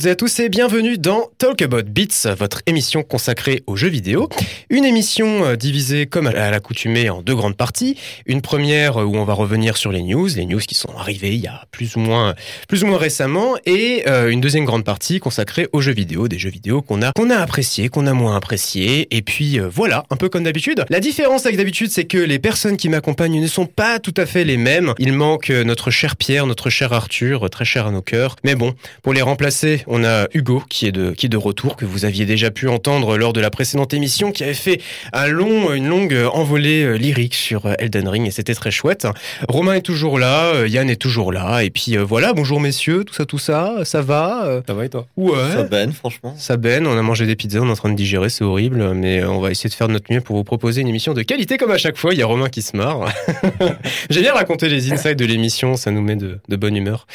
Toutes et à tous et bienvenue dans Talk About Beats, votre émission consacrée aux jeux vidéo. Une émission euh, divisée comme à l'accoutumée en deux grandes parties. Une première où on va revenir sur les news, les news qui sont arrivées il y a plus ou moins, plus ou moins récemment, et euh, une deuxième grande partie consacrée aux jeux vidéo, des jeux vidéo qu'on a, qu'on a appréciés, qu'on a moins appréciés. Et puis euh, voilà, un peu comme d'habitude. La différence avec d'habitude, c'est que les personnes qui m'accompagnent ne sont pas tout à fait les mêmes. Il manque notre cher Pierre, notre cher Arthur, très cher à nos cœurs. Mais bon, pour les remplacer on a Hugo qui est de qui est de retour que vous aviez déjà pu entendre lors de la précédente émission qui avait fait un long une longue envolée euh, lyrique sur euh, Elden Ring et c'était très chouette. Romain est toujours là, euh, Yann est toujours là et puis voilà, bonjour messieurs, tout ça tout ça, ça va Ça va et toi? Ouais. Ça baigne franchement. Ça baigne, on a mangé des pizzas, on est en train de digérer, c'est horrible mais on va essayer de faire de notre mieux pour vous proposer une émission de qualité comme à chaque fois, il y a Romain qui se marre. J'ai bien raconté les insights de l'émission, ça nous met de, bonne humeur.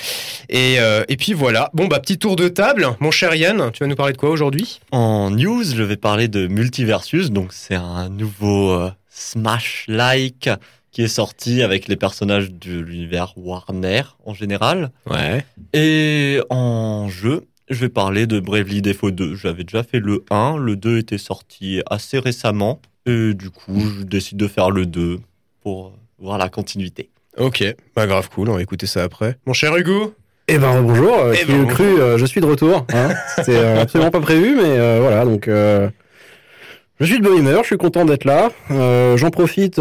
Et, et puis voilà, bon bah petit tour de table. Mon cher Yann, tu vas nous parler de quoi aujourd'hui? En news, je vais parler de Multiversus. Donc, c'est un nouveau euh, Smash-like qui est sorti avec les personnages de l'univers Warner en général. Ouais. Et en jeu, je vais parler de Bravely Default 2. J'avais déjà fait le 1. Le 2 était sorti assez récemment. Et du coup, je décide de faire le 2 pour voir la continuité. Ok, bah grave cool, on va écouter ça après. Mon cher Hugo eh ben bonjour, euh, eh ben, cru, euh, je suis de retour. Hein C'était euh, absolument pas prévu, mais euh, voilà, donc je suis de bonne humeur, je suis content d'être là. J'en profite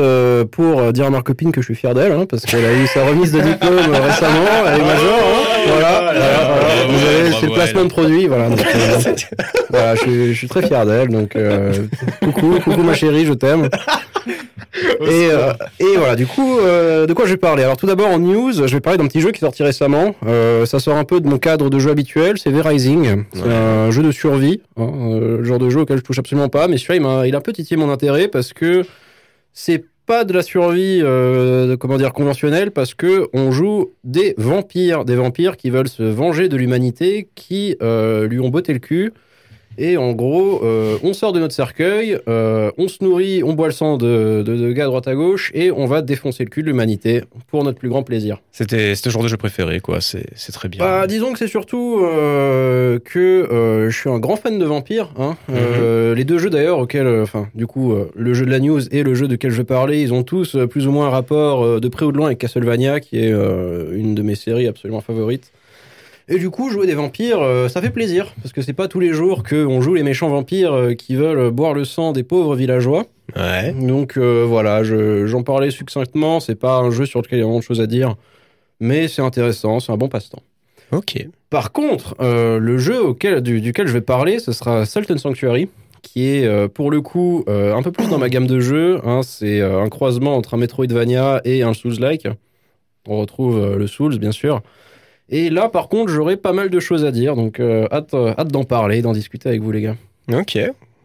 pour dire à ma copine que je suis fier d'elle, hein, parce qu'elle a eu sa remise de diplôme récemment, elle est majeure. Hein voilà, voilà, voilà. Vous avez, c'est le placement de produit, voilà. Donc, voilà, je suis, je suis, très fier d'elle, donc coucou, coucou ma chérie, je t'aime. et, euh, et, voilà, du coup, euh, de quoi je vais parler? Alors tout d'abord en news, je vais parler d'un petit jeu qui est sorti récemment. Euh, ça sort un peu de mon cadre de jeu habituel, c'est V-Rising. C'est un jeu de survie, hein, le genre de jeu auquel je touche absolument pas. Mais celui-là, il, il a, un peu titillé mon intérêt parce que c'est pas de la survie, comment dire, conventionnelle, parce que on joue des vampires, des vampires qui veulent se venger de l'humanité, qui lui ont botté le cul et en gros, euh, on sort de notre cercueil, euh, on se nourrit, on boit le sang de, de, gars à droite à gauche, et on va défoncer le cul de l'humanité pour notre plus grand plaisir. C'était ce genre de jeu préféré, quoi. C'est très bien. Bah, disons que c'est surtout euh, que je suis un grand fan de vampires. Hein. Mhm. les deux jeux d'ailleurs auxquels, enfin, du coup, le jeu de la news et le jeu de quel je parler, ils ont tous plus ou moins un rapport de près ou de loin avec Castlevania, qui est une de mes séries absolument favorites. Et du coup, jouer des vampires, euh, ça fait plaisir, parce que c'est pas tous les jours qu'on joue les méchants vampires euh, qui veulent boire le sang des pauvres villageois. Ouais. Donc euh, voilà, j'en parlais succinctement, c'est pas un jeu sur lequel il y a vraiment de choses à dire, mais c'est intéressant, c'est un bon passe-temps. Ok. Par contre, le jeu auquel, duquel je vais parler, ce sera Sultan Sanctuary, qui est pour le coup un peu plus dans ma gamme de jeux. Hein, c'est un croisement entre un Metroidvania et un Souls-like. On retrouve le Souls, bien sûr. Et là, par contre, j'aurais pas mal de choses à dire, donc euh, euh, hâte, d'en parler, d'en discuter avec vous, les gars. Ok,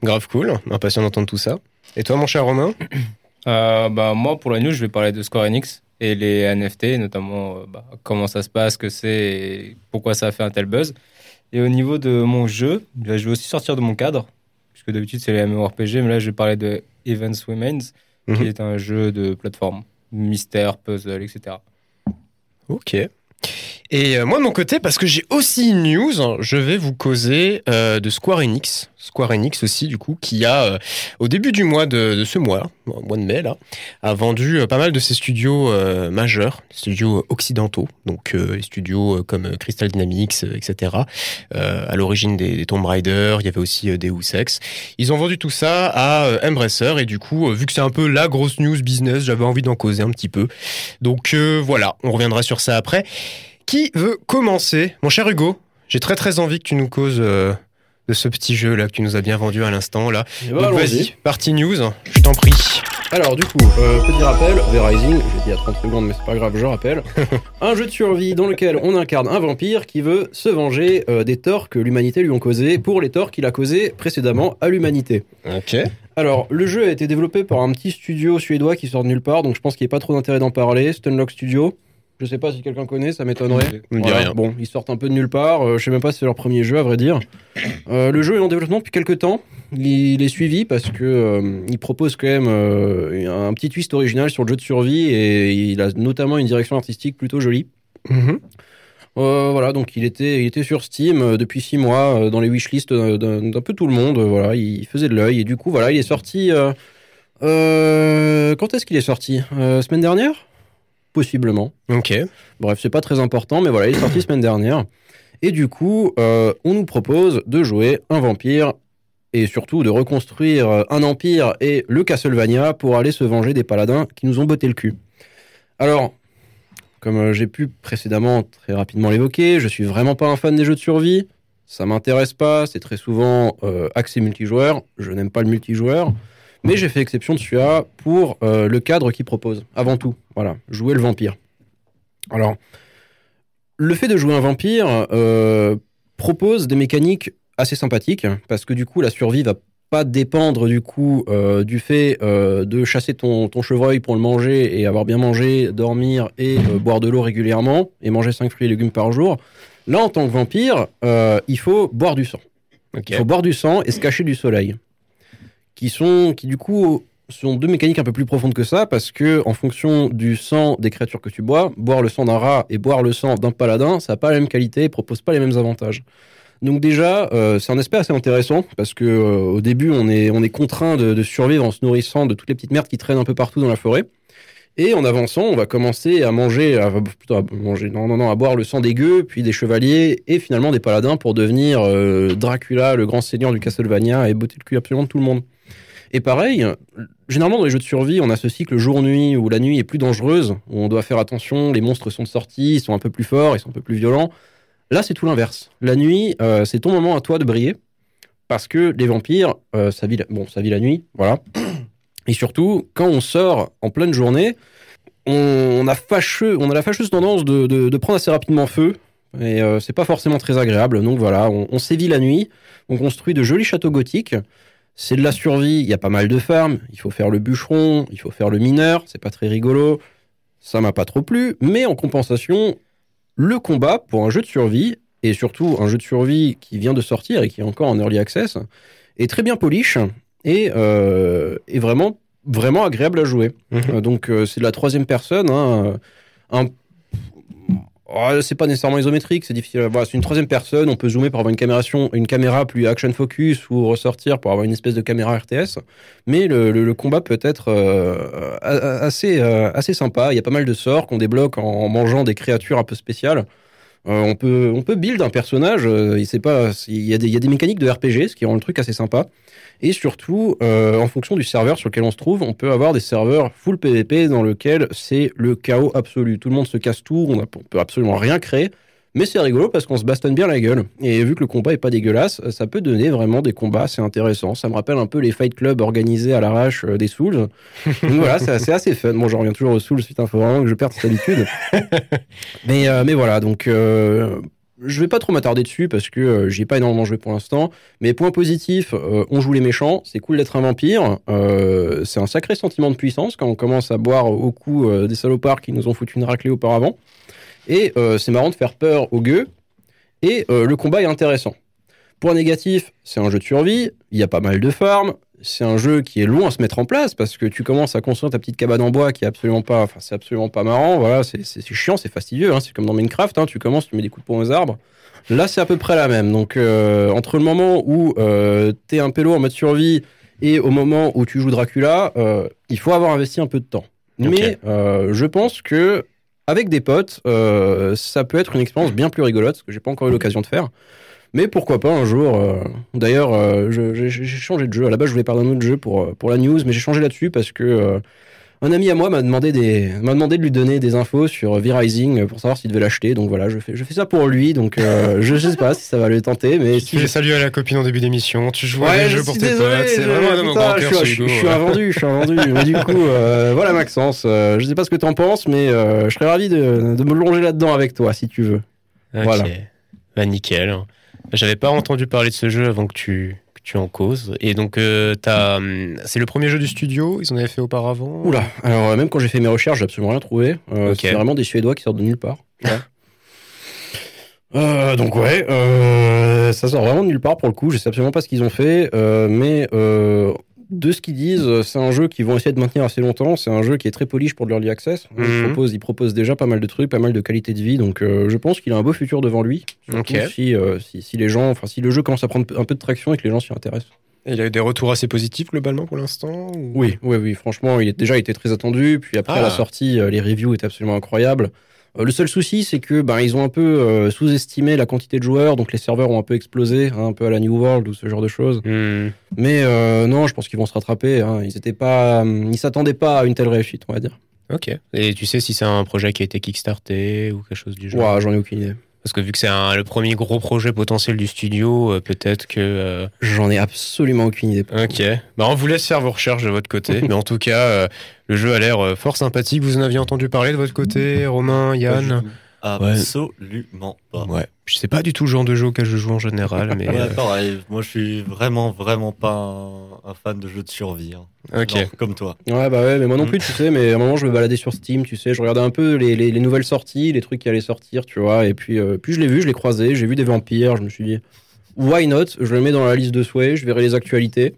grave cool, impatient d'entendre tout ça. Et toi, mon cher Romain euh, bah, Moi, pour la news, je vais parler de Square Enix et les NFT, notamment bah, comment ça se passe, que c'est et pourquoi ça a fait un tel buzz. Et au niveau de mon jeu, je vais aussi sortir de mon cadre, puisque d'habitude c'est les MMORPG, mais là je vais parler de Events Women's, qui mhm. est un jeu de plateforme, mystère, puzzle, etc. Ok. Et euh, moi de mon côté, parce que j'ai aussi une news, je vais vous causer euh, de Square Enix. Square Enix aussi, du coup, qui a, euh, au début du mois de, de, ce mois, mois de mai, là, a vendu pas mal de ses studios majeurs, studios occidentaux, donc les studios comme Crystal Dynamics, etc. à l'origine des, des, Tomb Raider, il y avait aussi Deus Ex. Ils ont vendu tout ça à Embracer, et du coup, vu que c'est un peu la grosse news business, j'avais envie d'en causer un petit peu. Donc voilà, on reviendra sur ça après. Qui veut commencer? Mon cher Hugo, j'ai très très envie que tu nous causes euh, de ce petit jeu là que tu nous as bien vendu à l'instant là. Eh ben, Donc vas-y, partie news, je t'en prie. Alors du coup, euh, petit rappel, V-Rising, j'ai dit à 30 secondes mais c'est pas grave, je rappelle. un jeu de survie dans lequel on incarne un vampire qui veut se venger euh, des torts que l'humanité lui ont causés pour les torts qu'il a causés précédemment à l'humanité. Ok. Alors, le jeu a été développé par un petit studio suédois qui sort de nulle part, donc je pense qu'il n'y a pas trop d'intérêt d'en parler, Stunlock Studio. Je sais pas si quelqu'un connaît, ça m'étonnerait. Bon, ils sortent un peu de nulle part. Euh, je sais même pas si c'est leur premier jeu, à vrai dire. Euh, le jeu est en développement depuis quelques temps. Il, est suivi parce que euh, il propose quand même un petit twist original sur le jeu de survie et il a notamment une direction artistique plutôt jolie. Euh, voilà, donc il était, il était sur Steam euh, depuis six mois euh, dans les wishlists euh, d'un peu tout le monde. euh, voilà, il faisait de l'œil et du coup, voilà, il est sorti. euh, euh, quand est-ce qu'il est sorti? Euh, Semaine dernière? Possiblement. Ok. Bref, c'est pas très important, mais voilà, il est sorti semaine dernière. Et du coup, euh, on nous propose de jouer un vampire et surtout de reconstruire euh, un empire et le Castlevania pour aller se venger des paladins qui nous ont botté le cul. Alors, comme euh, j'ai pu précédemment très rapidement l'évoquer, je suis vraiment pas un fan des jeux de survie. Ça m'intéresse pas, c'est très souvent euh, axé multijoueur. Je n'aime pas le multijoueur. Mais j'ai fait exception de celui-là pour euh, le cadre qu'il propose. Avant tout, voilà, jouer le vampire. Alors, le fait de jouer un vampire euh, propose des mécaniques assez sympathiques parce que du coup, la survie va pas dépendre du coup euh, du fait euh, de chasser ton, ton chevreuil pour le manger et avoir bien mangé, dormir et euh, boire de l'eau régulièrement et manger 5 fruits et légumes par jour. Là, en tant que vampire, il faut boire du sang. Il faut boire du sang et se cacher du soleil. Qui sont, qui du coup sont deux mécaniques un peu plus profondes que ça parce que en fonction du sang des créatures que tu bois, boire le sang d'un rat et boire le sang d'un paladin, ça n'a pas la même qualité et propose pas les mêmes avantages. Donc déjà, euh, c'est un aspect assez intéressant parce que euh, au début, on est on est contraint de, survivre en se nourrissant de toutes les petites merdes qui traînent un peu partout dans la forêt. Et en avançant, on va commencer à manger, à boire le sang des gueux, puis des chevaliers, et finalement des paladins pour devenir euh, Dracula, le grand seigneur du Castlevania, et botter le cul absolument de tout le monde. Et pareil, généralement dans les jeux de survie, on a ce cycle jour-nuit où la nuit est plus dangereuse, où on doit faire attention, les monstres sont sortis, ils sont un peu plus forts, ils sont un peu plus violents. Là, c'est tout l'inverse. La nuit, euh, c'est ton moment à toi de briller, parce que les vampires, euh, ça, vit la... Bon, ça vit la nuit, voilà. Et surtout, quand on sort en pleine journée, on, a, fâcheux, on a la fâcheuse tendance de, prendre assez rapidement feu. Et euh, c'est pas forcément très agréable. Donc voilà, on sévit la nuit, on construit de jolis châteaux gothiques. C'est de la survie, il y a pas mal de farms. Il faut faire le bûcheron, il faut faire le mineur. C'est pas très rigolo. Ça m'a pas trop plu. Mais en compensation, le combat pour un jeu de survie, et surtout un jeu de survie qui vient de sortir et qui est encore en early access, est très bien polish et euh, est vraiment vraiment agréable à jouer. Mhm. Euh, donc euh, c'est de la troisième personne. Hein, un... Oh, c'est pas nécessairement isométrique, c'est difficile. Voilà, c'est une troisième personne. On peut zoomer pour avoir une caméra, une caméra plus action focus ou ressortir pour avoir une espèce de caméra RTS. Mais le, combat peut être euh, assez euh, assez sympa. Il y a pas mal de sorts qu'on débloque en mangeant des créatures un peu spéciales. Euh, on peut on peut build un personnage. euh, pas. Il y a des y a des mécaniques de RPG, ce qui rend le truc assez sympa. Et surtout, euh, en fonction du serveur sur lequel on se trouve, on peut avoir des serveurs full PVP dans lequel c'est le chaos absolu. Tout le monde se casse tout, on, a, on peut absolument rien créer. Mais c'est rigolo parce qu'on se bastonne bien la gueule. Et vu que le combat est pas dégueulasse, ça peut donner vraiment des combats assez intéressants. Ça me rappelle un peu les fight clubs organisés à l'arrache euh, des Souls. Donc voilà, c'est assez, assez fun. Bon, j'en reviens toujours aux Souls, putain, faut vraiment que je perde cette habitude. mais, euh, mais voilà, donc euh, je vais pas trop m'attarder dessus parce que euh, j'y ai pas énormément joué pour l'instant. Mais point positif, euh, on joue les méchants, c'est cool d'être un vampire. Euh, c'est un sacré sentiment de puissance quand on commence à boire au cou euh, des salopards qui nous ont foutu une raclée auparavant. Et euh, c'est marrant de faire peur aux gueux. Et euh, le combat est intéressant. Point négatif, c'est un jeu de survie, il y a pas mal de farms, c'est un jeu qui est long à se mettre en place parce que tu commences à construire ta petite cabane en bois qui est absolument pas, enfin c'est absolument pas marrant, voilà, c'est chiant, c'est fastidieux, hein, c'est comme dans Minecraft, hein, tu commences, tu mets des coups de poing aux arbres. Là, c'est à peu près la même. Donc, euh, entre le moment où euh, t'es un pélo en mode survie et au moment où tu joues Dracula, euh, il faut avoir investi un peu de temps. Mais je pense que avec des potes, euh, ça peut être une expérience bien plus rigolote, que j'ai pas encore eu l'occasion de faire. Mais pourquoi pas un jour. euh, D'ailleurs, euh, j'ai changé de jeu. À la base, je voulais parler d'un autre jeu pour, la news, mais j'ai changé là-dessus parce que un ami à moi m'a demandé, des, m'a demandé de lui donner des infos sur V-Rising pour savoir s'il devait l'acheter. Donc voilà, je fais, je fais ça pour lui. Donc euh, je, je sais pas si ça va le tenter, mais si fais salut à la copine en début d'émission, tu joues à Ouais, des je jeux pour tes désolé, potes, c'est je- vraiment un grand je, cœur, je, je suis un vendu, je suis un vendu. mais du coup, euh, voilà Maxence, euh, je sais pas ce que t'en penses, mais euh, je serais ravi de, de me longer là-dedans avec toi si tu veux. Ok. Voilà. Bah nickel. J'avais pas entendu parler de ce jeu avant que tu, que tu en causes. Et donc, euh, t'as, hum, c'est le premier jeu du studio Ils en avaient fait auparavant Oula, alors euh, même quand j'ai fait mes recherches, j'ai absolument rien trouvé. Euh, Ok. C'est vraiment des Suédois qui sortent de nulle part. Ouais. Euh, donc ouais, euh, ça sort vraiment de nulle part pour le coup. Je sais absolument pas ce qu'ils ont fait, euh, mais euh, de ce qu'ils disent, euh, c'est un jeu qu'ils vont essayer de maintenir assez longtemps. C'est un jeu qui est très polish pour de l'early access. Mhm. ils proposent déjà pas mal de trucs, pas mal de qualité de vie. Donc, euh, je pense qu'il a un beau futur devant lui. Si, euh, si, si les gens, enfin, si le jeu commence à prendre un peu de traction et que les gens s'y intéressent. Il a eu des retours assez positifs globalement pour l'instant ou- Oui, oui, oui. Franchement, il est déjà été très attendu. Puis après Ah. la sortie, euh, les reviews étaient absolument incroyables. Euh, le seul souci, c'est que ben ils ont un peu euh, sous-estimé la quantité de joueurs, donc les serveurs ont un peu explosé, hein, un peu à la New World ou ce genre de choses. Hmm. Mais euh, non, je pense qu'ils vont se rattraper. Hein. Ils étaient pas, hum, ils s'attendaient pas à une telle réussite, on va dire. Ok. Et tu sais si c'est un projet qui a été kickstarté ou quelque chose du genre? Ouah, j'en ai aucune idée. Parce que vu que c'est le premier gros projet potentiel du studio, euh, peut-être que. euh, J'en ai absolument aucune idée. Ok. Bah, on vous laisse faire vos recherches de votre côté. Mais en tout cas, euh, le jeu a l'air fort sympathique. Vous en aviez entendu parler de votre côté, Romain, Yann Absolument pas. Ouais. Je sais pas du tout le genre de jeu auquel je joue en général, mais. Ouais, euh, pareil, moi je suis vraiment, vraiment pas un, un fan de jeux de survie. hein. ok. Comme toi. Ouais, bah ouais, mais moi non Mm. plus, tu sais. Mais à un moment, je me baladais sur Steam, tu sais. Je regardais un peu les, les, les nouvelles sorties, les trucs qui allaient sortir, tu vois. Et puis, euh, puis je l'ai vu, je l'ai croisé, j'ai vu des vampires. Je me suis dit, why not? Je le mets dans la liste de souhaits, je verrai les actualités.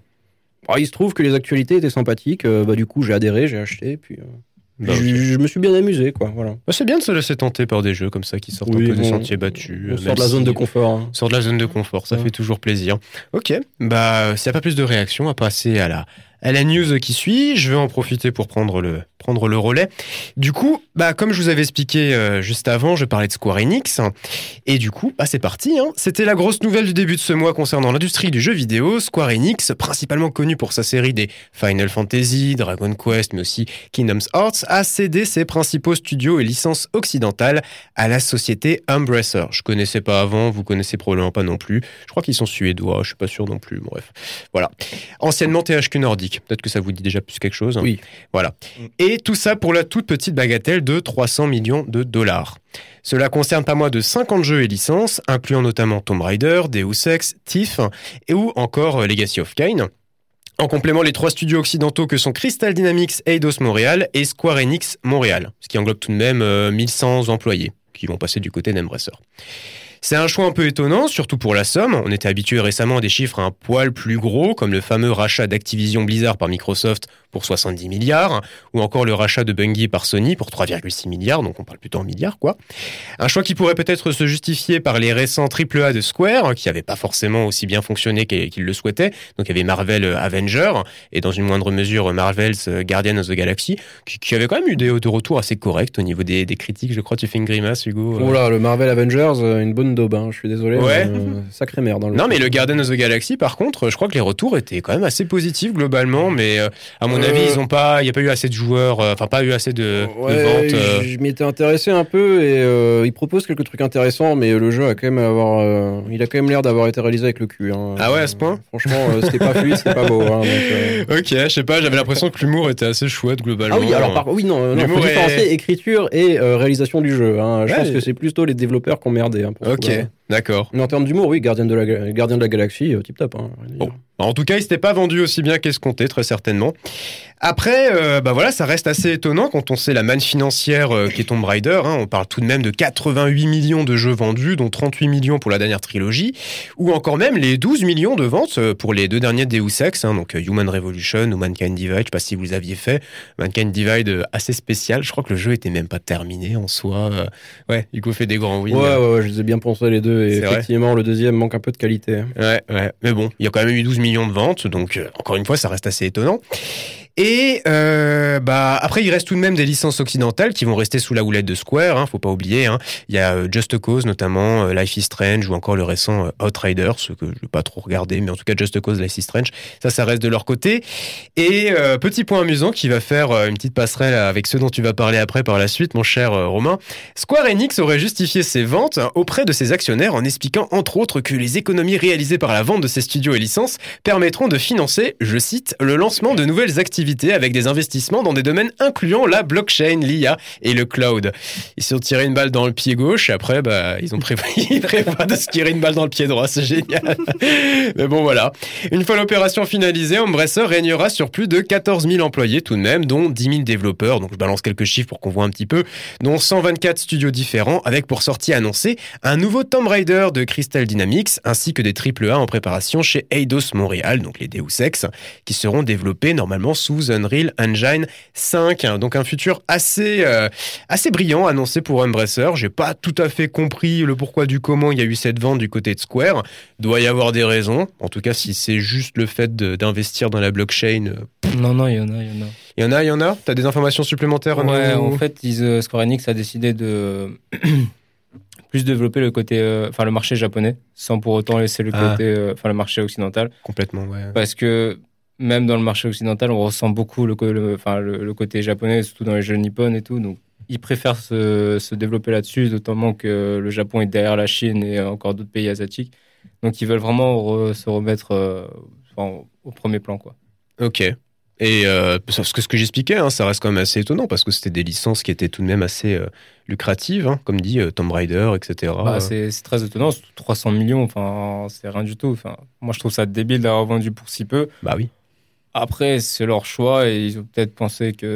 Bon, il se trouve que les actualités étaient sympathiques. euh, bah, du coup, j'ai adhéré, j'ai acheté. Puis, Bah, je, me suis bien amusé, quoi. Voilà. Bah, c'est bien de se laisser tenter par des jeux comme ça qui sortent Oui, un peu des sentiers battus. On euh, sort de la zone si- de confort. hein. Sort de la zone de confort, ça Ouais. fait toujours plaisir. Ok, bah s'il n'y a pas plus de réactions, on va passer à la, à la news qui suit. Je vais en profiter pour prendre le, prendre le relais. Du coup, bah comme je vous avais expliqué euh, juste avant, je parlais de Square Enix. Et du coup, bah c'est parti. Hein. C'était la grosse nouvelle du début de ce mois concernant l'industrie du jeu vidéo. Square Enix, principalement connu pour sa série des Final Fantasy, Dragon Quest, mais aussi Kingdom's Hearts, a cédé ses principaux studios et licences occidentales à la société Embracer. Je connaissais pas avant, vous connaissez probablement pas non plus. Je crois qu'ils sont suédois, je suis pas sûr non plus. Bref, voilà. Anciennement THQ Nordic. Peut-être que ça vous dit déjà plus quelque chose. hein. Oui. Voilà. Et tout ça pour la toute petite bagatelle de 300 millions de dollars. Cela concerne pas moins de 50 jeux et licences, incluant notamment Tomb Raider, Deus Ex, Thief et ou encore euh, Legacy of Kain. En complément, les trois studios occidentaux que sont Crystal Dynamics, Eidos Montréal et Square Enix Montréal, ce qui englobe tout de même euh, 1100 employés qui vont passer du côté d'Embracer. C'est un choix un peu étonnant, surtout pour la somme. On était habitué récemment à des chiffres un poil plus gros, comme le fameux rachat d'Activision Blizzard par Microsoft pour 70 milliards, ou encore le rachat de Bungie par Sony pour 3,6 milliards, donc on parle plutôt en milliards, quoi. Un choix qui pourrait peut-être se justifier par les récents AAA de Square, qui n'avaient pas forcément aussi bien fonctionné qu'ils le souhaitaient. Donc il y avait Marvel euh, Avenger, et dans une moindre mesure Marvel's euh, Guardian of the Galaxy, qui, qui avait quand même eu des, des retours assez corrects au niveau des, des critiques. Je crois tu fais une grimace, Hugo. euh? Là, le Marvel Avengers, euh, une bonne daube, hein. je suis désolé. Ouais. euh, sacrée merde. hein, Non, mais le Garden of the Galaxy, par contre, je crois que les retours étaient quand même assez positifs globalement, mais euh, à mon Euh, avis, ils ont pas, il n'y a pas eu assez de joueurs, euh, enfin pas eu assez de, ventes. euh. Je m'y étais intéressé un peu et euh, il propose quelques trucs intéressants, mais le jeu a quand même avoir, euh, il a quand même l'air d'avoir été réalisé avec le cul. hein. Ah ouais, à ce point? Franchement, euh, c'était pas fluide, c'était pas beau. hein, donc, euh. Ok, je sais pas, j'avais l'impression que l'humour était assez chouette globalement. Ah oui, alors par... oui, non, non faut est- différencier écriture et euh, réalisation du jeu. hein. Je Ouais. pense que c'est plutôt les développeurs qui ont merdé. pour Ok. D'accord. Mais en termes d'humour, oui, Gardien de la, Ga- Gardien de la Galaxie, euh, tip top. Hein. Bon. En tout cas, il s'était pas vendu aussi bien qu'escompté, très certainement. Après, euh, bah voilà, ça reste assez étonnant quand on sait la manne financière euh, qui est Tomb Raider. hein. On parle tout de même de 88 millions de jeux vendus, dont 38 millions pour la dernière trilogie, ou encore même les 12 millions de ventes euh, pour les deux derniers Deus Ex, hein, donc euh, Human Revolution ou Mankind Divide. Je sais pas si vous aviez fait Mankind Divide euh, assez spécial. Je crois que le jeu était même pas terminé en soi. Ouais, Hugo fait des grands oui. Ouais, ouais, ouais, je les ai bien pensé les deux. Et vrai effectivement, le deuxième manque un peu de qualité. hein. Ouais, ouais. Mais bon, il y a quand même eu 12 millions de ventes, donc euh, encore une fois, ça reste assez étonnant. Et euh, bah après, il reste tout de même des licences occidentales qui vont rester sous la houlette de Square. Hein, faut pas oublier. Hein. Il y a euh, Just Cause notamment, euh, Life is Strange ou encore le récent Outriders, ce que je vais pas trop regarder, mais en tout cas Just Cause, Life is Strange, ça, ça reste de leur côté. Et petit point amusant qui va faire une petite passerelle avec ceux dont tu vas parler après par la suite, mon cher Romain. Square Enix aurait justifié ses ventes hein, auprès de ses actionnaires en expliquant entre autres que les économies réalisées par la vente de ses studios et licences permettront de financer, je cite, le lancement de nouvelles activités avec des investissements dans des domaines incluant la blockchain, l'IA et le cloud. Ils se sont tirés une balle dans le pied gauche, après, bah, ils ont prévu, de se tirer une balle dans le pied droit, c'est génial. Mais bon, voilà. Une fois l'opération finalisée, Embracer régnera sur plus de 14 000 employés tout de même, dont 10 000 développeurs. Donc, je balance quelques chiffres pour qu'on voit un petit peu, dont 124 studios différents, avec pour sortie annoncée un nouveau Tomb Raider de Crystal Dynamics, ainsi que des AAA en préparation chez Eidos Montréal, donc les Deus Ex, qui seront développés normalement sous Unreal Engine 5. Donc un futur assez, euh, assez brillant annoncé pour Embracer. J'ai pas tout à fait compris le pourquoi du comment il y a eu cette vente du côté de Square. Doit y avoir des raisons. En tout cas, si c'est juste le fait d'investir dans la blockchain. Euh, non, non, il y en a, il y en a. Il y en a, il y en a? T'as des informations supplémentaires Ouais, en fait, ils, euh, Square Enix a décidé de plus développer le côté, euh, enfin le marché japonais, sans pour autant laisser le ah. côté, euh, enfin le marché occidental. Complètement, ouais. Parce que même dans le marché occidental, on ressent beaucoup le, enfin le, côté japonais, surtout dans les jeux nippon et tout. Donc ils préfèrent se, se développer là-dessus, notamment que le Japon est derrière la Chine et encore d'autres pays asiatiques. Donc ils veulent vraiment se remettre euh, au premier plan, quoi. Ok. Et euh, parce que ce que j'expliquais, hein, ça reste quand même assez étonnant parce que c'était des licences qui étaient tout de même assez euh, lucratives, hein, comme dit euh, Tomb Raider, etc. Bah, c'est très étonnant, 300 millions, enfin c'est rien du tout. Enfin, moi je trouve ça débile d'avoir vendu pour si peu. Bah oui. Après, c'est leur choix et ils ont peut-être pensé qu'ils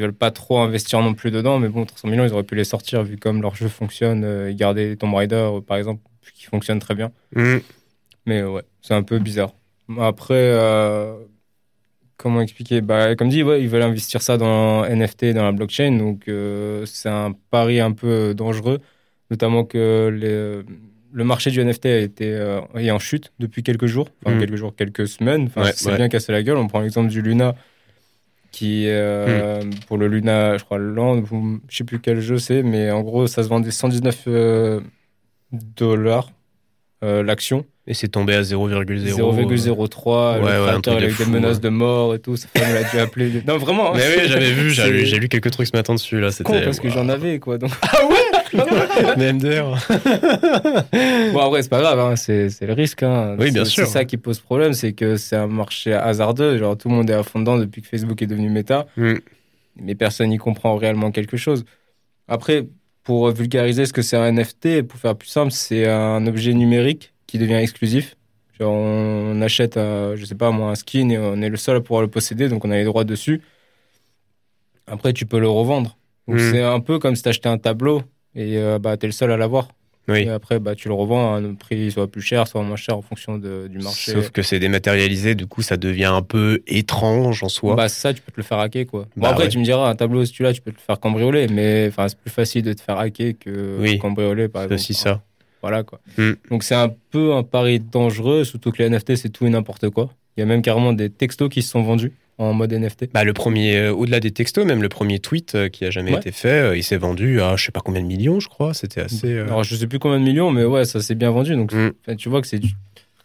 veulent pas trop investir non plus dedans, mais bon, 300 millions, ils auraient pu les sortir vu comme leur jeu fonctionne et garder Tomb Raider par exemple, qui fonctionne très bien. Mm. Mais ouais, c'est un peu bizarre. Après, comment expliquer? Bah, Comme dit, ouais, ils veulent investir ça dans NFT, dans la blockchain. Donc, euh, c'est un pari un peu dangereux. Notamment que les, le marché du NFT a été euh, est en chute depuis quelques jours. Enfin, mm. quelques jours, quelques semaines. Enfin, c'est bien cassé la gueule. On prend l'exemple du Luna, qui, euh, mm. pour le Luna, je crois, Land, je sais plus quel jeu c'est, mais en gros, ça se vendait 119 dollars l'action. Et c'est tombé à 0,0. 0,03. le créateur avec des menaces de mort et tout. Sa femme l'a dû appeler. Non, vraiment. Hein. Mais oui, j'avais vu, j'ai lu quelques trucs ce matin dessus. Là, c'était. parce que j'en avais, quoi. Donc... Ah ouais? Mais MDR. bon, après, c'est pas grave, hein. c'est le risque. Hein. Oui, bien sûr. C'est ça qui pose problème, c'est que c'est un marché hasardeux. Genre, tout le monde est à fond dedans depuis que Facebook est devenu méta. Mm. Mais personne n'y comprend réellement quelque chose. Après, pour vulgariser ce que c'est un NFT, pour faire plus simple, c'est un objet numérique qui devient exclusif. Genre on achète, euh, je sais pas moi, un skin et on est le seul à pouvoir le posséder, donc on a les droits dessus. Après, tu peux le revendre. Hmm. c'est un peu comme si tu achetais un tableau et euh, bah, tu es le seul à l'avoir. Oui. Et après, bah, tu le revends à un prix soit plus cher, soit moins cher en fonction de, du marché. Sauf que c'est dématérialisé, du coup, ça devient un peu étrange en soi. Bah, ça, tu peux te le faire hacker, quoi. Bon, bah après, tu me diras, un tableau, si tu l'as, tu peux te le faire cambrioler, mais c'est plus facile de te faire hacker que cambrioler, par exemple. C'est aussi ça. Voilà quoi. Hmm. Donc c'est un peu un pari dangereux, surtout que les NFT c'est tout et n'importe quoi. Il y a même carrément des textos qui se sont vendus en mode NFT. Bah le premier, euh, au-delà des textos, même le premier tweet euh, qui a jamais été fait, euh, il s'est vendu à je sais pas combien de millions, je crois. C'était assez. Alors je sais plus combien de millions, mais ouais, ça s'est bien vendu. Donc hmm. tu vois que c'est du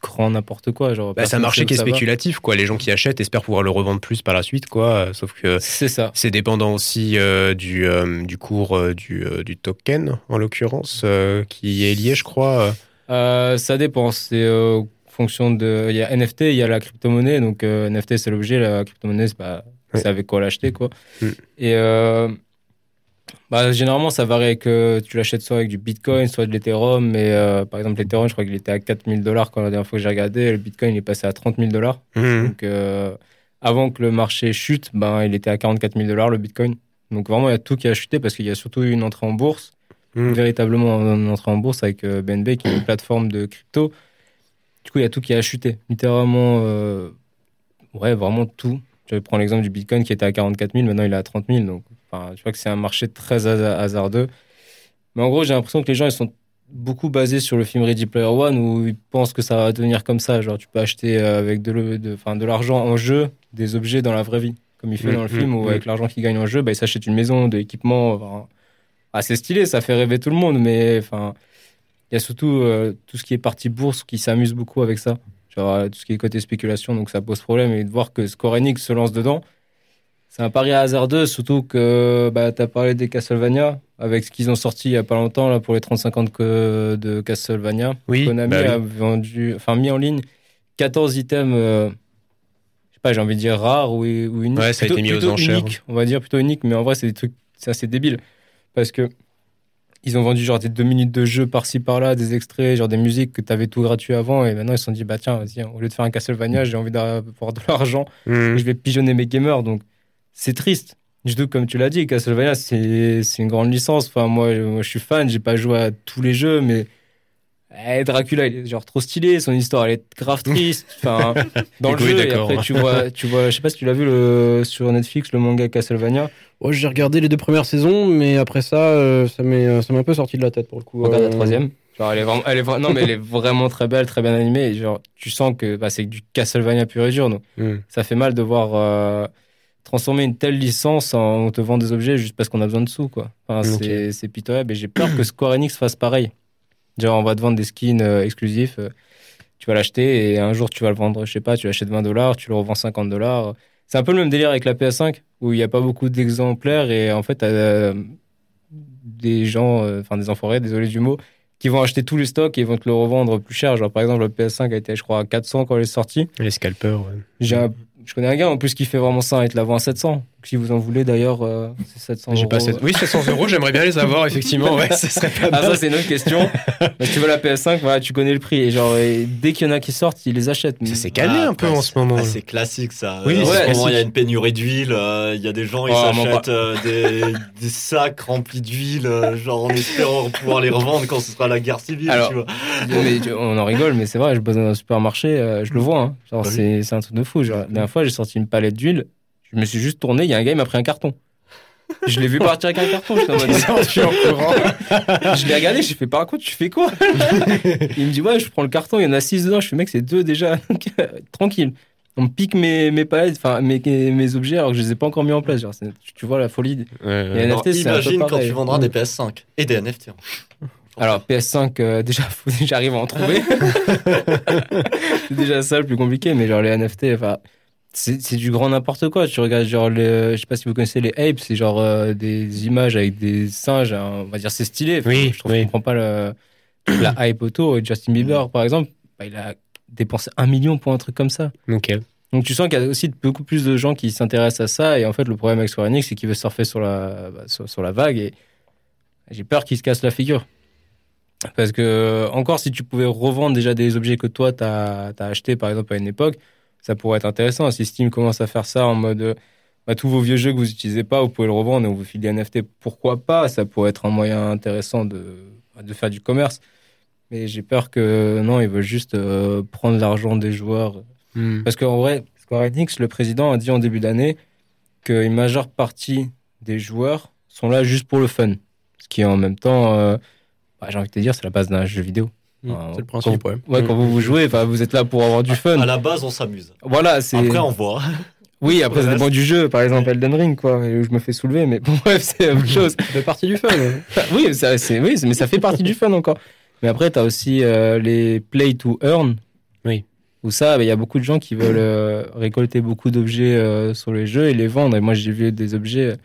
grand n'importe quoi. Genre, bah, c'est un marché qui est spéculatif, quoi. Les gens qui achètent espèrent pouvoir le revendre plus par la suite, quoi. Sauf que c'est ça. C'est dépendant aussi du, du cours du, du, token, en l'occurrence, qui est lié, je crois. ça dépend. C'est fonction de. Il y a NFT, il y a la crypto-monnaie. Donc NFT, c'est l'objet. La crypto-monnaie, c'est, avec quoi l'acheter, quoi. Mm. Et bah, généralement, ça varie avec. Euh, tu l'achètes soit avec du Bitcoin, soit de l'Ethereum. Mais euh, par exemple, l'Ethereum, je crois qu'il était à 4000 dollars quand la dernière fois que j'ai regardé. Le Bitcoin, il est passé à 30 000 dollars. Mmh. Donc, euh, avant que le marché chute, ben, il était à 44 000 dollars, le Bitcoin. Donc, vraiment, il y a tout qui a chuté parce qu'il y a surtout eu une entrée en bourse. Mmh. Véritablement, une entrée en bourse avec BNB, qui est une plateforme de crypto. Du coup, il y a tout qui a chuté. Littéralement, ouais, vraiment tout. Je vais prendre l'exemple du Bitcoin qui était à 44 000, maintenant il est à 30 000. Donc, Enfin, tu vois que c'est un marché très hasardeux. Mais en gros, j'ai l'impression que les gens, ils sont beaucoup basés sur le film Ready Player One où ils pensent que ça va devenir comme ça. Genre, tu peux acheter euh, avec de, de l'argent en jeu des objets dans la vraie vie. Comme il fait dans le film où, avec l'argent qu'il gagne en jeu, bah, il s'achète une maison, de l'équipement. assez stylé, ça fait rêver tout le monde. Mais enfin, il y a surtout euh, tout ce qui est partie bourse qui s'amuse beaucoup avec ça. Genre, euh, tout ce qui est côté spéculation, donc ça pose problème. Et de voir que Square Enix se lance dedans c'est un pari hasardeux, surtout que bah, tu as parlé des Castlevania, avec ce qu'ils ont sorti il n'y a pas longtemps là, pour les 30-50 de Castlevania. Oui, Konami bah a vendu, enfin, mis en ligne 14 items, euh, je sais pas, j'ai envie de dire rare ou, ou unique. Ouais, ça a Plutôt- été mis aux enchères. unique, on va dire plutôt unique, mais en vrai, c'est des trucs, c'est assez débile. Parce que ils ont vendu genre des deux minutes de jeu par-ci par-là, des extraits, genre des musiques que t'avais tout gratuit avant, et maintenant ils se sont dit, bah tiens, vas-y, au lieu de faire un Castlevania, j'ai envie d'avoir de l'argent, Hmm. je vais pigeonner mes gamers, donc c'est triste. Surtout comme tu l'as dit, Castlevania, c'est c'est une grande licence. Enfin, moi, moi, je suis fan, j'ai pas joué à tous les jeux, mais eh, Dracula, il est genre trop stylé, son histoire, elle est grave triste. Enfin, dans le Oui, jeu, et après, tu vois, tu vois, je sais pas si tu l'as vu le, sur Netflix, le manga Castlevania. Oh, j'ai regardé les deux premières saisons, mais après ça, euh, ça m'est ça m'est un peu sorti de la tête pour le coup. Regarde la Euh, troisième. Genre, elle est vraiment, elle est vra- non, mais elle est vraiment très belle, très bien animée. Et genre, tu sens que bah, c'est du Castlevania pur et dur. Donc, hmm. ça fait mal de voir euh, transformer une telle licence en te vend des objets juste parce qu'on a besoin de sous, quoi. Enfin, c'est, c'est pitoyable et j'ai peur que Square Enix fasse pareil. Genre, on va te vendre des skins euh, exclusifs, euh, tu vas l'acheter et un jour tu vas le vendre, je sais pas, tu l'achètes 20 dollars, tu le revends 50 dollars. C'est un peu le même délire avec la PS5 où il n'y a pas beaucoup d'exemplaires et en fait, t'as euh, des gens, enfin des enfoirés, désolé du mot, qui vont acheter tous les stocks et vont te le revendre plus cher. Genre, par exemple, le PS5 a été, je crois, à 400 quand elle est sortie. Les scalpers, ouais. J'ai un- je connais un gars en plus qui fait vraiment ça et te la vend à 700. Si vous en voulez d'ailleurs, euh, c'est 700 J'ai euros. pas cette- Oui, 700 euros, j'aimerais bien les avoir, effectivement. Ouais, ce serait pas Ah, mal. ça, c'est une autre question. Mais si tu veux la PS5, voilà, tu connais le prix. Et genre, et dès qu'il y en a qui sortent, ils les achètent. Ça s'est calmé Ah, un peu ouais, en ce moment. Ah, c'est classique ça. Oui, Euh, en c'est ce moment, classique. il y a une pénurie d'huile. euh, Il y a des gens, ils Oh, m'en s'achètent euh, des, des sacs remplis d'huile, euh, genre en espérant pouvoir les revendre quand ce sera la guerre civile. Alors, tu vois. Mais on en rigole, mais c'est vrai, je bosse dans un supermarché, euh, je le vois. hein. Genre, Bah c'est un truc de fou. Genre, la dernière fois, j'ai sorti une palette d'huile. Je me suis juste tourné, il y a un gars, il m'a pris un carton. Je l'ai vu partir avec un carton. j'étais en mode, Je suis en courant. Je l'ai regardé, j'ai fait par contre, tu fais quoi? Il me dit ouais, je prends le carton, il y en a 6 dedans. Je fais mec, c'est deux déjà. Donc, euh, Tranquille. On me pique mes, mes palettes, enfin mes, mes objets alors que je les ai pas encore mis en place. Genre, tu vois la folie. Ouais, ouais. Alors, NFT, c'est un peu imagine quand tu vendras des PS5 et des NFT. hein. Alors PS5, euh, déjà, j'arrive à en trouver. c'est déjà ça le plus compliqué, mais genre les NFT, enfin, c'est c'est du grand n'importe quoi. Tu regardes genre je sais pas si vous connaissez les apes, c'est genre euh, des images avec des singes. hein, on va dire c'est stylé. Oui, je trouve oui. comprends pas le, la hype autour. Justin Bieber, par exemple, bah, il a dépensé un million pour un truc comme ça. Donc tu sens qu'il y a aussi beaucoup plus de gens qui s'intéressent à ça. Et en fait, le problème avec Square Enix, c'est qu'il veut surfer sur la, bah, sur, sur la vague. Et j'ai peur qu'il se casse la figure. Parce que, encore, si tu pouvais revendre déjà des objets que toi, tu as, acheté, par exemple, à une époque, ça pourrait être intéressant. Si Steam commence à faire ça en mode, euh, bah, tous vos vieux jeux que vous n'utilisez pas, vous pouvez le revendre et on vous file des NFT, pourquoi pas? Ça pourrait être un moyen intéressant de, de faire du commerce. Mais j'ai peur que, non, ils veulent juste euh, prendre l'argent des joueurs Hmm. parce qu'en vrai, Square Enix, le président a dit en début d'année qu'une majeure partie des joueurs sont là juste pour le fun. Ce qui en même temps, euh, bah, j'ai envie de te dire, c'est la base d'un jeu vidéo. Ah, c'est le principe, ouais. Ouais, quand vous vous jouez, enfin, vous êtes là pour avoir du fun. À la base, on s'amuse. Voilà, c'est. Après, on voit. Oui, après, ça dépend du jeu. Par exemple, Elden Ring, quoi, où je me fais soulever, mais bon, bref, c'est autre chose. Ça fait partie du fun. ouais. oui, ça, c'est, oui, mais ça fait partie du fun encore. Mais après, tu as aussi euh, les play to earn. Oui. Où ça, bah, il y a beaucoup de gens qui veulent euh, récolter beaucoup d'objets euh, sur les jeux et les vendre. Et moi, j'ai vu des objets.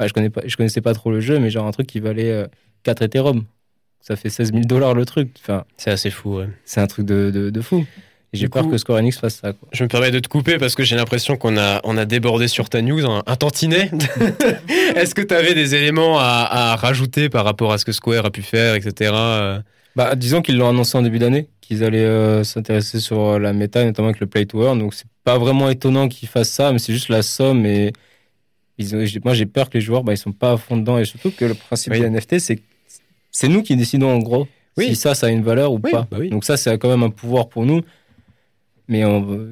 ouais, je, connais pas, je connaissais pas trop le jeu, mais genre un truc qui valait euh, 4 Ethereum. Ça fait 16 000 dollars le truc. Enfin, C'est assez fou, ouais. c'est un truc de, de, de fou. J'ai peur coup- que Square Enix fasse ça. Quoi. Je me permets de te couper parce que j'ai l'impression qu'on a, on a débordé sur ta news un, un tantinet. Est-ce que tu avais des éléments à, à rajouter par rapport à ce que Square a pu faire, etc. euh? Bah, disons qu'ils l'ont annoncé en début d'année, qu'ils allaient euh, s'intéresser sur euh, la méta, notamment avec le Play to Earn. Donc, c'est pas vraiment étonnant qu'ils fassent ça, mais c'est juste la somme. Et ils ont- j'ai- moi, j'ai peur que les joueurs, bah, ils sont pas à fond dedans. Et surtout que le principe Oui. des NFT, c'est que c'est nous qui décidons en gros Oui. si ça, ça a une valeur ou Oui, pas. bah oui. Donc, ça, c'est quand même un pouvoir pour nous. Mais on-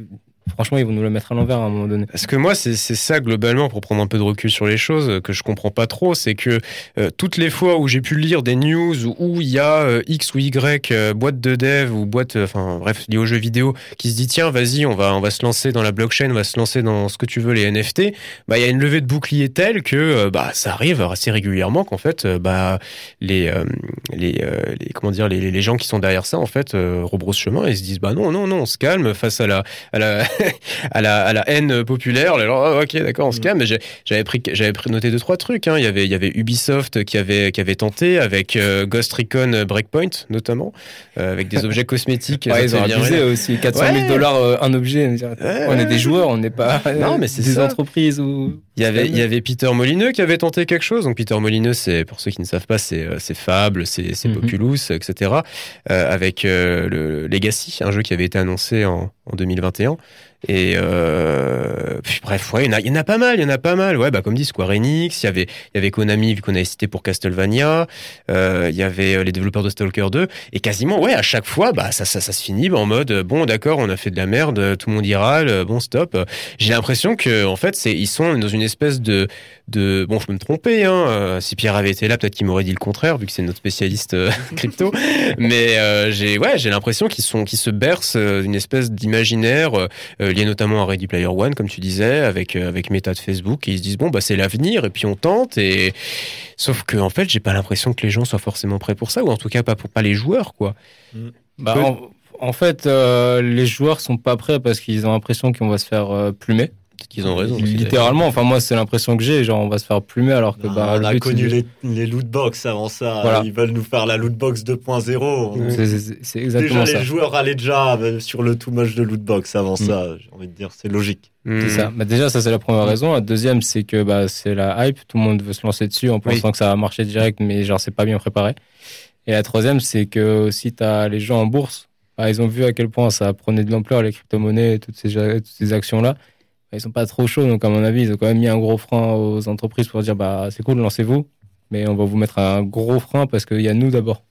franchement, ils vont nous le mettre à l'envers à un moment donné. Parce que moi, c'est ça globalement, pour prendre un peu de recul sur les choses, euh, que je comprends pas trop, c'est que euh, toutes les fois où j'ai pu lire des news où- il y a euh, X ou Y euh, boîte de dev ou boîte, euh, enfin bref, liée aux jeux vidéo, qui se dit tiens, vas-y, on va, on va se lancer dans la blockchain, on va se lancer dans ce que tu veux, les NFT, bah il y a une levée de bouclier telle que euh, bah ça arrive assez régulièrement qu'en fait, bah les, les, les comment dire, les, les gens qui sont derrière ça en fait rebroussent chemin et se disent bah non, non, non, on se calme face à la, à la à la, à la haine populaire. Alors, oh, ok, d'accord, on se calme. Mais j'avais pris, j'avais noté deux trois trucs. Hein. Il y avait, il y avait Ubisoft qui avait, qui avait tenté avec euh, Ghost Recon Breakpoint notamment, euh, avec des objets cosmétiques. Ouais, ils ont abusé aussi. 400 000 dollars euh, un objet. On est des joueurs, on n'est pas non, mais c'est des entreprises ou. Il y avait, il y avait Peter Molineux qui avait tenté quelque chose. Donc Peter Molineux, c'est pour ceux qui ne savent pas, c'est c'est Fable, c'est c'est mhm. Populous, etc. avec le Legacy, un jeu qui avait été annoncé en, en 2021. Et euh, bref, ouais, il y, en a, il y en a pas mal, il y en a pas mal. Ouais, bah comme dit Square Enix, il y avait, il y avait Konami vu qu'on avait cité pour Castlevania, euh, il y avait euh, les développeurs de Stalker 2, et quasiment, ouais, à chaque fois, bah ça, ça, ça se finit en mode bon, d'accord, on a fait de la merde, tout le monde ira, bon stop. J'ai l'impression que en fait, c'est ils sont dans une espèce de de bon, je peux me tromper, hein. Euh, si Pierre avait été là, peut-être qu'il m'aurait dit le contraire vu que c'est notre spécialiste euh, crypto. Mais euh, j'ai ouais, j'ai l'impression qu'ils sont qu'ils se bercent d'une espèce d'imaginaire lié notamment à Ready Player One, comme tu disais, avec avec Meta de Facebook, et ils se disent bon bah c'est l'avenir et puis on tente et sauf que en fait j'ai pas l'impression que les gens soient forcément prêts pour ça ou en tout cas pas pour pas les joueurs quoi. Mm. Bah, en, fait, les joueurs sont pas prêts parce qu'ils ont l'impression qu'on va se faire plumer qu'ils ont raison. Littéralement, enfin moi c'est l'impression que j'ai, genre on va se faire plumer alors que bah, on a connu les, les loot box avant ça. Ils veulent nous faire la loot box 2.0. C'est exactement déjà, Les joueurs allaient déjà euh, sur le tout much de loot box avant mm. ça. J'ai envie de dire, c'est logique. Mm. C'est ça. Bah, déjà ça c'est la première raison. La deuxième c'est que bah, c'est la hype. Tout le monde veut se lancer dessus en pensant que ça va marcher direct, mais genre c'est pas bien préparé. Et la troisième c'est que si t'as les gens en bourse, bah, ils ont vu à quel point ça prenait de l'ampleur les crypto-monnaies et toutes ces, toutes ces actions là ils sont pas trop chauds, donc à mon avis, ils ont quand même mis un gros frein aux entreprises pour dire bah c'est cool, lancez-vous, mais on va vous mettre un gros frein parce qu'il y a nous d'abord.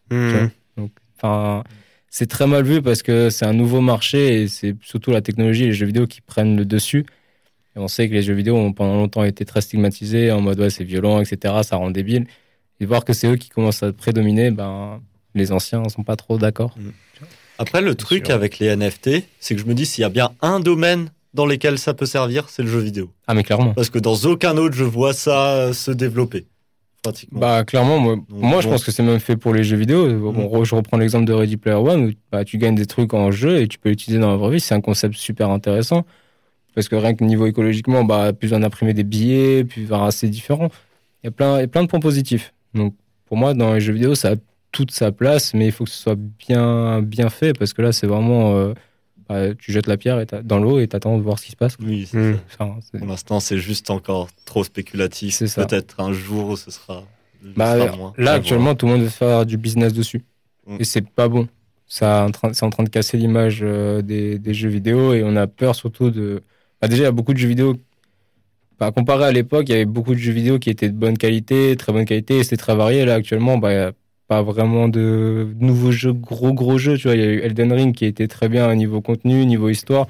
Donc, enfin, c'est très mal vu parce que c'est un nouveau marché et c'est surtout la technologie et les jeux vidéo qui prennent le dessus. Et on sait que les jeux vidéo ont pendant longtemps été très stigmatisés en mode ouais c'est violent, etc. Ça rend débile. Et voir que c'est eux qui commencent à prédominer, ben les anciens sont pas trop d'accord. Hmm. Après, le truc avec les NFT, c'est que je me dis s'il y a bien un domaine dans lesquels ça peut servir, c'est le jeu vidéo. Ah mais clairement. Parce que dans aucun autre je vois ça se développer. Pratiquement. Bah clairement, moi, moi je pense que c'est même fait pour les jeux vidéo. Bon, mm. je reprends l'exemple de Ready Player One où bah, tu gagnes des trucs en jeu et tu peux l'utiliser dans la vraie vie. C'est un concept super intéressant parce que rien que niveau écologiquement, bah plus en imprimer des billets, plus c'est différent. Il y a plein, il y a plein de points positifs. Donc pour moi, dans les jeux vidéo, ça a toute sa place, mais il faut que ce soit bien bien fait parce que là, c'est vraiment euh, bah, tu jettes la pierre et dans l'eau et t'attends de voir ce qui se passe. Oui, mmh. pour l'instant, c'est juste encore trop spéculatif. Peut-être un jour, ce sera. Bah, là, actuellement, tout le monde veut faire du business dessus. Mmh. Et c'est pas bon. Ça, c'est en train de casser l'image euh, des, des, jeux vidéo et on a peur surtout de. Bah, déjà, il y a beaucoup de jeux vidéo. Bah, comparé à l'époque, il y avait beaucoup de jeux vidéo qui étaient de bonne qualité, très bonne qualité, et c'était très varié. Là, actuellement, bah, pas vraiment de nouveaux jeux, gros gros jeux. Tu vois, il y a eu Elden Ring qui était très bien au niveau contenu, niveau histoire,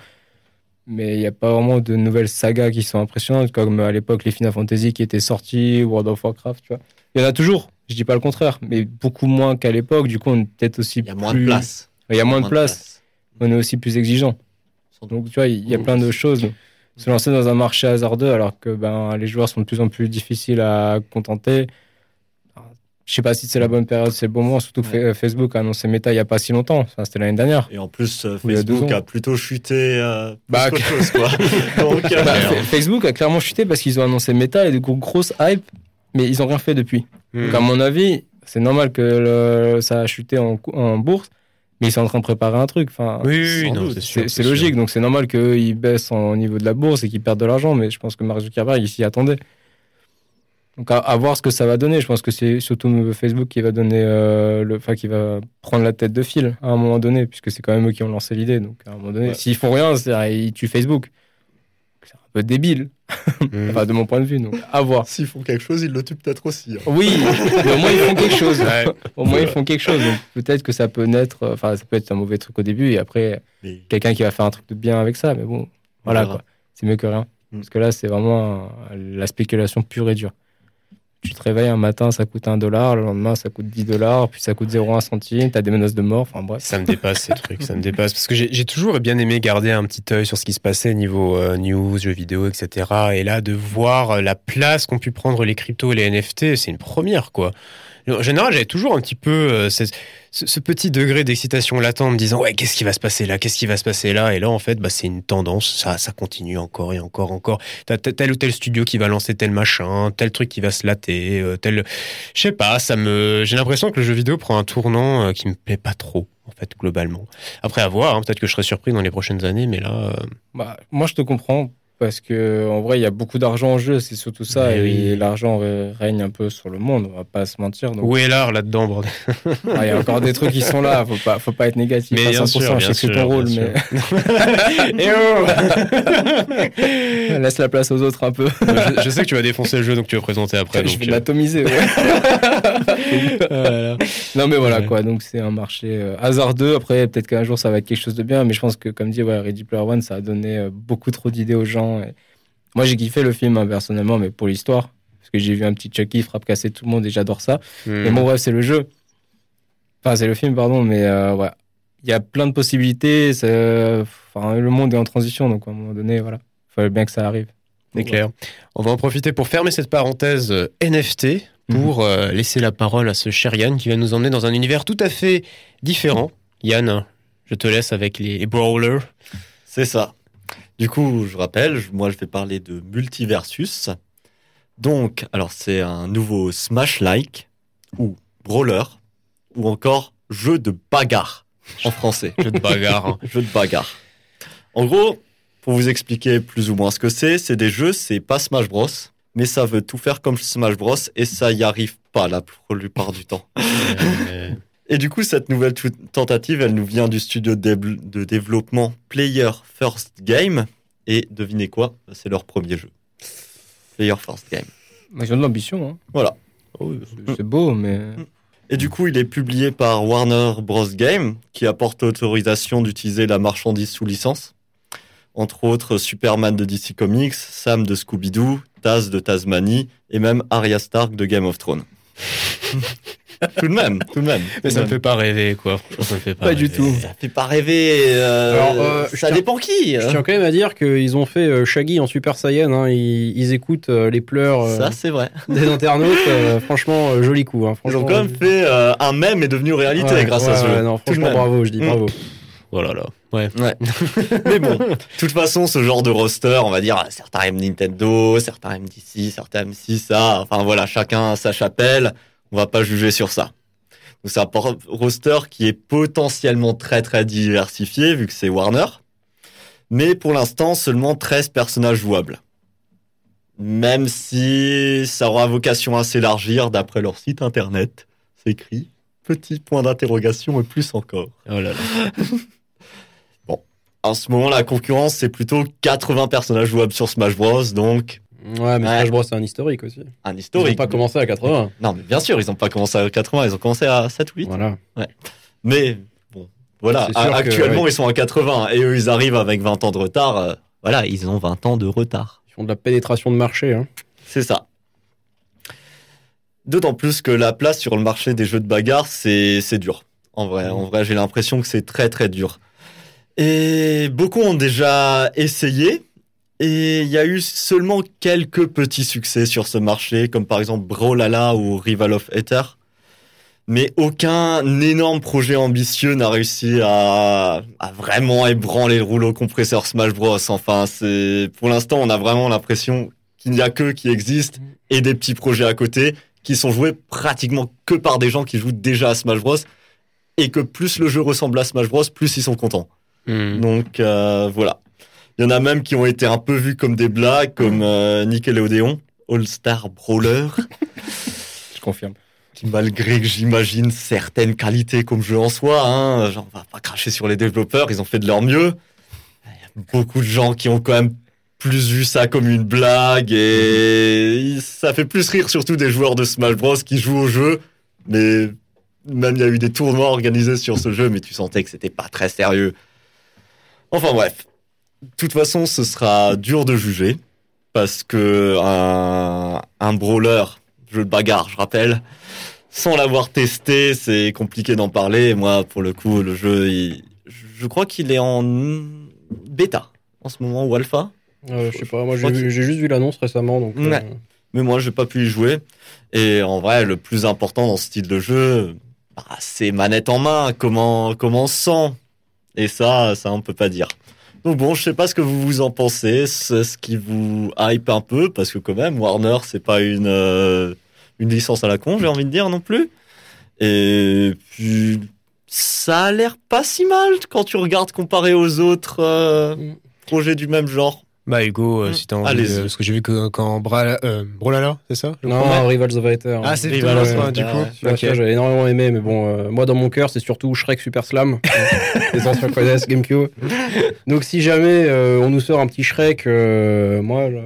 mais il n'y a pas vraiment de nouvelles sagas qui sont impressionnantes comme à l'époque les Final Fantasy qui étaient sortis, World of Warcraft. Tu vois, il y en a toujours. Je dis pas le contraire, mais beaucoup moins qu'à l'époque. Du coup, on est peut-être aussi il y a moins de place. Il y a moins, de place. On est aussi plus exigeant. Donc tu vois, il y a plein de choses. Se lancer dans un marché hasardeux alors que ben les joueurs sont de plus en plus difficiles à contenter je sais pas si c'est la bonne période, c'est le bon moment. Surtout que Facebook a annoncé Meta il y a pas si longtemps. Enfin, c'était l'année dernière. Et en plus, euh, Facebook a, plutôt chuté. Euh, bah, chose, quoi. Euh, bah, Facebook a clairement chuté parce qu'ils ont annoncé Meta et de grosses hype, mais ils ont rien fait depuis. Hmm. Donc, à mon avis, c'est normal que ça a chuté en, en, bourse, mais ils sont en train de préparer un truc. Enfin, oui, c'est logique. Donc, c'est normal qu'ils baissent au niveau de la bourse et qu'ils perdent de l'argent, mais je pense que Mark Zuckerberg, il s'y attendait. Donc à, voir ce que ça va donner. Je pense que c'est surtout Facebook qui va donner, euh, le, enfin qui va prendre la tête de fil à un moment donné, puisque c'est quand même eux qui ont lancé l'idée. Donc à un moment donné, s'ils font rien, ils tuent Facebook. C'est un peu débile, mmh. enfin, de mon point de vue. Donc à voir. S'ils font quelque chose, ils le tuent peut-être aussi. Hein. Oui, mais au moins ils font quelque chose. Au moins ils font quelque chose. Peut-être que ça peut naître. Enfin, ça peut être un mauvais truc au début et après quelqu'un qui va faire un truc de bien avec ça. Mais bon, voilà quoi. C'est mieux que rien. Mmh. Parce que là, c'est vraiment la spéculation pure et dure tu te réveilles un matin, ça coûte un dollar, le lendemain, ça coûte 10 dollars, puis ça coûte 0,1 centime, t'as des menaces de mort, enfin bref. Ça me dépasse ces trucs, ça me dépasse. Parce que j'ai toujours bien aimé garder un petit œil sur ce qui se passait niveau euh, news, jeux vidéo, etc. Et là, de voir la place qu'ont pu prendre les cryptos et les NFT, c'est une première, quoi. En général, j'avais toujours un petit peu euh, ce, petit degré d'excitation latent en me disant ouais, qu'est-ce qui va se passer là, qu'est-ce qui va se passer là, et là en fait, bah, c'est une tendance, ça, ça continue encore et encore, encore. T'as tel ou tel studio qui va lancer tel machin, tel truc qui va se latter, euh, tel, je sais pas, ça me, j'ai l'impression que le jeu vidéo prend un tournant euh, qui me plaît pas trop en fait globalement. Après à voir, hein, peut-être que je serai surpris dans les prochaines années, mais là. Bah, moi je te comprends parce que en vrai il y a beaucoup d'argent en jeu c'est surtout ça Mais et oui. l'argent règne un peu sur le monde on va pas se mentir donc Où est l'art là-dedans, bordel? Ah, il y a encore des trucs qui sont là faut pas faut pas être négatif Mais à bien 100% sûr, je sais que ton rôle mais Eh oh laisse la place aux autres un peu je, je sais que tu vas défoncer le jeu, donc tu vas présenter après. je donc, vais euh, l'atomiser ouais. voilà. non mais voilà Ouais. quoi. Donc c'est un marché euh, hasardeux. Après peut-être qu'un jour ça va être quelque chose de bien. Mais je pense que comme dit ouais, Ready Player One ça a donné euh, beaucoup trop d'idées aux gens. Et moi j'ai kiffé le film hein, personnellement mais pour l'histoire. Parce que j'ai vu un petit Chucky frappe casser tout le monde et j'adore ça. Mais Hmm. bon bref c'est le jeu. Enfin c'est le film pardon mais euh, ouais. Il y a plein de possibilités enfin le monde est en transition donc à un moment donné voilà. Fallait bien que ça arrive. C'est clair. On va en profiter pour fermer cette parenthèse euh, NFT, pour euh, laisser la parole à ce cher Yann qui va nous emmener dans un univers tout à fait différent. Yann, je te laisse avec les, brawlers. C'est ça. Du coup, je rappelle, moi je vais parler de Multiversus. Donc, alors c'est un nouveau Smash-like, ou Brawler, ou encore jeu de bagarre en français. Jeu de bagarre. hein. jeu de bagarre. En gros, pour vous expliquer plus ou moins ce que c'est, c'est des jeux, c'est pas Smash Bros, mais ça veut tout faire comme Smash Bros et ça y arrive pas la plupart du temps. Et du coup, cette nouvelle tentative, elle nous vient du studio de, dé- de développement Player First Game. Et devinez quoi? C'est leur premier jeu. Player First Game. ils ont de l'ambition hein. Voilà. C'est- c'est beau mais Et du coup, il est publié par Warner Bros. Game, qui apporte l'autorisation d'utiliser la marchandise sous licence. Entre autres, Superman de DC Comics, Sam de Scooby-Doo, Taz de Tasmanie, et même Arya Stark de Game of Thrones. tout de même, tout de même. Mais ça me même. fait pas rêver, quoi. Franchement, Ça me fait pas, Pas du tout. Ça fait pas rêver. euh, Alors, euh, ça tiens- dépend qui. Je hein. tiens quand même à dire qu'ils ont fait euh, Shaggy en Super Saiyan. hein. Ils, ils écoutent les pleurs euh, Ça, c'est vrai. des internautes. euh, franchement, joli coup. Hein. Ils ont quand même fait euh, un mème est devenu réalité Ouais, grâce ouais, à ce ouais, jeu. non, Tout de franchement, bravo, je dis Mm. bravo. Oh là là. Ouais. Mais bon, de toute façon, ce genre de roster, on va dire, certains aiment Nintendo, certains aiment DC, certains aiment ci, ça. Enfin voilà, chacun a sa chapelle. On va pas juger sur ça. Donc c'est un roster qui est potentiellement très très diversifié vu que c'est Warner. Mais pour l'instant, seulement 13 personnages jouables. Même si ça aura vocation à s'élargir d'après leur site internet. C'est écrit petit point d'interrogation et plus encore. Oh là là. En ce moment, la concurrence, c'est plutôt 80 personnages jouables sur Smash Bros. Donc, Ouais, mais Ouais. Smash Bros, c'est un historique aussi. un Ils historique. n'ont pas commencé à 80. Non, mais bien sûr, ils n'ont pas commencé à 80, ils ont commencé à 7 ou 8. Voilà. Mais, bon, voilà. Que, Actuellement, ouais. ils sont à 80 et eux, ils arrivent avec 20 ans de retard. euh, voilà, ils ont 20 ans de retard. Ils font de la pénétration de marché. Hein. C'est ça. D'autant plus que la place sur le marché des jeux de bagarre, c'est c'est dur. En vrai, en vrai, j'ai l'impression que c'est très très dur. Et beaucoup ont déjà essayé. Et il y a eu seulement quelques petits succès sur ce marché, comme par exemple Brawlhalla ou Rival of Ether. Mais aucun énorme projet ambitieux n'a réussi à, vraiment ébranler le rouleau compresseur Smash Bros. Enfin, c'est pour l'instant, on a vraiment l'impression qu'il n'y a que qui existent et des petits projets à côté qui sont joués pratiquement que par des gens qui jouent déjà à Smash Bros. Et que plus le jeu ressemble à Smash Bros, plus ils sont contents. Hmm. Donc euh, voilà. Il y en a même qui ont été un peu vus comme des blagues, comme euh, Nickelodeon, All Star Brawler, je confirme qui malgré que j'imagine certaines qualités comme jeu en soi, hein, genre, on va pas cracher sur les développeurs, ils ont fait de leur mieux. Il y a beaucoup de gens qui ont quand même plus vu ça comme une blague et ça fait plus rire surtout des joueurs de Smash Bros qui jouent au jeu, mais même il y a eu des tournois organisés sur ce jeu, mais tu sentais que c'était pas très sérieux. Enfin bref, de toute façon, ce sera dur de juger parce que un, un brawler, jeu de bagarre, je rappelle, sans l'avoir testé, c'est compliqué d'en parler. Moi, pour le coup, le jeu, il- je crois qu'il est en bêta en ce moment ou alpha. Euh, je sais pas, moi j'ai que- juste vu l'annonce récemment. Donc, Ouais. euh, mais moi j'ai pas pu y jouer. Et en vrai, le plus important dans ce style de jeu, bah, c'est manette en main, comment comment on se sent? Et ça, ça on peut pas dire. Donc bon, je sais pas ce que vous vous en pensez, c'est ce qui vous hype un peu, parce que quand même, Warner, c'est pas une euh, une licence à la con, j'ai envie de dire non plus. Et puis ça a l'air pas si mal quand tu regardes comparé aux autres euh, Mm. projets du même genre. Bah Hugo, euh, Mm. si t'as envie, Allez-y. de- parce que j'ai vu que quand Bra... euh, Brolala, c'est ça je Non, Rivals of Aether. Ah, c'est Rivals of ouais, du coup. Ok. celui-là, j'avais énormément aimé, mais bon, euh, moi dans mon cœur, c'est surtout Shrek Super Slam, les anciens connaissent GameCube. Donc si jamais euh, on nous sort un petit Shrek, euh, moi, je-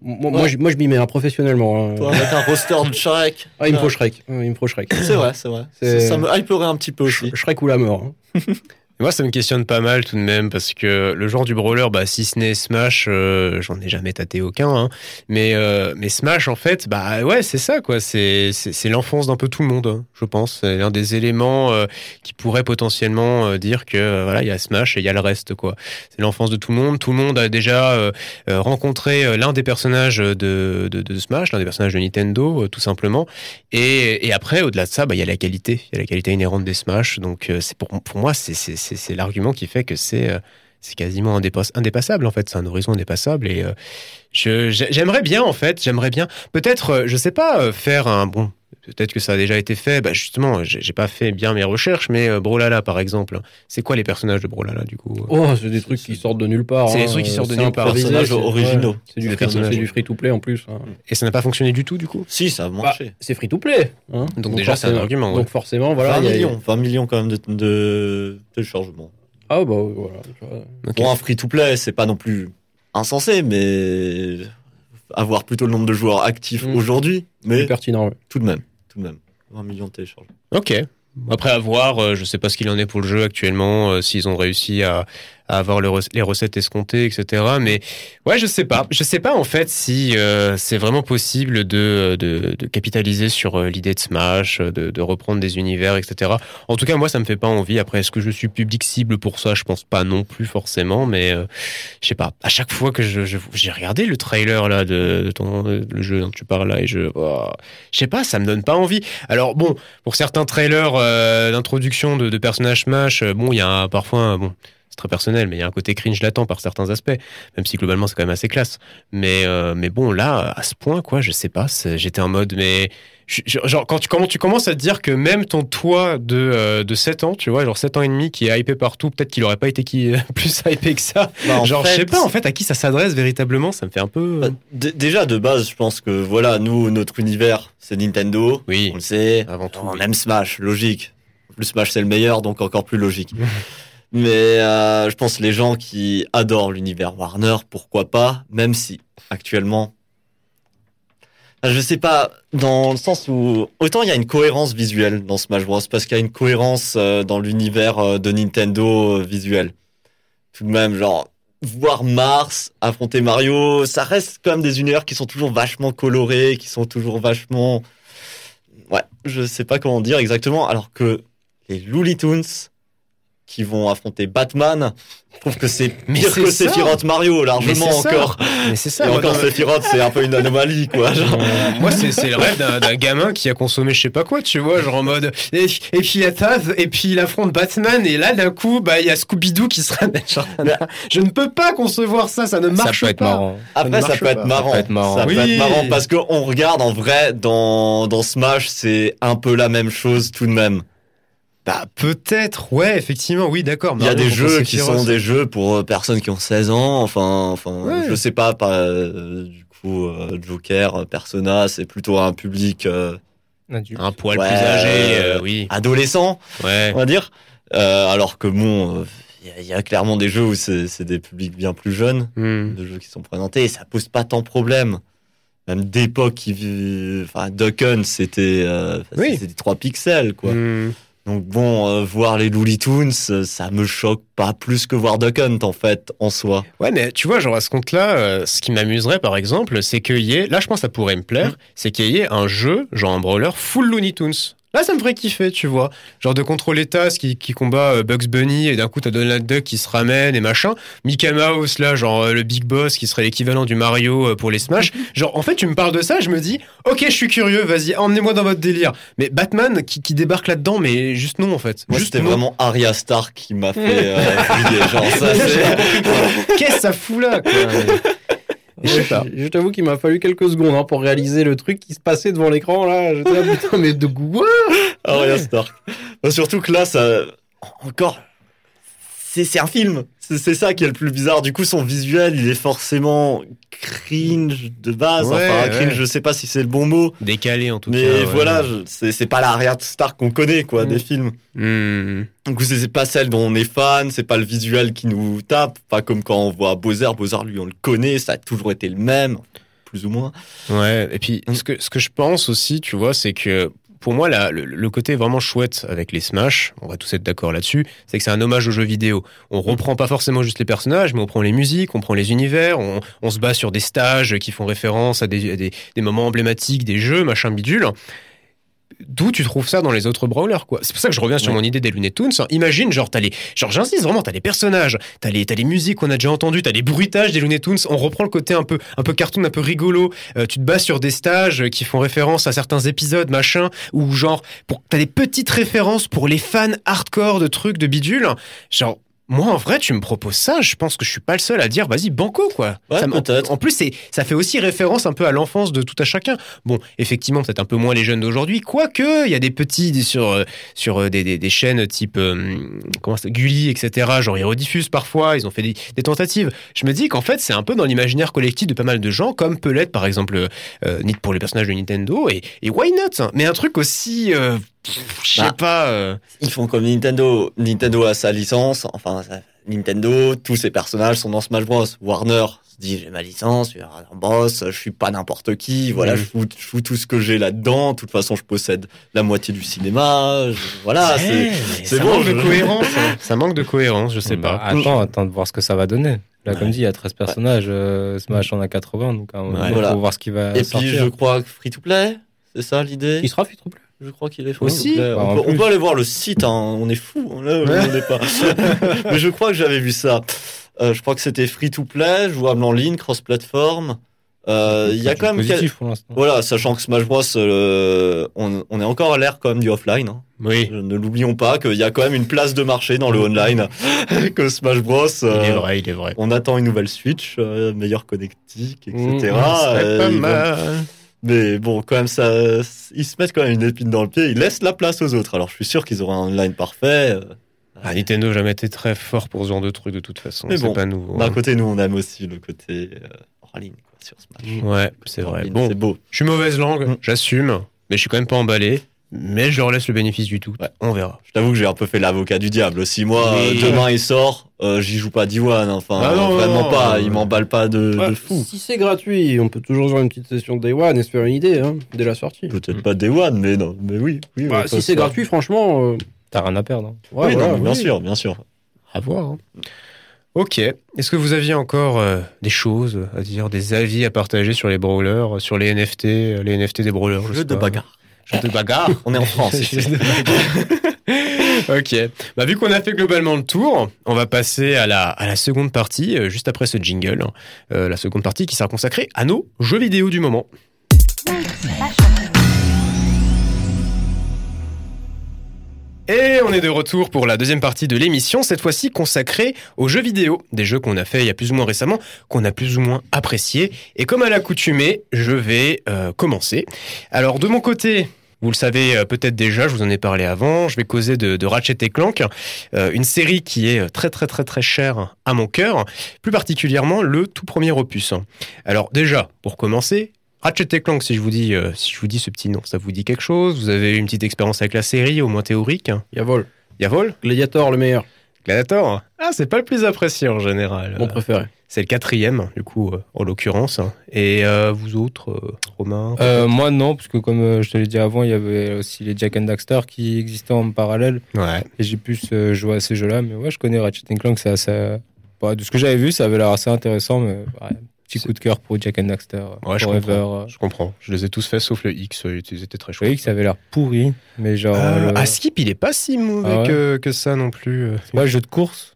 moi, moi, Ouais. je- moi, je m'y mets hein, professionnellement. hein. Toi, avec un roster de Shrek. Ah, il me faut Shrek. Ah, il me faut Shrek. C'est vrai, c'est vrai. C'est- Ça me hyperait un petit peu aussi. Sh- Shrek ou la mort. hein. Moi, ça me questionne pas mal tout de même parce que le genre du brawler, bah, si ce n'est Smash, euh, j'en ai jamais tâté aucun. Hein. Mais, euh, mais Smash, en fait, bah ouais, c'est ça, quoi. C'est l'enfance d'un peu tout le monde, hein, je pense. C'est l'un des éléments euh, qui pourrait potentiellement dire que voilà, il y a Smash et il y a le reste, quoi. C'est l'enfance de tout le monde. Tout le monde a déjà rencontré l'un des personnages de, de, Smash, l'un des personnages de Nintendo, tout simplement. Et, et après, au-delà de ça, bah, il y a la qualité. Il y a la qualité inhérente des Smash. Donc, c'est pour, pour moi, c'est- c'est l'argument qui fait que c'est euh, c'est quasiment indépass- indépassable, en fait. C'est un horizon indépassable. Et euh, j'aimerais bien, en fait, j'aimerais bien, peut-être, euh, je sais pas, faire un bon. Peut-être que ça a déjà été fait. Bah, justement, j'ai pas fait bien mes recherches, mais euh, Brolala, par exemple. C'est quoi les personnages de Brolala, du coup Oh, c'est des trucs qui sortent de nulle part. C'est des hein. trucs qui sortent de nulle part. improvisé, Personnages c'est- originaux. ouais, C'est du, Des free-to-play en plus. hein. Et ça n'a pas fonctionné du tout, du coup? Si, ça a marché. C'est free-to-play. hein. Donc, déjà, c'est un forcément- argument. ouais. Donc forcément, voilà. 20 il y a- millions, 20 millions quand même de, de téléchargements. Ah bah voilà. tu vois. Ok. Pour un free-to-play, c'est pas non plus insensé, mais avoir plutôt le nombre de joueurs actifs Mm. aujourd'hui, C'est mais pertinent. ouais. tout de même, même, 20 millions de téléchargements. Ok. Après avoir, euh, je sais pas ce qu'il en est pour le jeu actuellement, euh, s'ils ont réussi à, à avoir les recettes escomptées, etc. Mais ouais, je sais pas. Je sais pas en fait si euh, c'est vraiment possible de, de, de capitaliser sur euh, l'idée de Smash, de, de reprendre des univers, etc. En tout cas, moi, ça me fait pas envie. Après, est-ce que je suis public cible pour ça? Je pense pas non plus forcément, mais euh, je sais pas. À chaque fois que je j'ai regardé le trailer là de, ton le jeu dont tu parles là et je oh, je sais pas, ça me donne pas envie. Alors bon, pour certains trailers euh, d'introduction de, de personnages Smash, euh, bon, il y a parfois, bon, c'est très personnel, mais il y a un côté cringe latent par certains aspects, même si globalement c'est quand même assez classe. Mais, euh, mais bon, là, à ce point, quoi, je sais pas, j'étais en mode, mais. je- Genre, quand tu, comment tu commences à te dire que même ton toi de, euh, de 7 ans, tu vois, genre 7 ans et demi, qui est hypé partout, peut-être qu'il aurait pas été qui, plus hypé que ça. Bah, en genre, fait, je sais pas, en fait, à qui ça s'adresse véritablement, ça me fait un peu. bah, d- déjà de base, je pense que voilà, nous, notre univers, c'est Nintendo. Oui, On le sait. avant tout. On oui. aime Smash, logique. Plus, Smash c'est le meilleur, donc encore plus logique. Mais euh, je pense les gens qui adorent l'univers Warner, pourquoi pas, même si actuellement, je sais pas, dans le sens où autant il y a une cohérence visuelle dans Smash Bros, parce qu'il y a une cohérence euh, dans l'univers euh, de Nintendo visuel. Tout de même, genre voir Mars affronter Mario, ça reste quand même des univers qui sont toujours vachement colorés, qui sont toujours vachement ouais, je sais pas comment dire exactement, alors que les Looney Tunes qui vont affronter Batman, je trouve que c'est Mais pire c'est que ça. Sephiroth Mario, largement Mais c'est ça. encore. Mais c'est ça, Et encore Sephiroth, c'est un peu une anomalie, quoi. Genre. Euh, Moi, c'est c'est le rêve d'un d'un gamin qui a consommé je sais pas quoi, tu vois, genre en mode. Et, et puis il y a Taz, et puis il affronte Batman, et là d'un coup, bah il y a Scooby-Doo qui sera. je ne peux pas concevoir ça, ça ne marche ça peut être pas. marrant. Après, ça, marche peut pas. être marrant. Ça peut être marrant. Ça peut être marrant parce qu'on regarde en vrai dans, dans Smash, c'est un peu la même chose tout de même. Bah peut-être, ouais, effectivement, oui, d'accord. Il y a Mario des jeux qui sont des jeux pour euh, personnes qui ont 16 ans. Enfin, enfin, Ouais. je sais pas. pas euh, du coup, euh, Joker, Persona, c'est plutôt un public euh. Un poil Ouais, plus âgé, euh, euh, oui. adolescent, Ouais. on va dire. Euh, alors que bon, euh, il y a- il y, a clairement des jeux où c'est des publics bien plus jeunes, Hmm. de jeux qui sont présentés, et ça pose pas tant de problèmes. Même d'époque, qui enfin, Duck Hunt, c'était euh, Oui. c'était 3 pixels, quoi. Hmm. Donc bon, euh, voir les Looney Tunes, euh, ça me choque pas plus que voir Duck Hunt, en fait, en soi. Ouais, mais tu vois, genre à ce compte-là, euh, ce qui m'amuserait par exemple, c'est qu'il y ait, là je pense que ça pourrait me plaire, Mm. c'est qu'il y ait un jeu, genre un brawler full Looney Tunes. Là, ça me ferait kiffer, tu vois. Genre de contrôler Taz qui, qui combat euh, Bugs Bunny et d'un coup t'as Donald Duck qui se ramène et machin. Mickey Mouse, là, genre euh, le Big Boss qui serait l'équivalent du Mario euh, pour les Smash. Genre, en fait, tu me parles de ça, je me dis, ok, je suis curieux, vas-y, emmenez-moi dans votre délire. Mais Batman qui, qui débarque là-dedans, mais juste non, en fait. Moi, juste c'était vraiment Arya Stark qui m'a fait euh, genre ça. c'est- Qu'est-ce que ça fout là, quoi Je t'avoue qu'il m'a fallu quelques secondes hein, pour réaliser le truc qui se passait devant l'écran là. J'étais là, putain, mais de quoi? Arya Stark. Bah, surtout que là, ça. Encore. C'est un film. C'est ça qui est le plus bizarre. Du coup, son visuel, il est forcément cringe de base. Ouais, enfin, cringe, ouais. je sais pas si c'est le bon mot. Décalé en tout cas. Mais ouais. voilà, je- c'est pas la Arya Stark qu'on connaît, quoi, Mm. des films. Hmm. Du coup, c'est pas celle dont on est fan, c'est pas le visuel qui nous tape. Pas comme quand on voit Bowser. Bowser, lui, on le connaît, ça a toujours été le même, plus ou moins. Ouais, et puis Mm. ce que, ce que je pense aussi, tu vois, c'est que pour moi, le, côté vraiment chouette avec les Smash, on va tous être d'accord là-dessus, c'est que c'est un hommage aux jeux vidéo. On reprend pas forcément juste les personnages, mais on prend les musiques, on prend les univers, on, se base sur des stages qui font référence à des, à des, des moments emblématiques des jeux, machin bidule. D'où tu trouves ça dans les autres brawlers, quoi. C'est pour ça que je reviens sur Ouais. mon idée des Looney Tunes. Imagine, genre, t'as les, genre, j'insiste vraiment, t'as les personnages, t'as les, t'as les musiques qu'on a déjà entendues, t'as les bruitages des Looney Tunes. On reprend le côté un peu, un peu cartoon, un peu rigolo. Euh, tu te bases sur des stages qui font référence à certains épisodes, machin, ou genre, pour, t'as des petites références pour les fans hardcore de trucs de bidule. Genre, moi, en vrai, tu me proposes ça, je pense que je suis pas le seul à dire, vas-y, banco, quoi. Ouais, Ça peut-être. En plus, c'est, ça fait aussi référence un peu à l'enfance de tout à chacun. Bon, effectivement, peut-être un peu moins les jeunes d'aujourd'hui, quoique, il y a des petits sur, euh, sur euh, des, des, des chaînes type, euh, comment ça, Gulli, etc. Genre, ils rediffusent parfois, ils ont fait des, des tentatives. Je me dis qu'en fait, c'est un peu dans l'imaginaire collectif de pas mal de gens, comme peut l'être, par exemple, euh, Nid pour les personnages de Nintendo, et, et why not? Hein. Mais un truc aussi, euh, je sais Bah. pas, euh, Ils font comme Nintendo. Nintendo a sa licence. Enfin, Nintendo, tous ses personnages sont dans Smash Bros. Warner se dit j'ai ma licence, je suis un boss, je suis pas n'importe qui. Voilà, Mhm. je, fous, je fous tout ce que j'ai là-dedans. De toute façon, je possède la moitié du cinéma. je- voilà, c'est. Ouais, c'est ça bon, manque de cohérence. hein. Ça manque de cohérence, je sais Bah, pas. Attends, attends de voir ce que ça va donner. Là, Ouais. comme dit, il y a 13 personnages. euh, Smash en a 80, donc Ouais. faut voir ce qui va Et sortir. puis, je crois que free to play, c'est ça l'idée? Il sera fait trop plus. Je crois qu'il est free Aussi. Bah, on, peut, on plus. peut aller voir le site. hein, On est fou. hein, Là, on n'est pas. Mais je crois que j'avais vu ça. Euh, je crois que c'était free to play, jouable en ligne, cross-platform. Euh, Il y a quand même. quel- positif pour l'instant. Voilà, sachant que Smash Bros, euh, on, on est encore à l'ère quand même du offline. hein. Oui. Ne l'oublions pas qu'il y a quand même une place de marché dans le online. que Smash Bros, Il est euh, vrai, il est vrai. on attend une nouvelle Switch, euh, meilleure connectique, etc. Mmh, Euh, pas mal. Mais bon, quand même, ça, ils se mettent quand même une épine dans le pied. Ils laissent la place aux autres. Alors, je suis sûr qu'ils auront un online parfait. euh. Ah, Nintendo n'a jamais été très fort pour ce genre de truc de toute façon. Mais C'est bon, pas nouveau. D'un hein. côté, nous, on aime aussi le côté euh, hors ligne quoi, sur Smash. Ouais, c'est vrai. ligne, Bon, c'est beau. je suis mauvaise langue, Mm. j'assume, mais je suis quand même pas emballé. Mais je leur laisse le bénéfice du tout. Ouais. On verra. Je t'avoue que j'ai un peu fait l'avocat du diable aussi. Moi, euh, demain il sort, euh, j'y joue pas D1. Enfin, Ah non, vraiment non, pas. non. Il m'emballe pas de, fou. Si c'est gratuit, on peut toujours jouer une petite session de Day One et se faire une idée hein, dès la sortie. Peut-être pas D1, mais non. Mais oui. oui Bah, si c'est gratuit, franchement. euh, T'as rien à perdre. hein. ouais, oui, voilà, non, bien oui. sûr, bien sûr. À voir. hein. Ok. Est-ce que vous aviez encore euh, des choses à dire, des avis à partager sur les brawlers, sur les NFT, les NFT des brawlers je Jeu sais de pas. bagarre. Jeu de bagarre. On est en France. ok. Bah, vu qu'on a fait globalement le tour, on va passer à la, à la seconde partie, euh, juste après ce jingle. hein. Euh, la seconde partie qui sera consacrée à nos jeux vidéo du moment. Et on est de retour pour la deuxième partie de l'émission, cette fois-ci consacrée aux jeux vidéo. Des jeux qu'on a fait il y a plus ou moins récemment, qu'on a plus ou moins appréciés. Et comme à l'accoutumée, je vais euh, commencer. Alors de mon côté, vous le savez euh, peut-être déjà, je vous en ai parlé avant, je vais causer de, Ratchet et Clank, euh, une série qui est très très très très chère à mon cœur, plus particulièrement le tout premier opus. Alors déjà, pour commencer, Ratchet et Clank, si je vous dis, euh, si je vous dis ce petit nom, ça vous dit quelque chose? Vous avez eu une petite expérience avec la série, au moins théorique? Il y a Vol. Yavol Gladiator, le meilleur. Gladiator? Ah, c'est pas le plus apprécié en général. Mon préféré. c'est le quatrième, du coup, euh, en l'occurrence. Et euh, vous autres, euh, Romain Euh, moi, non, parce que comme euh, je te l'ai dit avant, il y avait aussi les Jack and Daxter qui existaient en parallèle. Ouais. Et j'ai pu euh, jouer à ces jeux-là. Mais ouais, je connais Ratchet Clank. C'est assez... bah, de ce que j'avais vu, ça avait l'air assez intéressant. Mais ouais, petit coup de cœur pour Jack and Daxter. Ouais, je comprends. Je comprends. Je les ai tous faits sauf le X. euh, Ils étaient très chauds. que ça avait l'air pourri, mais genre. Euh, le- ah, Skip, il est pas si mauvais Ah ouais que, que ça non plus. euh. le jeu de course.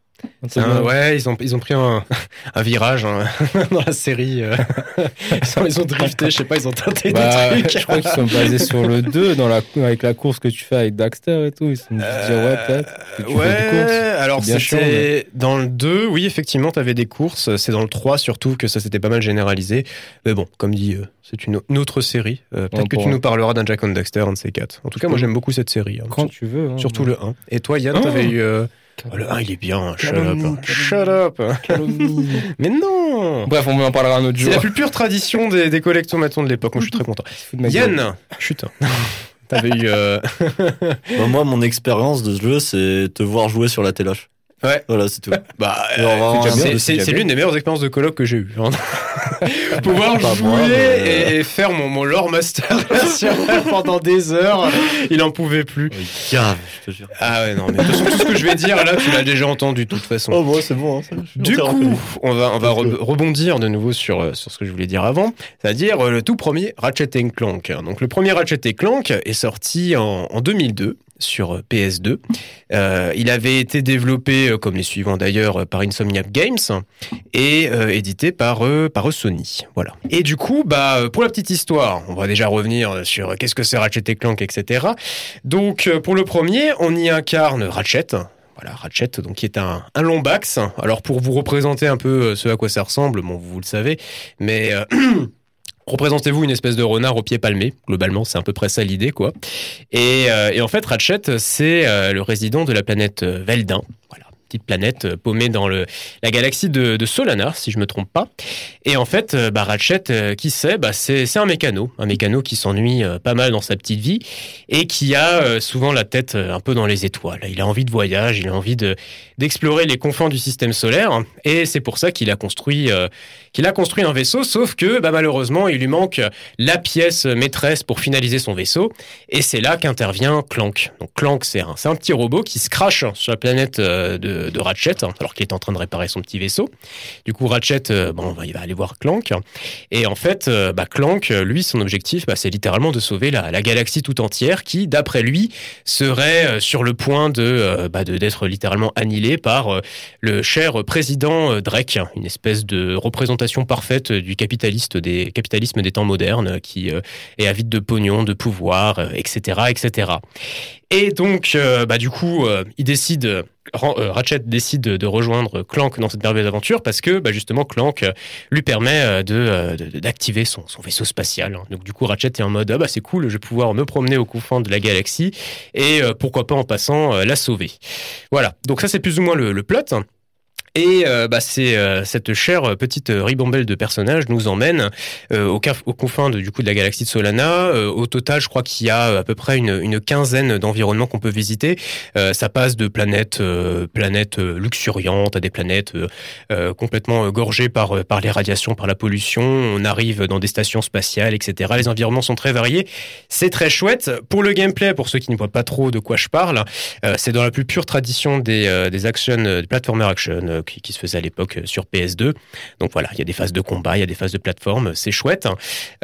Un ouais, ils ont, ils ont pris un, un virage hein, dans la série. euh. ils, ont, ils ont drifté, je sais pas, ils ont tenté Bah, des trucs. je crois qu'ils sont basés sur le 2 dans la, avec la course que tu fais avec Daxter et tout. Ils se sont dit, ouais, peut-être. Euh, ouais, des courses. alors c'était dans le 2, oui, effectivement, tu avais des courses. C'est dans le 3 surtout que ça s'était pas mal généralisé. Mais bon, comme dit, euh, c'est une, autre série. Euh, Peut-être On que tu nous parleras d'un Jack and Dexter, un de ces quatre. En tout cas, moi j'aime beaucoup cette série. hein. Quand tu veux. hein. Surtout le 1. Et toi, Yann, Oh t'avais eu. euh, oh, le 1, il est bien. Shut up. Shut up. Mais non Bref, on en parlera un autre C'est jour. la plus pure tradition des, des collectomatons de l'époque. Moi, je suis très content. Yann Chut. T'avais eu. euh, Bah, moi, mon expérience de ce jeu, c'est te voir jouer sur la téloche. Ouais. Voilà, c'est tout. Bah, euh, c'est- l'une des meilleures expériences de coloc que j'ai eues. hein. Pouvoir jouer moi, mais- et, faire mon, mon lore master pendant des heures, il en pouvait plus. Grave, je te jure. Ah ouais, non, mais de toute façon, tout ce que je vais dire là, tu l'as déjà entendu de toute façon. Oh, bon, c'est bon. hein, ça, Du coup, on va, on va re- rebondir de nouveau sur, euh, sur ce que je voulais dire avant, c'est-à-dire euh, le tout premier Ratchet Clank. Donc le premier Ratchet Clank est sorti en, en 2002 sur euh, PS2. Euh, il avait été développé, euh, comme les suivants d'ailleurs, par Insomniac Games et édité par, par Sony. Voilà. Et du coup, bah, pour la petite histoire, on va déjà revenir sur qu'est-ce que c'est Ratchet Clank, etc. Donc pour le premier, on y incarne Ratchet, voilà, Ratchet, donc qui est un, un lombax. Alors pour vous représenter un peu ce à quoi ça ressemble, bon, vous, le savez, mais représentez-vous une espèce de renard au pied palmé. Globalement, c'est à peu près ça l'idée, quoi. Et, euh, en fait, Ratchet, c'est euh, le résident de la planète euh, Veldin. Voilà. Petite planète euh, paumée dans la galaxie de, de Solana, si je me trompe pas. Et en fait, euh, bah, Ratchet, euh, qui c'est bah, C'est un mécano. Un mécano qui s'ennuie pas mal dans sa petite vie et qui a souvent la tête un peu dans les étoiles. Il a envie de voyage, il a envie de d'explorer les confins du système solaire et c'est pour ça qu'il a construit qu'il a construit un vaisseau sauf que bah, malheureusement il lui manque la pièce maîtresse pour finaliser son vaisseau et c'est là qu'intervient Clank. Donc Clank c'est un petit robot qui se crache sur la planète de, de Ratchet hein, alors qu'il est en train de réparer son petit vaisseau. Du coup Ratchet euh, bon bah, il va aller voir Clank et en fait euh, bah, Clank lui son objectif bah, c'est littéralement de sauver la, la galaxie tout entière qui d'après lui serait euh, sur le point de bah, de- d'être littéralement annihilé par le cher président Drake, une espèce de représentation parfaite du capitaliste des capitalisme des temps modernes qui est avide de pognon, de pouvoir, etc., etc. Et donc, du coup, il décide, Ratchet décide de rejoindre Clank dans cette merveilleuse aventure parce que, bah, justement, Clank euh, lui permet euh, de, euh, d'activer son, vaisseau spatial. Donc, du coup, Ratchet est en mode, ah bah, c'est cool, je vais pouvoir me promener aux confins de la galaxie et euh, pourquoi pas en passant euh, la sauver. Voilà. Donc, ça, c'est plus ou moins le, le plot. Et euh, bah, c'est euh, cette chère petite ribambelle de personnages nous emmène euh, au, caf- aux confins de, du coup de la galaxie de Solana. Euh, au total, je crois qu'il y a à peu près une, une quinzaine d'environnements qu'on peut visiter. Euh, ça passe de planètes, euh, planètes luxuriantes à des planètes complètement gorgées par par les radiations, par la pollution. On arrive dans des stations spatiales, etc. Les environnements sont très variés. C'est très chouette. Pour le gameplay, pour ceux qui ne voient pas trop de quoi je parle, c'est dans la plus pure tradition des, des action, des platformer action euh, qui, se faisait à l'époque euh, sur PS2. Donc voilà, il y a des phases de combat, il y a des phases de plateforme, c'est chouette.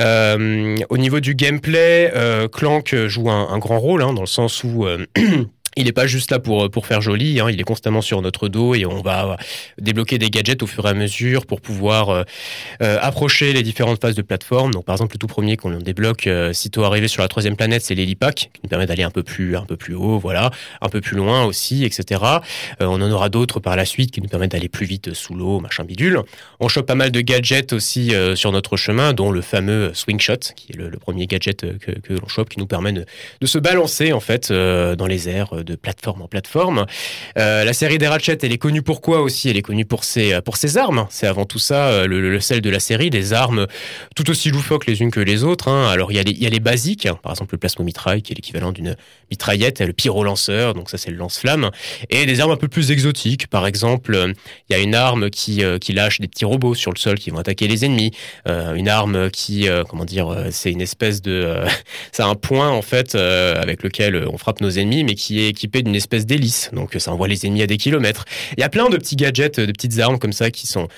Euh, au niveau du gameplay, euh, Clank joue un, grand rôle hein, dans le sens où euh, il n'est pas juste là pour, pour faire joli, hein, il est constamment sur notre dos et on va débloquer des gadgets au fur et à mesure pour pouvoir euh, euh, approcher les différentes phases de plateforme. Donc par exemple le tout premier qu'on débloque, euh, sitôt arrivé sur la troisième planète, c'est l'hélipack qui nous permet d'aller un peu plus un peu plus haut, voilà, un peu plus loin aussi, etc. Euh, on en aura d'autres par la suite qui nous permettent d'aller plus vite sous l'eau, machin bidule. On chope pas mal de gadgets aussi euh, sur notre chemin, dont le fameux swing shot, qui est le, premier gadget euh, que, que l'on chope, qui nous permet de, de se balancer en fait euh, dans les airs euh, de plateforme en plateforme. Euh, la série des Ratchet, elle est connue pour quoi aussi? Elle est connue pour ses pour ses armes. C'est avant tout ça euh, le, sel de la série, des armes tout aussi loufoques les unes que les autres. Hein. Alors il y a les y a les basiques, hein. par exemple le plasmomitraille qui est l'équivalent d'une mitraillette, le pyro-lanceur, donc ça c'est le lance-flamme, et des armes un peu plus exotiques. Par exemple, euh, il y a une arme qui, euh, qui lâche des petits robots sur le sol qui vont attaquer les ennemis. Euh, une arme qui, euh, comment dire, euh, c'est une espèce de, euh, c'est un point en fait euh, avec lequel on frappe nos ennemis, mais qui est d'une espèce d'hélice. Donc ça envoie les ennemis à des kilomètres. Il y a plein de petits gadgets, de petites armes comme ça qui sont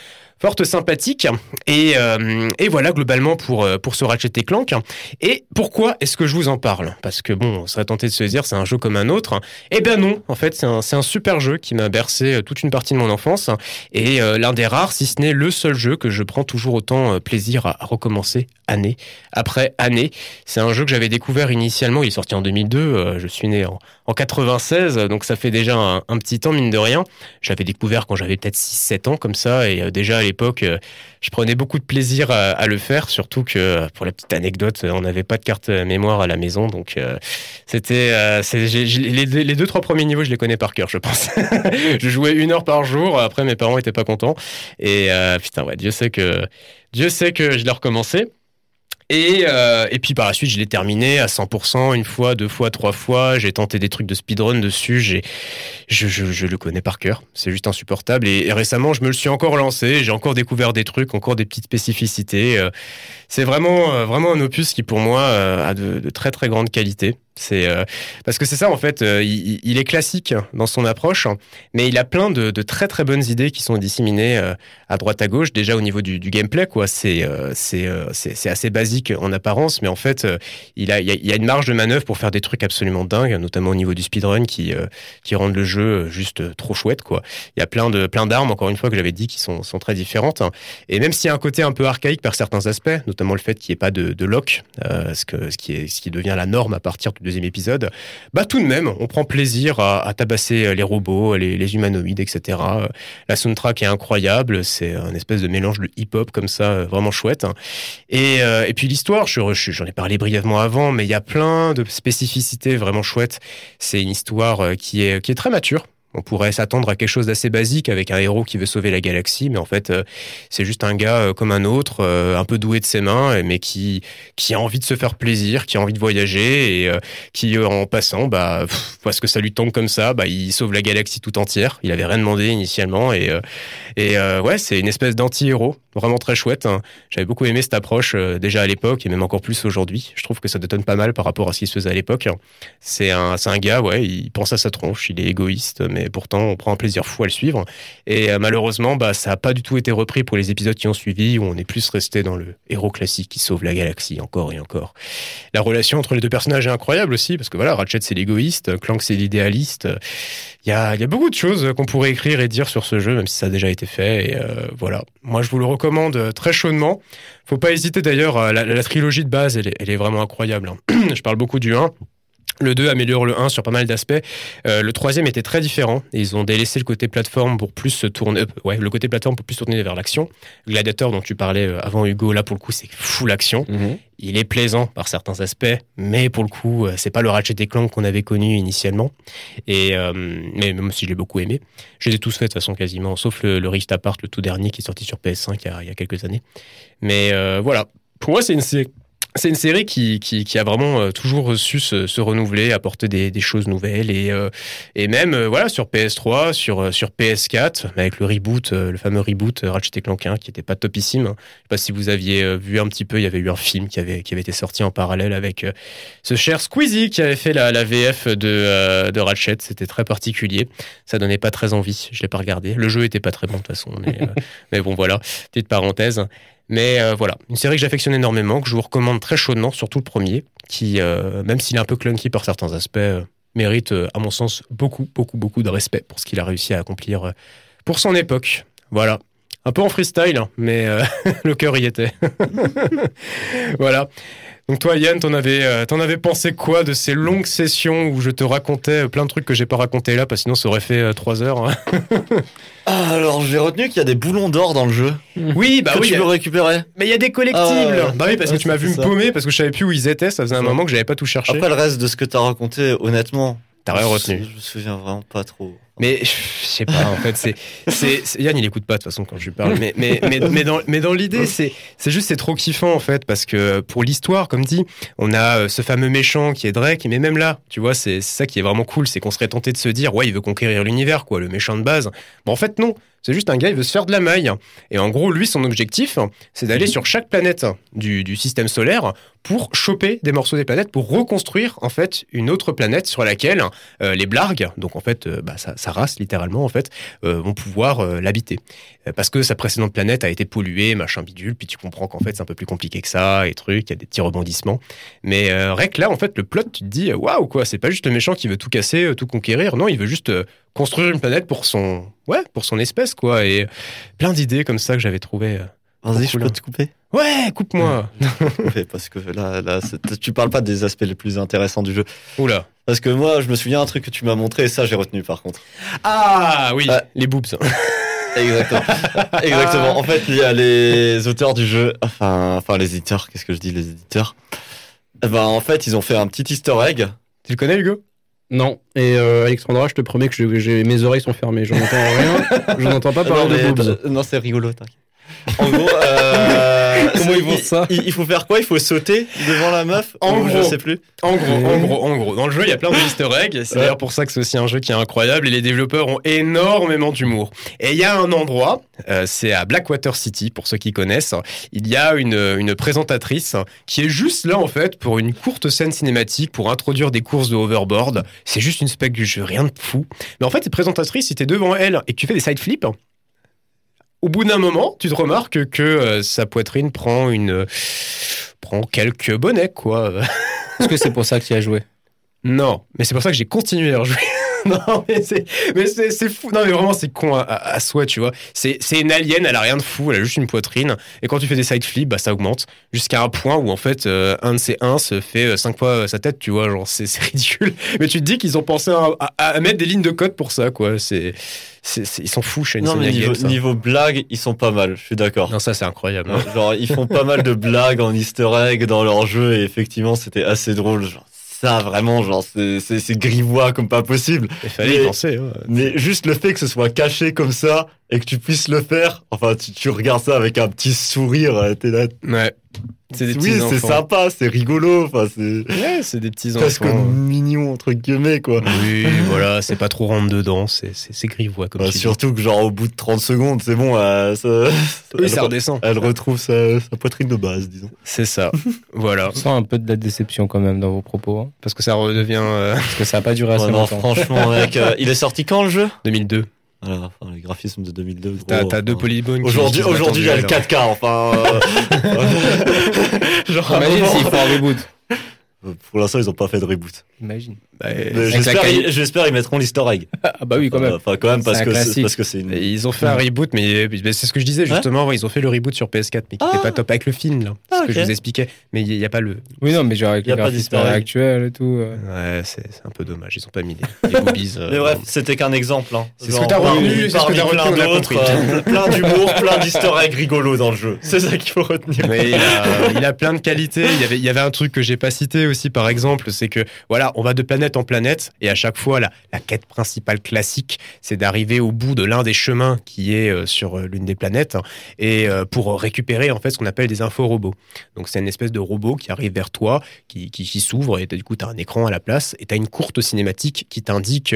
forte sympathique. Et, euh, et voilà globalement pour, euh, pour ce Ratchet Clank. Et pourquoi est-ce que je vous en parle? Parce que bon, on serait tenté de se dire c'est un jeu comme un autre. Eh ben non, en fait c'est un, un, super jeu qui m'a bercé euh, toute une partie de mon enfance. Et l'un des rares, si ce n'est le seul jeu que je prends toujours autant plaisir à, recommencer année après année. C'est un jeu que j'avais découvert initialement, il est sorti en 2002, je suis né en, en 96, donc ça fait déjà un, un petit temps mine de rien. J'avais découvert quand j'avais peut-être 6-7 ans comme ça, et déjà euh, je prenais beaucoup de plaisir à, le faire, surtout que pour la petite anecdote, on n'avait pas de carte mémoire à la maison, donc euh, c'était euh, les, les, deux trois premiers niveaux, je les connais par cœur, je pense. je jouais une heure par jour. Après, mes parents étaient pas contents, et putain ouais, Dieu sait que Dieu sait que je l'ai recommencé. Et, euh, et puis par la suite, je l'ai terminé à 100%, une fois, deux fois, trois fois. J'ai tenté des trucs de speedrun dessus. J'ai, je, le connais par cœur. C'est juste insupportable. Et, récemment, je me le suis encore lancé. J'ai encore découvert des trucs, encore des petites spécificités. Euh, c'est vraiment, euh, vraiment un opus qui, pour moi, a de, très, très grande qualité. C'est euh, parce que c'est ça en fait. Euh, il, est classique dans son approche, mais il a plein de, très très bonnes idées qui sont disséminées euh, à droite à gauche. Déjà au niveau du, gameplay, quoi, c'est c'est assez basique en apparence, mais en fait, il a il y, a une marge de manœuvre pour faire des trucs absolument dingues, notamment au niveau du speedrun qui qui rendent le jeu juste trop chouette, quoi. Il y a plein de plein d'armes encore une fois que j'avais dit qui sont sont très différentes. Et même s'il y a un côté un peu archaïque par certains aspects, le fait qu'il n'y ait pas de, lock, ce que ce qui devient la norme à partir du deuxième épisode, bah tout de même, on prend plaisir à, tabasser les robots, les, humanoïdes, etc. La soundtrack est incroyable, c'est un espèce de mélange de hip-hop comme ça, vraiment chouette. Et, euh, puis l'histoire, j'en ai parlé brièvement avant, mais il y a plein de spécificités vraiment chouettes. C'est une histoire euh, qui est très mature, on pourrait s'attendre à quelque chose d'assez basique avec un héros qui veut sauver la galaxie, mais en fait, euh, c'est juste un gars euh, comme un autre, euh, un peu doué de ses mains, mais qui qui a envie de se faire plaisir, qui a envie de voyager et qui, en passant, bah, parce que ça lui tombe comme ça, bah, il sauve la galaxie tout entière. Il avait rien demandé initialement et et ouais, c'est une espèce d'anti-héros vraiment très chouette. Hein. J'avais beaucoup aimé cette approche déjà à l'époque et même encore plus aujourd'hui. Je trouve que ça détonne pas mal par rapport à ce qui se faisait à l'époque. C'est un, un gars, ouais, il pense à sa tronche, il est égoïste, mais pourtant on prend un plaisir fou à le suivre. Et euh, malheureusement, bah, ça n'a pas du tout été repris pour les épisodes qui ont suivi, où on est plus resté dans le héros classique qui sauve la galaxie encore et encore. La relation entre les deux personnages est incroyable aussi, parce que voilà, Ratchet c'est l'égoïste, Clank c'est l'idéaliste. Il y a, beaucoup de choses qu'on pourrait écrire et dire sur ce jeu, même si ça a déjà été fait. Et euh, voilà, moi je vous le recommande très chaudement. Faut pas hésiter d'ailleurs, la, la, trilogie de base, elle est, elle est vraiment incroyable. Hein. je parle beaucoup du 1. Le 2 améliore le 1 sur pas mal d'aspects. Euh, le troisième était très différent. Ils ont délaissé le côté plateforme pour plus se tourner, euh, ouais, le côté plateforme pour plus tourner vers l'action. Gladiator dont tu parlais euh, avant Hugo, là pour le coup c'est full action. Mhm. Il est plaisant par certains aspects, mais pour le coup c'est pas le Ratchet Clank qu'on avait connu initialement. Et mais même si je l'ai beaucoup aimé, je les ai tous faits de façon quasiment, sauf le, le, Rift Apart, le tout dernier qui est sorti sur PS5 il y a, il y a quelques années. Mais voilà, pour moi c'est une c'est une série qui, qui, qui, a vraiment euh, toujours su se, se renouveler, apporter des, des, choses nouvelles et, euh, et même euh, voilà sur PS3, sur, sur PS4, avec le reboot, le fameux reboot Ratchet Clank 1 qui était pas topissime. Je sais pas si vous aviez vu un petit peu, il y avait eu un film qui avait, qui avait été sorti en parallèle avec ce cher Squeezie qui avait fait la, la VF de, de Ratchet. C'était très particulier. Ça donnait pas très envie. Je l'ai pas regardé. Le jeu était pas très bon de toute façon. Mais, mais bon voilà, petite parenthèse. Mais euh, voilà, une série que j'affectionne énormément, que je vous recommande très chaudement, surtout le premier, qui, euh, même s'il est un peu clunky par certains aspects, euh, mérite, à mon sens, beaucoup, beaucoup, beaucoup de respect pour ce qu'il a réussi à accomplir pour son époque. Voilà. Un peu en freestyle, hein, mais le cœur y était. voilà. Donc toi, Yann, t'en avais, avais pensé quoi de ces longues sessions où je te racontais plein de trucs que j'ai pas raconté là, parce que sinon ça aurait fait euh, trois heures. Hein? ah, alors j'ai retenu qu'il y a des boulons d'or dans le jeu. Oui, bah que oui. Tu peux récupérer. Mais il y a des collectibles. Ah, bah oui, parce que tu m'as vu me paumer parce que je savais plus où ils étaient. Ça faisait un moment que j'avais pas tout cherché. Après le reste de ce que t'as raconté, honnêtement, t'as rien retenu. Je me souviens vraiment pas trop. Mais je sais pas, en fait, c'est, c'est, Yann, il écoute pas de toute façon quand je lui parle. Mais, mais, mais, mais dans, mais dans l'idée, c'est, c'est juste, c'est trop kiffant en fait, parce que pour l'histoire, comme dit, on a euh, ce fameux méchant qui est Drake, mais même là, tu vois, c'est, ça qui est vraiment cool, c'est qu'on serait tenté de se dire, ouais, il veut conquérir l'univers, quoi, le méchant de base. Bon, en fait, non. C'est juste un gars, il veut se faire de la maille. Et en gros, lui, son objectif, c'est d'aller sur chaque planète du, du système solaire pour choper des morceaux des planètes, pour reconstruire en fait une autre planète sur laquelle euh, les blargues, donc en fait euh, bah, sa, sa race littéralement en fait, euh, vont pouvoir l'habiter. Parce que sa précédente planète a été polluée, machin bidule, puis tu comprends qu'en fait c'est un peu plus compliqué que ça, et trucs, il y a des petits rebondissements. Mais rec là en fait le plot, tu te dis waouh quoi, c'est pas juste le méchant qui veut tout casser, tout conquérir, non, il veut juste construire une planète pour son, ouais, pour son espèce quoi, et plein d'idées comme ça que j'avais trouvé. euh, Vas-y, je peux te couper Ouais, coupe-moi. Parce que là, là tu parles pas des aspects les plus intéressants du jeu. Oula. Parce que moi, je me souviens un truc que tu m'as montré et ça, j'ai retenu par contre. Ah oui, les boobs. Exactement. Exactement. En fait, il y a les auteurs du jeu, enfin, enfin les éditeurs, qu'est-ce que je dis, les éditeurs? Eh ben, En fait, ils ont fait un petit easter egg. Tu le connais Hugo? Non. Et euh, Alexandra, je te promets que je- j'ai- mes oreilles sont fermées. Je n'entends rien. Je n'entends pas parler non, de boobs. Non, c'est rigolo, t'inquiète. En gros, euh, Comment ils il- font ça il, il faut faire quoi? Il faut sauter devant la meuf? En Ou Je gros. sais plus. En gros, en gros, en gros. Dans le jeu, il y a plein de easter eggs. C'est Ouais. d'ailleurs pour ça que c'est aussi un jeu qui est incroyable et les développeurs ont énormément d'humour. Et il y a un endroit, euh, c'est à Blackwater City, pour ceux qui connaissent. Il y a une, une présentatrice qui est juste là, en fait, pour une courte scène cinématique, pour introduire des courses de hoverboard. C'est juste une spec du jeu, rien de fou. Mais en fait, cette présentatrice, si t'es devant elle et que tu fais des side flips, au bout d'un moment, tu te remarques que euh, sa poitrine prend une... prend quelques bonnets, quoi. Est-ce que c'est pour ça tu as joué? Non, mais c'est pour ça que j'ai continué à rejouer. non, mais c'est, fou. Non, mais vraiment, c'est con à, à, à soi, tu vois. C'est, une alien, elle a rien de fou, elle a juste une poitrine. Et quand tu fais des side flips, bah, ça augmente jusqu'à un point où, en fait, euh, un de ces uns se fait euh, cinq fois euh, sa tête, tu vois. Genre, c'est, ridicule. Mais tu te dis qu'ils ont pensé à, mettre des lignes de code pour ça, quoi. C'est, ils sont fous chez Non, mais niveau, niveau blague, ils sont pas mal, je suis d'accord. Non, ça, c'est incroyable. hein. Genre, ils font pas mal de blagues en easter egg dans leur jeu et effectivement, c'était assez drôle. Genre, ça, vraiment, genre, c'est- c'est c'est grivois comme pas possible. Il fallait y penser. Mais juste le fait que ce soit caché comme ça et que tu puisses le faire, enfin, tu, tu regardes ça avec un petit sourire, euh, t'es là. Ouais. C'est des oui, petits c'est enfants. sympa, c'est rigolo, enfin, c'est Ouais, c'est des petits presque enfants. mignon, entre guillemets, quoi. Oui, voilà, c'est pas trop rentre dedans, c'est, c'est, c'est grivois comme Bah, tu dis. surtout que, genre, au bout de 30 secondes, c'est bon, euh, ça, Oui, elle, ça redescend. elle retrouve sa, sa poitrine de base, disons. C'est ça. voilà. Je sens un peu de la déception quand même dans vos propos. hein, Parce que ça redevient euh, parce que ça n'a pas duré assez Ouais, non, longtemps. franchement, mec, euh, il est sorti quand le jeu? 2002. Voilà, enfin, les graphismes de 2002. gros, T'as, t'as deux polygones. qui- Aujourd'hui, aujourd'hui, il y a le attendus, 4K, enfin. euh, genre, Imagine s'ils font un rebout. Pour l'instant, ils ont pas fait de reboot. Imagine. Bah, J'espère, ils- mettront l'easter egg. Ah bah oui, quand même. Enfin, quand même, parce que parce que c'est une. Ils ont fait un reboot, mais, mais c'est ce que je disais justement. ouais, ils ont fait le reboot sur PS4, mais qui Ah. était pas top avec le film, là. C'est Ah, ce que je vous expliquais. Mais il n'y a, pas le. Oui, non, mais genre avec Y a egg. actuels et tout. euh. Ouais, c'est, un peu dommage. Ils ont pas mis les, les boobies. euh, Mais bref, c'était qu'un exemple. Hein. C'est ce que t'as retenu, c'est ce que t'as retenu, plein d'autres, euh, plein d'humour, plein d'easter eggs rigolos dans le jeu. C'est ça qu'il faut retenir. Mais il a, plein de qualités. Il y avait, il y avait un truc que j'ai pas cité aussi, par exemple, c'est que voilà, on va de planète en planète et à chaque fois, la, la quête principale classique, c'est d'arriver au bout de l'un des chemins qui est euh, sur euh, l'une des planètes et euh, pour récupérer en fait ce qu'on appelle des infos-robots. Donc c'est une espèce de robot qui arrive vers toi, qui, qui, qui s'ouvre et du coup tu as un écran à la place et tu as une courte cinématique qui t'indique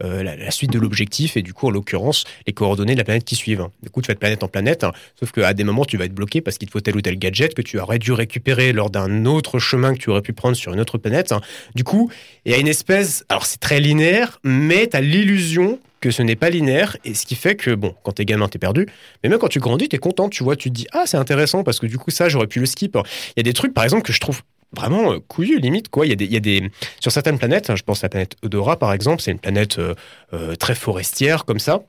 la, suite de l'objectif et du coup en l'occurrence les coordonnées de la planète qui suivent. Du coup tu vas de planète en planète, hein, sauf qu'à des moments tu vas être bloqué parce qu'il te faut tel ou tel gadget que tu aurais dû récupérer lors d'un autre chemin que tu aurais pu prendre sur une autre planète. Du coup il y une espèce, alors c'est très linéaire, mais tu as l'illusion que ce n'est pas linéaire et ce qui fait que bon quand t'es gamin t'es perdu mais même quand tu grandis t'es content tu vois tu te dis ah c'est intéressant parce que du coup ça j'aurais pu le skip. Il y a des trucs par exemple que je trouve vraiment euh, couillu limite quoi. Il y a des y a des sur certaines planètes hein, je pense à la planète Eudora par exemple c'est une planète euh, euh, très forestière comme ça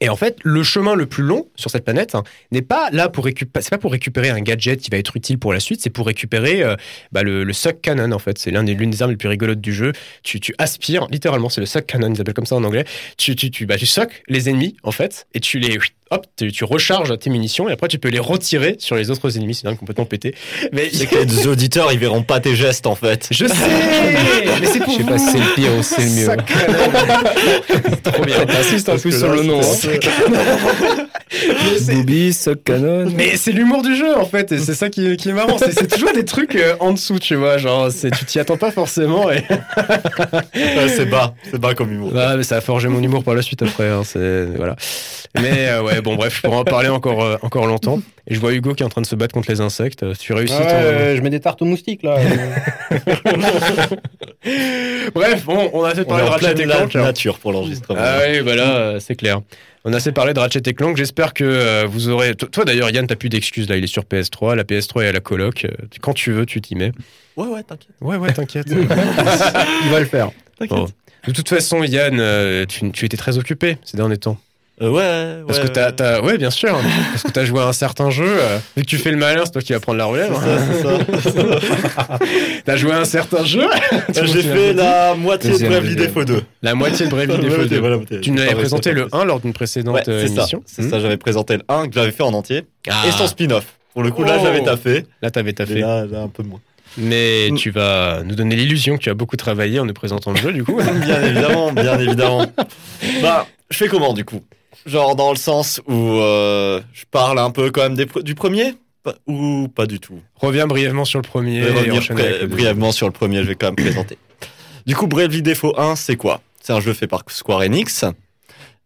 et en fait, le chemin le plus long sur cette planète hein, n'est pas là pour récupérer, c'est pas pour récupérer un gadget qui va être utile pour la suite, c'est pour récupérer euh, bah, le, le suck cannon en fait. C'est l'un des l'une des armes les plus rigolotes du jeu. Tu, tu aspires, littéralement, c'est le suck cannon, ils appellent comme ça en anglais. Tu tu tu bah tu suck les ennemis en fait et tu les hop, tu, tu recharges tes munitions et après tu peux les retirer sur les autres ennemis. C'est dingue, complètement pété. Mais C'est que les auditeurs, ils verront pas tes gestes en fait. je sais, mais c'est pour Je sais vous. pas si c'est le pire ou c'est le mieux. Trop bien. T'insistes Parce plus que sur là, le nom. c'est- Hein. Mais c'est- Booby, Sock Cannon. Mais c'est l'humour du jeu en fait, et c'est ça qui est, qui est marrant. C'est c'est toujours des trucs euh, en dessous, tu vois. Genre, c'est- tu t'y attends pas forcément. Et... Ouais, c'est bas, c'est bas comme humour. Ouais, mais ça a forgé mon humour par la suite après. hein, c'est voilà. Mais euh, ouais, bon bref, je pourrais en parler encore euh, encore longtemps. Et je vois Hugo qui est en train de se battre contre les insectes. Euh, Tu réussis Ouais, ton. euh, je mets des tartes aux moustiques là. Bref, bon, on a assez On est parlé de en Ratchet pleine et la- Clank. hein. nature pour l'enregistrement. Ah oui, bah là, euh, c'est clair. On a assez parlé de Ratchet et Clank. J'espère que euh, vous aurez. Toi, toi, d'ailleurs, Yann, t'as plus d'excuses là. Il est sur PS3. La PS3 est à la coloc. Euh, Quand tu veux, tu t'y mets. Ouais, ouais, t'inquiète. Ouais, ouais, t'inquiète. Il va le faire. Bon. De toute façon, Yann, euh, tu, tu étais très occupé ces derniers temps. Euh, ouais, Parce ouais, que t'as, ouais. t'as- ouais, bien sûr. Parce que t'as joué à un certain jeu. euh, vu que tu fais le malin, c'est toi qui vas prendre la relève. C'est hein. ça, c'est ça. T'as joué à un certain jeu. Euh, J'ai fait la moitié de Bravely. Default 2. la moitié de Bravely Default ouais, 2. voilà, ouais. Tu nous avais Ah présenté c'est le ça. 1 lors d'une précédente Ouais, euh, c'est ça. émission. C'est Hmm. ça, j'avais présenté le 1 que j'avais fait en entier. Ah. Et son spin-off. Pour le coup, là, Oh. j'avais taffé. Là, t'avais taffé. là, là, un peu moins. Mais Mm. tu vas nous donner l'illusion que tu as beaucoup travaillé en nous présentant le jeu, du coup. Bien évidemment, bien évidemment. Bah, je fais comment du coup? Genre dans le sens où euh, je parle un peu quand même des du premier? Ou pas du tout? Reviens brièvement sur le premier. Vais et revenir le brièvement sur le premier, je vais quand même présenter. Du coup, Bravely Default 1, c'est quoi? C'est un jeu fait par Square Enix.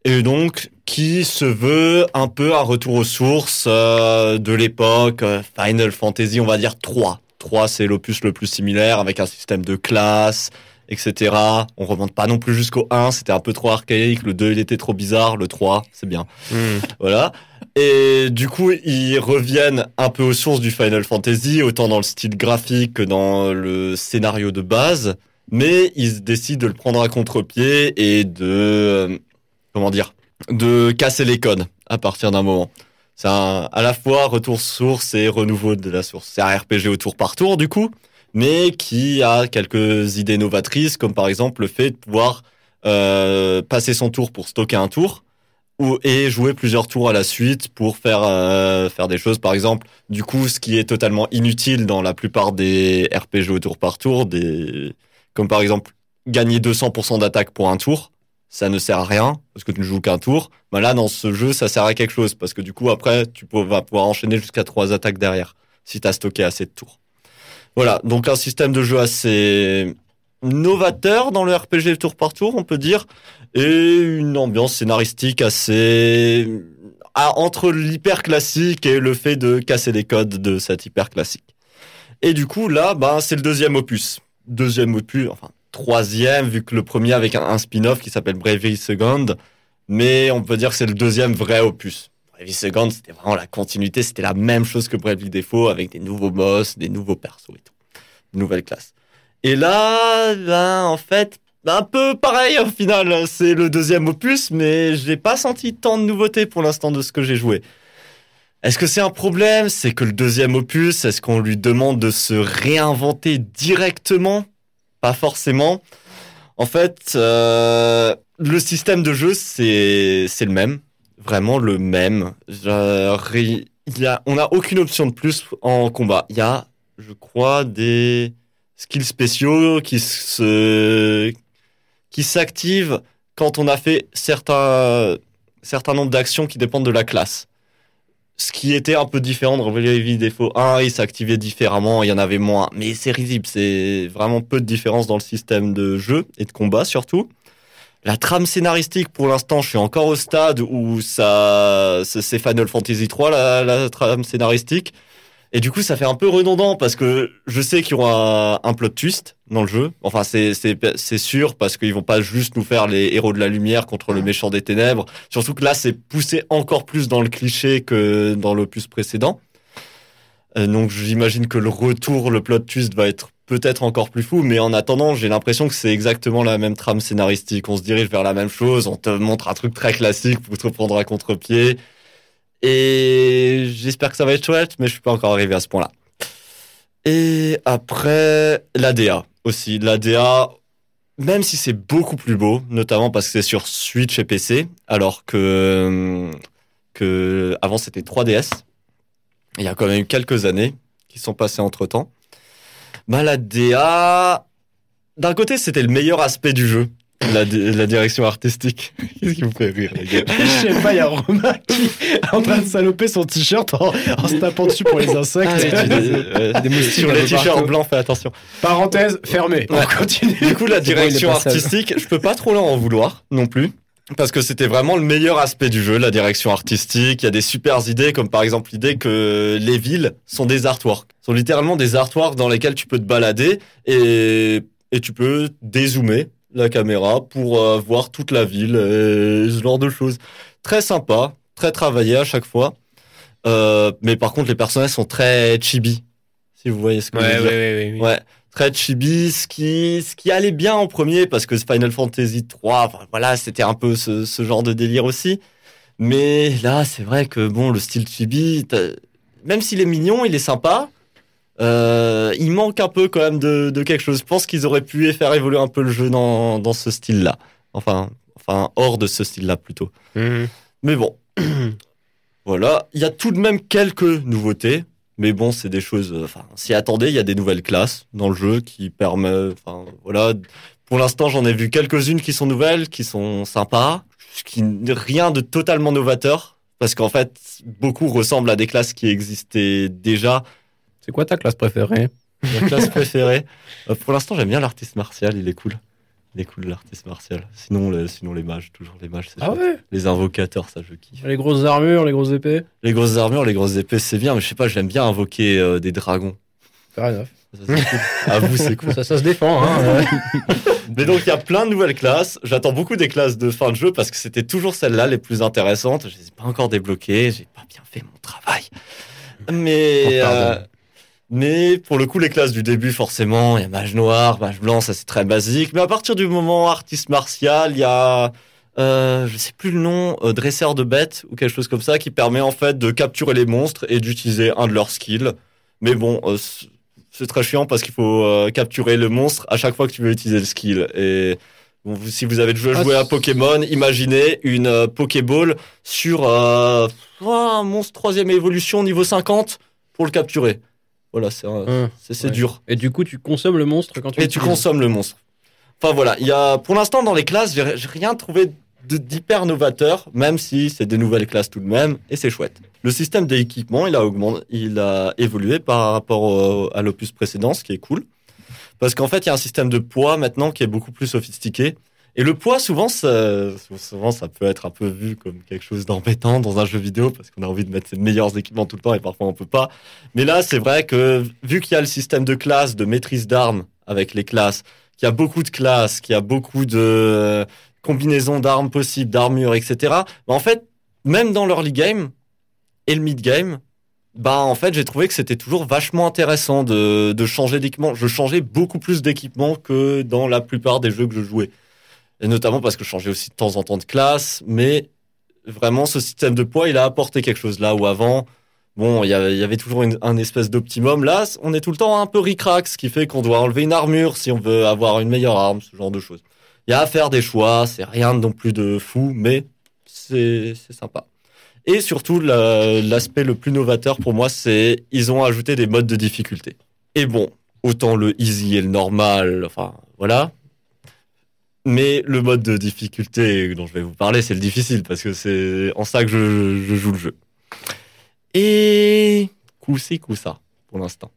Et donc, qui se veut un peu un retour aux sources euh, de l'époque euh, Final Fantasy, on va dire 3. 3, c'est l'opus le plus similaire, avec un système de classe, etc. On remonte pas non plus jusqu'au 1, c'était un peu trop archaïque. Le 2, il était trop bizarre. Le 3, c'est bien. Hmm. Voilà. Et du coup, ils reviennent un peu aux sources du Final Fantasy, autant dans le style graphique que dans le scénario de base. Mais ils décident de le prendre à contre-pied et de, euh, comment dire, de casser les codes à partir d'un moment. C'est à la fois retour source et renouveau de la source. C'est un RPG au tour par tour, du coup, mais qui a quelques idées novatrices, comme par exemple le fait de pouvoir euh, passer son tour pour stocker un tour ou, et jouer plusieurs tours à la suite pour faire euh, faire des choses. Par exemple, du coup, ce qui est totalement inutile dans la plupart des RPG au tour par tour, des comme par exemple gagner 200% d'attaque pour un tour, ça ne sert à rien parce que tu ne joues qu'un tour. Ben là, dans ce jeu, ça sert à quelque chose parce que du coup, après, tu vas pouvoir enchaîner jusqu'à trois attaques derrière si tu as stocké assez de tours. Voilà, donc un système de jeu assez novateur dans le RPG tour par tour, on peut dire, et une ambiance scénaristique assez entre l'hyper classique et le fait de casser les codes de cet hyper classique. Et du coup, là, bah, c'est le deuxième opus. Deuxième opus, enfin, troisième, vu que le premier avec un, un spin-off qui s'appelle Bravery Second, mais on peut dire que c'est le deuxième vrai opus. Bravery Second, c'était vraiment la continuité, c'était la même chose que Bravely Default, avec des nouveaux boss, des nouveaux persos et tout. Nouvelle classe. Et là, ben, en fait, un peu pareil au final. C'est le deuxième opus, mais j'ai pas senti tant de nouveautés pour l'instant de ce que j'ai joué. Est-ce que c'est un problème? C'est que le deuxième opus, est-ce qu'on lui demande de se réinventer directement? Pas forcément. En fait, euh, le système de jeu, c'est le même. Vraiment le même. Il y a, on n'a aucune option de plus en combat. Il y a, je crois, des skills spéciaux qui se qui s'activent quand on a fait certains certains nombres d'actions qui dépendent de la classe. Ce qui était un peu différent de Bravely Default 1, il s'activait différemment, il y en avait moins. Mais c'est risible, c'est vraiment peu de différence dans le système de jeu et de combat surtout. La trame scénaristique, pour l'instant, je suis encore au stade où ça, c'est Final Fantasy 3 la, trame scénaristique. Et du coup, ça fait un peu redondant parce que je sais qu'il y aura un, plot twist dans le jeu. Enfin, c'est sûr parce qu'ils vont pas juste nous faire les héros de la lumière contre le méchant des ténèbres. Surtout que là, c'est poussé encore plus dans le cliché que dans l'opus précédent. Euh, donc, j'imagine que le retour, le plot twist va être peut-être encore plus fou, mais en attendant, j'ai l'impression que c'est exactement la même trame scénaristique. On se dirige vers la même chose, on te montre un truc très classique pour te prendre à contre-pied. Et j'espère que ça va être chouette, mais je suis pas encore arrivé à ce point-là. Et après, l'ADA aussi. L'ADA, même si c'est beaucoup plus beau, notamment parce que c'est sur Switch et PC, alors que que avant c'était 3DS. Il y a quand même quelques années qui sont passées entre temps. Bah, la DA, d'un côté, c'était le meilleur aspect du jeu. La, la direction artistique. Qu'est-ce qui vous fait rire, les gars? Je sais pas, il y a Romain qui est en train de saloper son t-shirt en, en se tapant dessus pour les insectes. Ah, des, des moustiques Sur les t-shirts blancs, fais attention. Parenthèse fermée. On continue. Du coup, la direction artistique, je peux pas trop leur en vouloir non plus. Parce que c'était vraiment le meilleur aspect du jeu, la direction artistique. Il y a des super idées, comme par exemple l'idée que les villes sont des artworks. sont littéralement des artworks dans lesquels tu peux te balader et, et tu peux dézoomer la caméra pour euh, voir toute la ville et ce genre de choses. Très sympa, très travaillé à chaque fois. Euh, mais par contre, les personnages sont très chibi, si vous voyez ce que je veux dire. Ouais, ouais, ouais, très chibi, ce qui, ce qui allait bien en premier parce que Final Fantasy 3, voilà, c'était un peu ce, ce, genre de délire aussi. Mais là, c'est vrai que bon, le style chibi, même s'il est mignon, il est sympa. Euh, il manque un peu quand même de, de quelque chose. Je pense qu'ils auraient pu faire évoluer un peu le jeu dans, dans ce style-là. Enfin, enfin, hors de ce style-là plutôt. Mhm. Mais bon, voilà. Il y a tout de même quelques nouveautés. Mais bon, c'est des choses. euh, Enfin, s'y attendait. Il y a des nouvelles classes dans le jeu qui permettent. Enfin, voilà. Pour l'instant, j'en ai vu quelques-unes qui sont nouvelles, qui sont sympas. Qui rien de totalement novateur, parce qu'en fait, beaucoup ressemblent à des classes qui existaient déjà. C'est quoi ta classe préférée? Ma classe préférée? Euh, pour l'instant, j'aime bien l'artiste martial. Il est cool. Il est cool l'artiste martial. Sinon, le- sinon les mages, toujours les mages. c'est Ah chouette. ouais Les invocateurs, ça je kiffe. Les grosses armures, les grosses épées Les grosses armures, les grosses épées, c'est bien, mais je sais pas, j'aime bien invoquer euh, des dragons. Fair enough. Ça, à vous, c'est cool. Ça, ça se défend, hein. Mais donc, il y a plein de nouvelles classes. J'attends beaucoup des classes de fin de jeu parce que c'était toujours celles-là les plus intéressantes. Je les ai pas encore débloquées. J'ai pas bien fait mon travail. Mais, Oh, euh, mais pour le coup, les classes du début, forcément, il y a mage noir, mage blanc, ça c'est très basique. Mais à partir du moment artiste martial, il y a, euh, je sais plus le nom, euh, dresseur de bêtes ou quelque chose comme ça qui permet en fait de capturer les monstres et d'utiliser un de leurs skills. Mais bon, euh, c'est très chiant parce qu'il faut euh, capturer le monstre à chaque fois que tu veux utiliser le skill. Et bon, vous- si vous avez déjà Ah, joué à Pokémon, imaginez une euh, Pokéball sur oh, un monstre troisième évolution niveau 50 pour le capturer. Voilà, c'est c'est ouais. dur. Et du coup, tu consommes le monstre quand tu Et tu consommes le monstre. Enfin voilà, il y a pour l'instant dans les classes, j'ai rien trouvé de- d'hyper novateur, même si c'est des nouvelles classes tout de même, et c'est chouette. Le système d'équipement, il a augmenté, il a évolué par rapport au- à l'opus précédent, ce qui est cool. Parce qu'en fait, il y a un système de poids maintenant qui est beaucoup plus sophistiqué. Et le poids, souvent, ça, peut être un peu vu comme quelque chose d'embêtant dans un jeu vidéo parce qu'on a envie de mettre ses meilleurs équipements tout le temps et parfois on peut pas. Mais là, c'est vrai que vu qu'il y a le système de classe, de maîtrise d'armes avec les classes, qu'il y a beaucoup de classes, qu'il y a beaucoup de combinaisons d'armes possibles, d'armures, etc. bah, en fait, même dans l'early game et le mid game, bah en fait, j'ai trouvé que c'était toujours vachement intéressant de changer d'équipement. Je changeais beaucoup plus d'équipement que dans la plupart des jeux que je jouais. Et notamment parce que je changeais aussi de temps en temps de classe, mais vraiment ce système de poids, il a apporté quelque chose là où avant, bon, il y avait, toujours une, un espèce d'optimum. Là, on est tout le temps un peu ric-rac, ce qui fait qu'on doit enlever une armure si on veut avoir une meilleure arme, ce genre de choses. Il y a à faire des choix, c'est rien non plus de fou, mais c'est sympa. Et surtout, la- l'aspect le plus novateur pour moi, c'est ils ont ajouté des modes de difficulté. Et bon, autant le easy et le normal, enfin voilà. Mais le mode de difficulté dont je vais vous parler, c'est le difficile, parce que c'est en ça que je, joue le jeu. Et coup ci, coup ça, pour l'instant.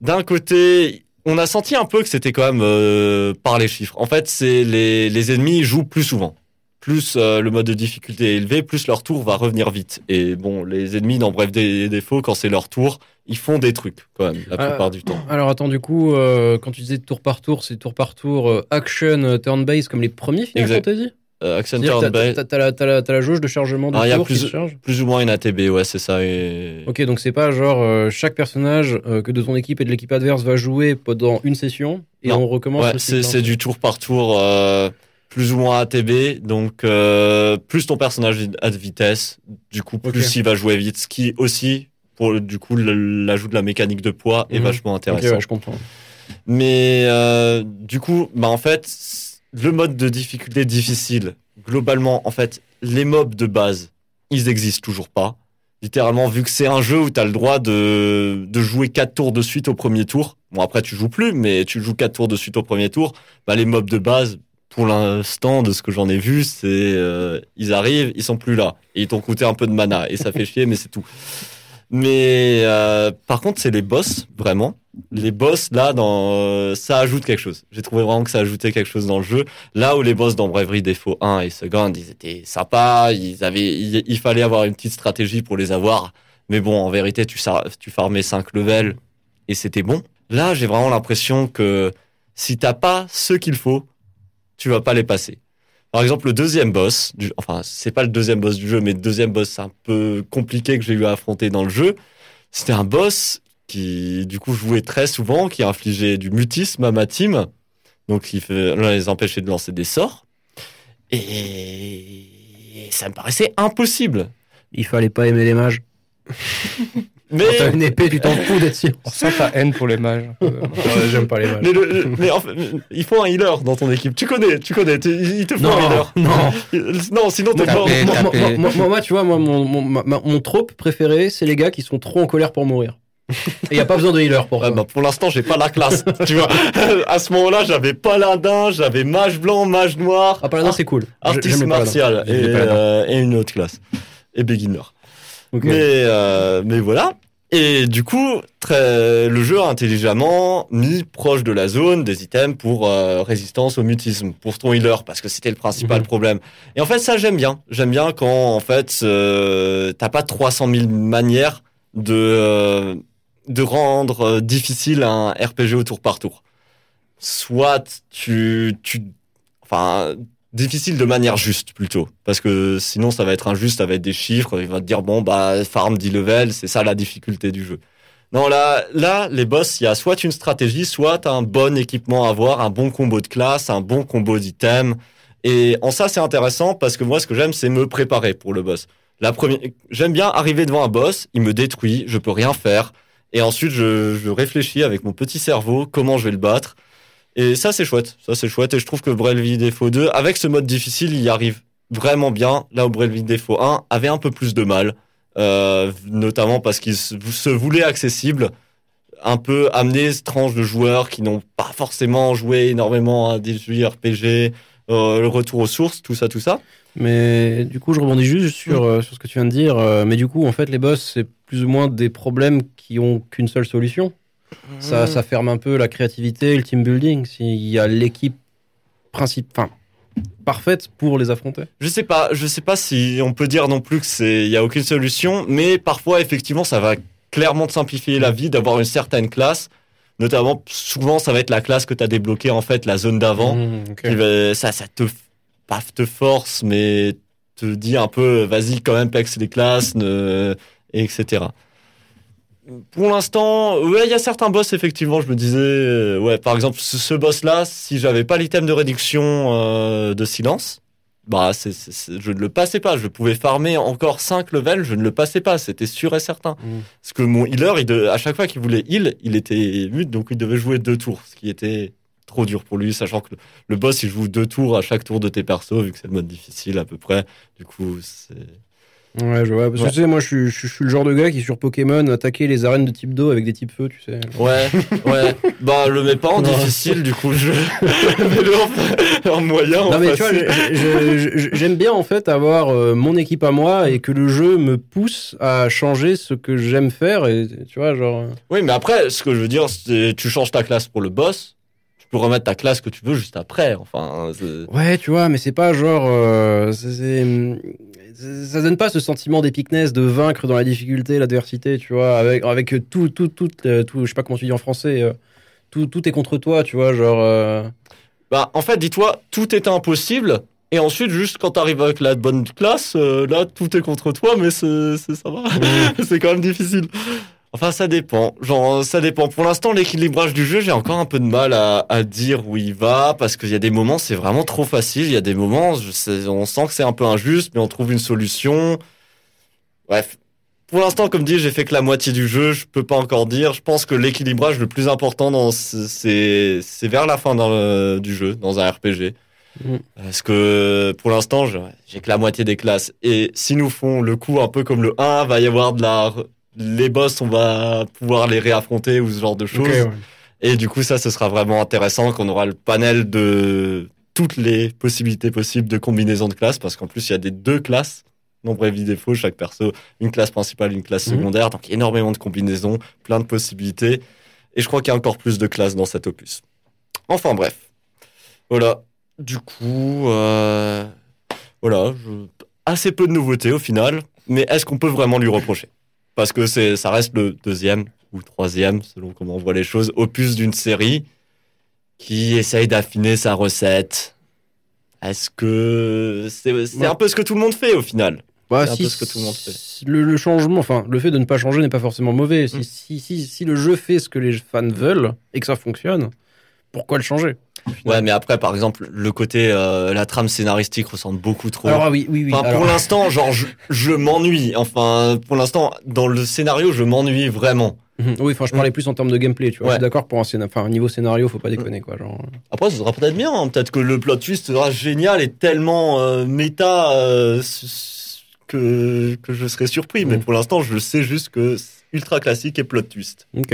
D'un côté, on a senti un peu que c'était quand même euh, par les chiffres. En fait, c'est les, les ennemis jouent plus souvent. Plus euh, le mode de difficulté est élevé, plus leur tour va revenir vite. Et bon, les ennemis, dans Bref des défauts, quand c'est leur tour, ils font des trucs quand même, la Ah, plupart du temps. Alors attends, du coup, euh, quand tu disais tour par tour, c'est tour par tour euh, action, euh, turn-based comme les premiers Final Exact. Fantasy Euh, Action Turn Based, t'as- la- la- jauge de chargement de Ah, y a tour qui plus- charge plus ou moins une ATB, ouais, c'est ça. Et... Ok, donc c'est pas genre euh, chaque personnage euh, que de ton équipe et de l'équipe adverse va jouer pendant une session et Non. on recommence. Ouais, c'est du tour par tour, euh, plus ou moins ATB. Donc, euh, plus ton personnage a de vitesse, du coup, plus il va jouer vite. Ce qui aussi, pour du coup, l'ajout de la mécanique de poids est Mhm. vachement intéressant. ouais, je comprends. Mais euh, du coup, bah en fait, le mode de difficulté difficile, globalement, en fait, les mobs de base, ils existent toujours pas. Littéralement, vu que c'est un jeu où tu as le droit de, de jouer quatre tours de suite au premier tour. Bon, après, tu joues plus, mais tu joues quatre tours de suite au premier tour. Bah, les mobs de base, pour l'instant, de ce que j'en ai vu, c'est euh, ils arrivent, ils sont plus là. Et ils t'ont coûté un peu de mana. Et ça fait chier, mais c'est tout. Mais euh, par contre, c'est les boss, vraiment. Les boss, là, dans, euh, ça ajoute quelque chose. J'ai trouvé vraiment que ça ajoutait quelque chose dans le jeu. Là où les boss dans Bravery Default 1 et Second, ils étaient sympas, ils avaient, il, fallait avoir une petite stratégie pour les avoir. Mais bon, en vérité, tu, tu farmais 5 levels et c'était bon. Là, j'ai vraiment l'impression que si t'as pas ce qu'il faut, tu vas pas les passer. Par exemple, le deuxième boss, du, enfin, c'est pas le deuxième boss du jeu, mais le deuxième boss un peu compliqué que j'ai eu à affronter dans le jeu, c'était un boss qui, du coup, jouait très souvent, qui infligeait du mutisme à ma team. Donc, il fait, les empêchait de lancer des sorts. Et ça me paraissait impossible. Il fallait pas aimer les mages. Mais Quand t'as une épée, tu t'en fous d'être sûr. On sent ta haine pour les mages. Ouais, J'aime pas les mages. mais, le- mais en fait, il faut un healer dans ton équipe. Tu connais, tu connais. tu- il te faut un healer. non, Non, sinon t'es mort. Moi, moi, moi, moi, moi, tu vois, moi, mon, mon, ma- ma- mon trope préféré, c'est les gars qui sont trop en colère pour mourir. Et y a pas besoin de healer pour Ouais, ça. bah, pour l'instant, j'ai pas la classe. tu vois, à ce moment-là, j'avais paladin, j'avais mage blanc, mage noir, Ah, paladin, c'est cool. Artiste martial et, euh, et une autre classe et beginner. Mais euh, mais voilà. Et du coup, très, le jeu a intelligemment mis proche de la zone des items pour euh, résistance au mutisme, pour ton healer, parce que c'était le principal Mhm. problème. Et en fait, ça j'aime bien. J'aime bien quand en fait euh, t'as pas 300 000 manières de euh, de rendre euh, difficile un RPG au tour par tour. Soit tu tu enfin difficile de manière juste plutôt. Parce que sinon ça va être injuste ça va être des chiffres. Il va te dire bon bah farm 10 level c'est ça la difficulté du jeu. Non là là les boss il y a soit une stratégie soit un bon équipement à avoir un bon combo de classe un bon combo d'items et en ça c'est intéressant parce que moi ce que j'aime c'est me préparer pour le boss. La première j'aime bien arriver devant un boss il me détruit je peux rien faire. Et ensuite je, je réfléchis avec mon petit cerveau comment je vais le battre et ça, c'est chouette. Ça, c'est chouette. Et je trouve que Bravely Default 2, avec ce mode difficile, il y arrive vraiment bien. Là où Bravely Default 1 avait un peu plus de mal. Euh, notamment parce qu'il se voulait accessible. Un peu amener cette tranche de joueurs qui n'ont pas forcément joué énormément à des jeux RPG, euh, le retour aux sources, tout ça, tout ça. Mais du coup, je rebondis juste sur, euh, sur ce que tu viens de dire. euh, mais du coup, en fait, les boss, c'est plus ou moins des problèmes qui ont qu'une seule solution. Ça, ça ferme un peu la créativité, le team building. S'il y a l'équipe principe, enfin, parfaite pour les affronter. Je sais pas, je sais pas si on peut dire non plus que c'est, il y a aucune solution, mais parfois effectivement ça va clairement te simplifier la vie d'avoir une certaine classe. Notamment, souvent ça va être la classe que tu as débloquée en fait la zone d'avant. Mmh, va- ça, ça te, pas te force, mais te dit un peu, vas-y quand même pex les classes, ne, et etc. Pour l'instant, ouais, il y a certains boss effectivement. Je me disais, euh, ouais, par exemple ce, ce boss-là, si j'avais pas l'item de réduction euh, de silence, bah, je ne le passais pas. Je pouvais farmer encore 5 levels, je ne le passais pas. C'était sûr et certain. Mm. Parce que mon healer, il de- à chaque fois qu'il voulait heal, il était mute, donc il devait jouer deux tours, ce qui était trop dur pour lui, sachant que le, le boss, il joue deux tours à chaque tour de tes persos, vu que c'est le mode difficile à peu près. Du coup, c'est... Ouais, je vois. Parce que Ouais. tu sais, moi, je suis, je, suis- je suis le genre de gars qui, sur Pokémon, attaquait les arènes de type d'eau avec des types feu, tu sais. Ouais, ouais. Bah, le mets pas en difficile, du coup, je... Mets-le en, en moyen, en Non, mais tu vois, j'aime bien, en fait, avoir euh, mon équipe à moi et que le jeu me pousse à changer ce que j'aime faire. Et tu vois, genre. euh, Oui, mais après, ce que je veux dire, c'est tu changes ta classe pour le boss, tu peux remettre ta classe que tu veux juste après. Enfin, Ouais, tu vois, mais c'est pas genre. euh, c'est- ça donne pas ce sentiment d'épicness de vaincre dans la difficulté, l'adversité, tu vois, avec, avec tout, tout, tout, euh, tout, je sais pas comment tu dis en français, euh, tout, tout est contre toi, tu vois, genre. euh, Bah, en fait, dis-toi, tout est impossible. Et ensuite, juste quand t'arrives avec la bonne classe, euh, là, tout est contre toi, mais c'est, c'est- ça va. c'est quand même difficile. Enfin, ça dépend. Genre, ça dépend. Pour l'instant, l'équilibrage du jeu, j'ai encore un peu de mal à, à dire où il va, parce qu'il y a des moments, c'est vraiment trop facile. Il y a des moments, je sais- on sent que c'est un peu injuste, mais on trouve une solution. Bref. Pour l'instant, comme dit, j'ai fait que la moitié du jeu. Je peux pas encore dire. Je pense que l'équilibrage le plus important dans c'est c'est vers la fin dans le- du jeu, dans un RPG. Mm. Parce que pour l'instant, j'ai que la moitié des classes. Et s'ils nous font le coup un peu comme le 1, va y avoir de la. Les boss, on va pouvoir les réaffronter ou ce genre de choses. Ouais. Et du coup, ça, ce sera vraiment intéressant qu'on aura le panel de toutes les possibilités possibles de combinaison de classes, parce qu'en plus, il y a des deux classes, nombre et défaut, chaque perso, une classe principale, une classe Mhm. secondaire, donc énormément de combinaisons, plein de possibilités. Et je crois qu'il y a encore plus de classes dans cet opus. Enfin bref. Voilà. Du coup, euh, voilà, je- assez peu de nouveautés au final, mais est-ce qu'on peut vraiment lui reprocher? Parce que c'est, ça reste le deuxième ou troisième, selon comment on voit les choses, opus d'une série qui essaye d'affiner sa recette. Est-ce que c'est, c'est Ouais. un peu ce que tout le monde fait au final Bah, C'est un peu ce que tout le monde fait. le, le changement, enfin, le fait de ne pas changer n'est pas forcément mauvais. Si, Mm. si, si, si le jeu fait ce que les fans veulent et que ça fonctionne, pourquoi le changer? Ouais, mais après, par exemple, le côté, euh, la trame scénaristique ressemble beaucoup trop. Alors, ah oui, oui, oui. Enfin, alors- pour l'instant, genre, je, je m'ennuie. Enfin, pour l'instant, dans le scénario, je m'ennuie vraiment. Mhm. Oui, enfin, je parlais plus en termes de gameplay, tu vois. Ouais. Je suis d'accord pour un enfin, niveau scénario, faut pas déconner, quoi. Genre... Après, ce sera peut-être bien. hein. Peut-être que le plot twist sera génial et tellement euh, méta euh, que, que je serai surpris. Mais Mm. pour l'instant, je sais juste que c'est ultra classique et plot twist. Ok.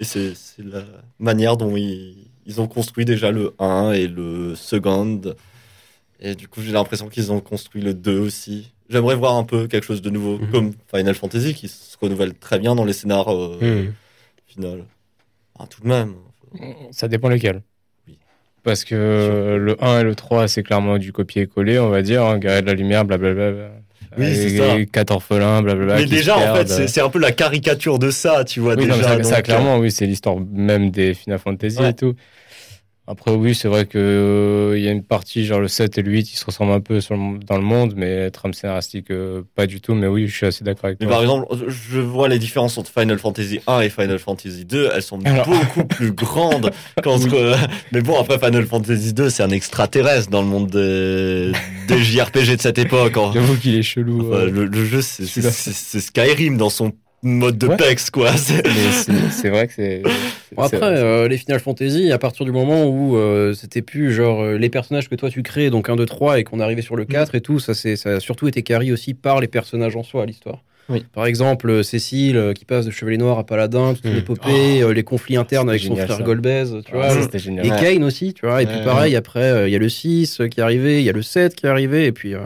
Et c'est la manière dont ils, ils ont construit déjà le 1 et le second. Et du coup, j'ai l'impression qu'ils ont construit le 2 aussi. J'aimerais voir un peu quelque chose de nouveau, Mhm. comme Final Fantasy, qui se renouvelle très bien dans les scénars euh, Hmm. final. Ah, tout de même. Ça dépend lesquels. Oui. Parce que le 1 et le 3, c'est clairement du copier-coller, on va dire. Hein, de la Lumière, blablabla. Oui, c'est ça. Quatre orphelins, blablabla. Mais déjà, en fait, perdent. c'est c'est un peu la caricature de ça, tu vois. Oui, non, déjà, ça, donc, ça, euh, clairement, oui, c'est l'histoire même des Final Fantasy Ouais. et tout. Après, oui, c'est vrai que euh, il y a une partie, genre le 7 et le 8, qui se ressemblent un peu sur le- dans le monde, mais trame scénaristique, euh, pas du tout. Mais oui, je suis assez d'accord avec Mais toi. par exemple, je vois les différences entre Final Fantasy 1 et Final Fantasy 2, elles sont Alors- beaucoup plus grandes. qu'entre- Mais bon, après Final Fantasy 2, c'est un extraterrestre dans le monde des, des JRPG de cette époque. hein. J'avoue qu'il est chelou. Enfin, euh, le, le jeu, c'est Skyrim dans son mode de Ouais. PEX, quoi. C'est- mais c'est c'est vrai que c'est. Bon, après, euh, les Final Fantasy, à partir du moment où euh, c'était plus genre euh, les personnages que toi tu crées, donc 1, 2, 3, et qu'on arrivait sur le 4 et tout, ça, c'est, ça a surtout été carry aussi par les personnages en soi, l'histoire. Oui. Par exemple, Cécile qui passe de Chevalier Noir à Paladin, toute Mm. l'épopée, euh, les conflits internes avec son frère ça. Golbez, tu vois. c'était génial. Et. Kane aussi, tu vois. Et puis Ouais. pareil, après, euh, il y a le 6 qui est arrivé, il y a le 7 qui est arrivé, et puis euh,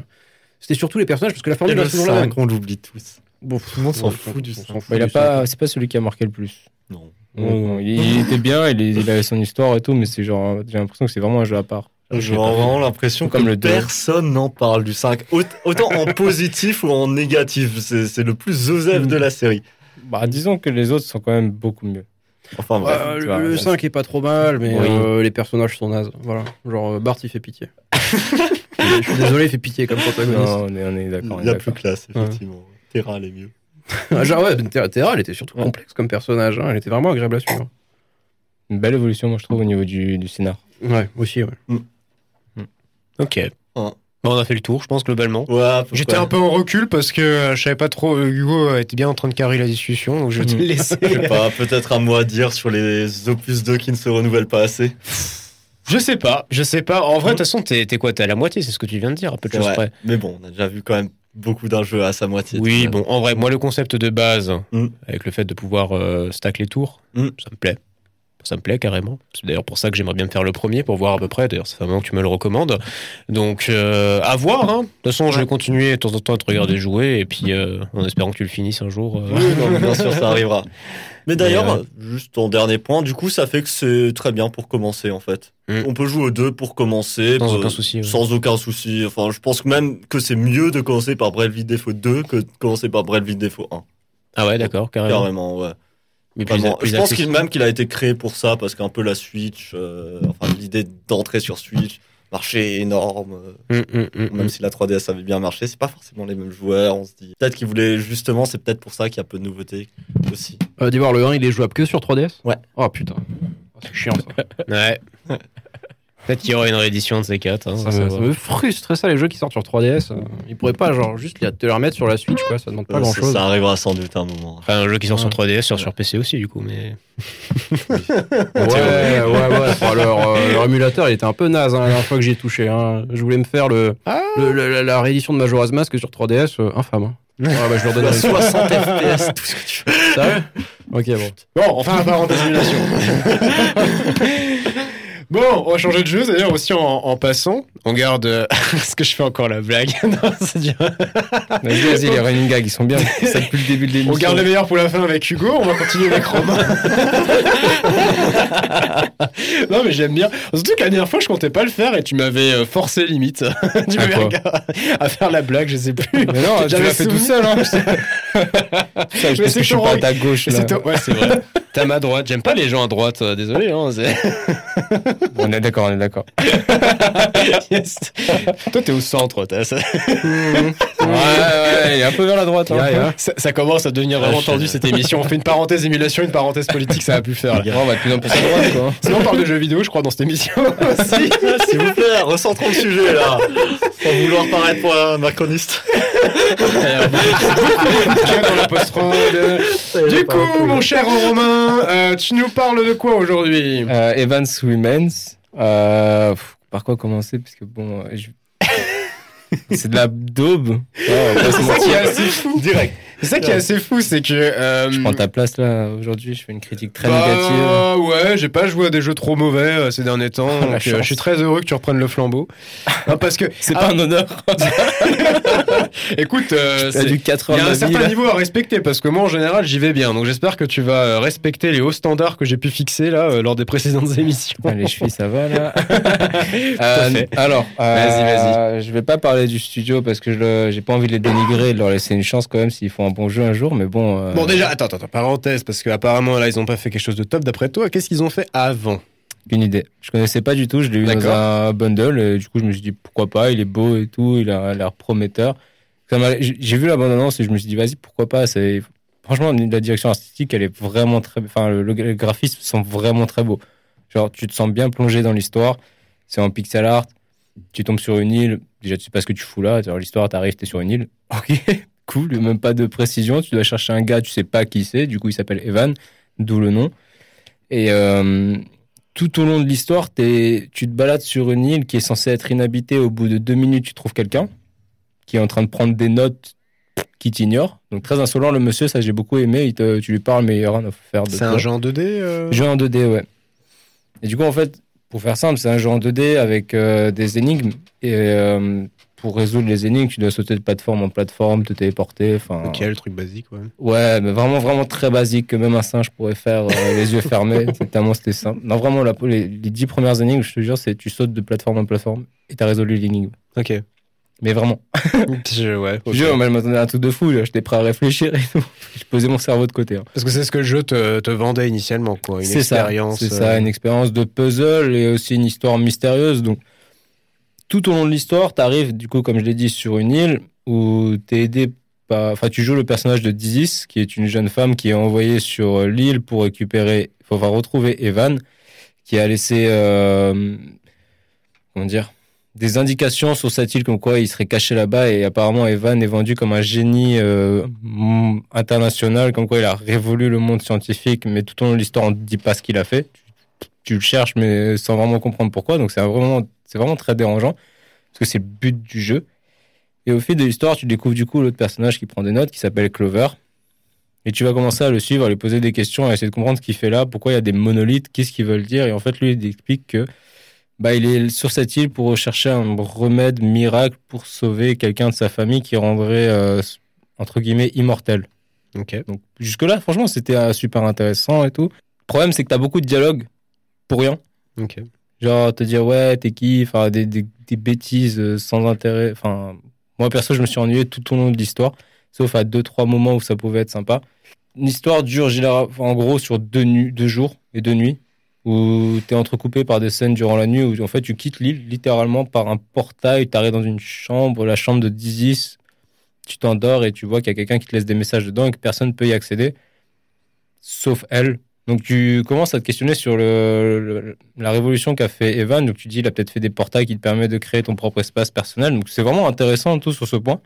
c'était surtout les personnages, parce que la formule toujours la même. 5, on l'oublie tous. Bon, Tout le monde s'en fout du fout Bah, il a pas, c'est pas celui qui a marqué le plus. Non. Non, non, il, il était bien, il, il avait son histoire et tout, mais c'est genre, j'ai l'impression que c'est vraiment un jeu à part. J'ai vraiment l'impression que Comme le personne n'en parle du 5. Aut- Autant en positif ou en négatif. C'est c'est le plus Joseph de la série. Bah, disons que les autres sont quand même beaucoup mieux. Enfin bref. Euh, vois, le ouais. 5 est pas trop mal, mais Oui. euh, les personnages sont nazes. Voilà. Genre, euh, Bart, il fait pitié. Je suis désolé, il fait pitié comme protagoniste. Non, on est, on est d'accord. Il est y a plus classe, effectivement. Terra, elle est mieux. Ah, genre, ouais, Terra, Terra, elle était surtout Ouais. complexe comme personnage. hein. Elle était vraiment agréable à suivre. Une belle évolution, moi, je trouve, au niveau du, du scénar. Ouais, aussi, ouais. Ok. Bon, on a fait le tour, je pense, globalement. Ouais, J'étais un peu en recul parce que euh, je savais pas trop. euh, Hugo euh, était bien en train de carrer la discussion, donc je vais te Mhm. laisser. Je sais pas, peut-être un mot à dire sur les opus 2 qui ne se renouvellent pas assez. Je sais pas, je sais pas. En vrai, de toute façon, t'es quoi? T'es à la moitié, c'est ce que tu viens de dire, à peu de choses près. Mais bon, on a déjà vu quand même beaucoup d'un jeu à sa moitié. Oui, bon, en vrai, moi, le concept de base, Mm. avec le fait de pouvoir euh, stack les tours, Mm. ça me plaît. Ça me plaît carrément. C'est d'ailleurs pour ça que j'aimerais bien me faire le premier pour voir à peu près. D'ailleurs, ça fait un moment que tu me le recommandes. Donc, euh, à voir. Hein. De toute façon, je vais continuer de temps en temps à te regarder jouer et puis euh, en espérant que tu le finisses un jour. euh. Oui, non, mais bien sûr, ça arrivera. Mais d'ailleurs, juste en dernier point, du coup, ça fait que c'est très bien pour commencer, en fait. Mm. On peut jouer aux deux pour commencer. Sans aucun souci, ouais. Sans aucun souci. Enfin, je pense même que c'est mieux de commencer par Bravely Default 2 que de commencer par Bravely Default 1. Ah ouais, d'accord, carrément. Carrément, ouais. Mais plus- Vraiment. plus je pense qu'il même qu'il a été créé pour ça, parce qu'un peu la Switch, euh, enfin, l'idée d'entrer sur Switch, marché énorme. euh, Mm, mm, mm, Même si la 3DS avait bien marché, c'est pas forcément les mêmes joueurs. On se dit peut-être qu'ils voulaient justement, c'est peut-être pour ça qu'il y a peu de nouveautés aussi. Euh, D'Ivoire, le 1, il est jouable que sur 3DS Ouais. Oh putain. Oh, C'est chiant ça. Ouais. Peut-être qu'il y aura une réédition de ces quatre. hein, Ça, me, ça me frustre ça les jeux qui sortent sur 3DS. euh, Ils pourraient pas genre juste les- te les remettre sur la Switch quoi, ça demande pas Euh, grand ça, chose. ça arrivera sans doute un moment. Enfin, un jeu qui sort sur Ouais. 3DS, sort sur PC aussi, du coup, mais. Ouais, ouais, ouais. Enfin, leur, euh, leur émulateur il était un peu naze hein, la dernière fois que j'y ai touché. hein. Je voulais me faire le, Ah. le- le- la, la réédition de Majora's Mask sur 3DS, euh, infâme. hein. Ouais, bah, je leur donnerai 60 FPS, tout ce que tu veux. Sérieux Ok bon. Bon, enfin, la parenthèse émulation. Bon, on va changer de jeu, d'ailleurs aussi en, en passant. On garde. euh, Est-ce que je fais encore la blague? Non, c'est dur. Vas-y, vas-y, les running gags, ils sont bien. Ça depuis le début de l'émission. On garde les meilleurs pour la fin avec Hugo, on va continuer avec Romain. non, mais j'aime bien. Surtout que la dernière fois, je comptais pas le faire et tu m'avais euh, forcé limite. tu À m'avais quoi à faire la blague, je sais plus. Mais non, tu J'avais l'as fait tout seul, hein. Ça, Mais parce c'est que je suis pas à ta gauche, Mais là. c'est toi- Ouais, c'est vrai. T'as ma droite. J'aime pas les gens à droite, euh, désolé. Hein, On est d'accord, on est d'accord. Yes. Toi, t'es au centre. t'as- ça... Ouais, ouais, il est un peu vers la droite. hein. Ya. Ça, ça commence à devenir vraiment Ah, tendu cette émission. On fait une parenthèse émulation, une parenthèse politique, ça va plus faire. là. On va de plus en plus à droite, quoi. Sinon, on parle de jeux vidéo, je crois, dans cette émission aussi. S'il vous plaît, recentrons le sujet là. Sans vouloir paraître pour un macroniste. dans la post-prod. Du coup, mon cher Romain, euh, tu nous parles de quoi aujourd'hui? Euh, Evans Euh, pff, par quoi commencer? Parce que bon, euh, je- c'est de la daube. Ouais, C'est ça qui est assez fou. Direct. C'est ça qui est assez fou, c'est que. euh, Je prends ta place là aujourd'hui, je fais une critique très bah, négative. ouais, j'ai pas joué à des jeux trop mauvais euh, ces derniers temps. Donc, je suis très heureux que tu reprennes le flambeau. Non, parce que, C'est Ah. pas un honneur. Écoute, euh, T'as c'est- du 4 il y a un certain là. niveau à respecter parce que moi en général j'y vais bien. Donc j'espère que tu vas euh, respecter les hauts standards que j'ai pu fixer là euh, lors des précédentes émissions. Ah, les chevilles, ça va là. Euh, alors, Vas-y, vas-y. Je vais pas parler du studio parce que je j'ai pas envie de les dénigrer de leur laisser une chance quand même s'ils font un bon jeu un jour. Mais bon. Bon déjà, attends, attends, parenthèse parce qu'apparemment là ils ont pas fait quelque chose de top d'après toi. Qu'est-ce qu'ils ont fait avant? Une idée. Je connaissais pas du tout. Je l'ai eu dans un bundle et du coup je me suis dit pourquoi pas. Il est beau et tout. Il a l'air prometteur. J'ai vu la bande annonce et je me suis dit vas-y pourquoi pas. Franchement la direction artistique elle est vraiment très. Enfin le, le- le graphisme sont vraiment très beaux. Genre tu te sens bien plongé dans l'histoire. C'est en pixel art. Tu tombes sur une île. Déjà tu sais pas ce que tu fous là. L'histoire t'arrives t'es sur une île. Ok cool. Même pas de précision. Tu dois chercher un gars. Tu sais pas qui c'est. Du coup il s'appelle Evan. D'où le nom. Et euh, tout au long de l'histoire, tu te balades sur une île qui est censée être inhabitée. Au bout de deux minutes, tu trouves quelqu'un qui est en train de prendre des notes qui t'ignore. Donc très insolent, le monsieur, ça j'ai beaucoup aimé. Il te- tu lui parles, mais il rien à faire de C'est un jeu en 2D euh Jeu en 2D, ouais. Et du coup, en fait, pour faire simple, c'est un jeu en 2D avec euh, des énigmes. Et euh, pour résoudre les énigmes, tu dois sauter de plateforme en plateforme, te téléporter. Enfin, Ok, le truc basique, ouais. Ouais, mais vraiment, vraiment très basique que même un singe pourrait faire euh, les yeux fermés. C'est tellement c'était simple. Non, vraiment, la, les, les dix premières énigmes, je te jure, c'est tu sautes de plateforme en plateforme et t'as résolu l'énigme. Ok. Mais vraiment. Je- ouais, Je moi, m'attendais à un truc de fou. J'étais prêt à réfléchir et tout. Je posais mon cerveau de côté. hein. Parce que c'est ce que le jeu te, te vendait initialement, quoi. Une C'est ça. expérience. C'est euh, ça, une expérience de puzzle et aussi une histoire mystérieuse. Donc, tout au long de l'histoire, t'arrives, du coup, comme je l'ai dit, sur une île où t'es aidé par. Enfin, tu joues le personnage de Dizis, qui est une jeune femme qui est envoyée sur l'île pour récupérer. Va retrouver Evan, qui a laissé. euh, comment dire des indications sur cette île comme quoi il serait caché là-bas et apparemment Evan est vendu comme un génie euh, international comme quoi il a révolu le monde scientifique mais tout au long de l'histoire on ne dit pas ce qu'il a fait. Tu, le cherches mais sans vraiment comprendre pourquoi. Donc c'est vraiment vraiment très dérangeant parce que c'est le but du jeu. Et au fil de l'histoire tu découvres du coup l'autre personnage qui prend des notes qui s'appelle Clover. Et tu vas commencer à le suivre à lui poser des questions à essayer de comprendre ce qu'il fait là pourquoi il y a des monolithes qu'est-ce qu'ils veulent dire. Et en fait lui il explique que bah, il est sur cette île pour rechercher un remède miracle pour sauver quelqu'un de sa famille qui rendrait, euh, entre guillemets, immortel. Ok. Donc, jusque-là, franchement, c'était euh, super intéressant et tout. Le problème, c'est que tu as beaucoup de dialogues pour rien. Ok. Genre, te dire, ouais, t'es qui Enfin, des, des, des bêtises euh, sans intérêt. Enfin, moi, perso, je me suis ennuyé tout au long de l'histoire, sauf à deux, trois moments où ça pouvait être sympa. L'histoire dure, en gros, sur deux, nu- deux jours et deux nuits où tu es entrecoupé par des scènes durant la nuit où en fait tu quittes l'île littéralement par un portail, tu arrives dans une chambre, la chambre de Dizis, tu t'endors et tu vois qu'il y a quelqu'un qui te laisse des messages dedans et que personne ne peut y accéder, sauf elle, Donc tu commences à te questionner sur la révolution qu'a fait Evan. Donc tu dis, il a peut-être fait des portails qui te permettent de créer ton propre espace personnel. Donc c'est vraiment intéressant tout sur ce point.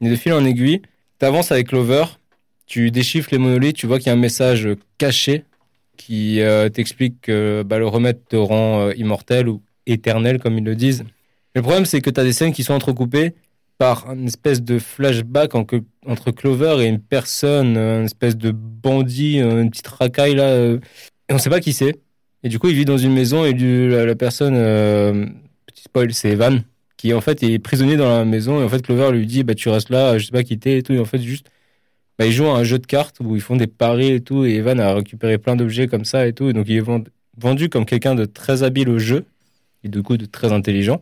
Et de fil en aiguille, tu avances avec Clover, tu déchiffres les monolithes, tu vois qu'il y a un message caché qui euh, t'explique que bah, le remède te rend euh, immortel ou éternel, comme ils le disent. Le problème, c'est que tu as des scènes qui sont entrecoupées par une espèce de flashback entre Clover et une personne, une espèce de bandit, une petite racaille là. Euh, et on sait pas qui c'est. Et du coup, il vit dans une maison et la, personne, petit spoil, c'est Evan, qui en fait est prisonnier dans la maison. Et en fait, Clover lui dit, bah tu restes là, je sais pas qui t'es et tout. Et en fait, juste bah, ils jouent à un jeu de cartes où ils font des paris et tout, et Evan a récupéré plein d'objets comme ça et tout, et donc il est vendu comme quelqu'un de très habile au jeu, et du coup de très intelligent.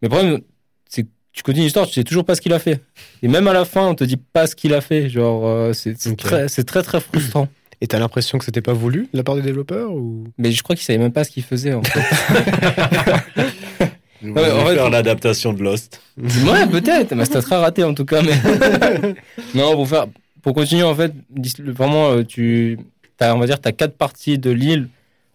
Mais le problème, c'est que tu continues l'histoire, tu sais toujours pas ce qu'il a fait. Et même à la fin, on te dit pas ce qu'il a fait. Genre, euh, c'est très, très, très frustrant. Et t'as l'impression que c'était pas voulu de la part des développeurs ou? Mais je crois qu'ils savaient même pas ce qu'ils faisaient en fait. on va faire l'adaptation de Lost. Ouais, peut-être. Mais c'était très raté en tout cas. Mais... non, pour faire, pour continuer, en fait, vraiment, euh, tu as, on va dire, tu quatre parties de l'île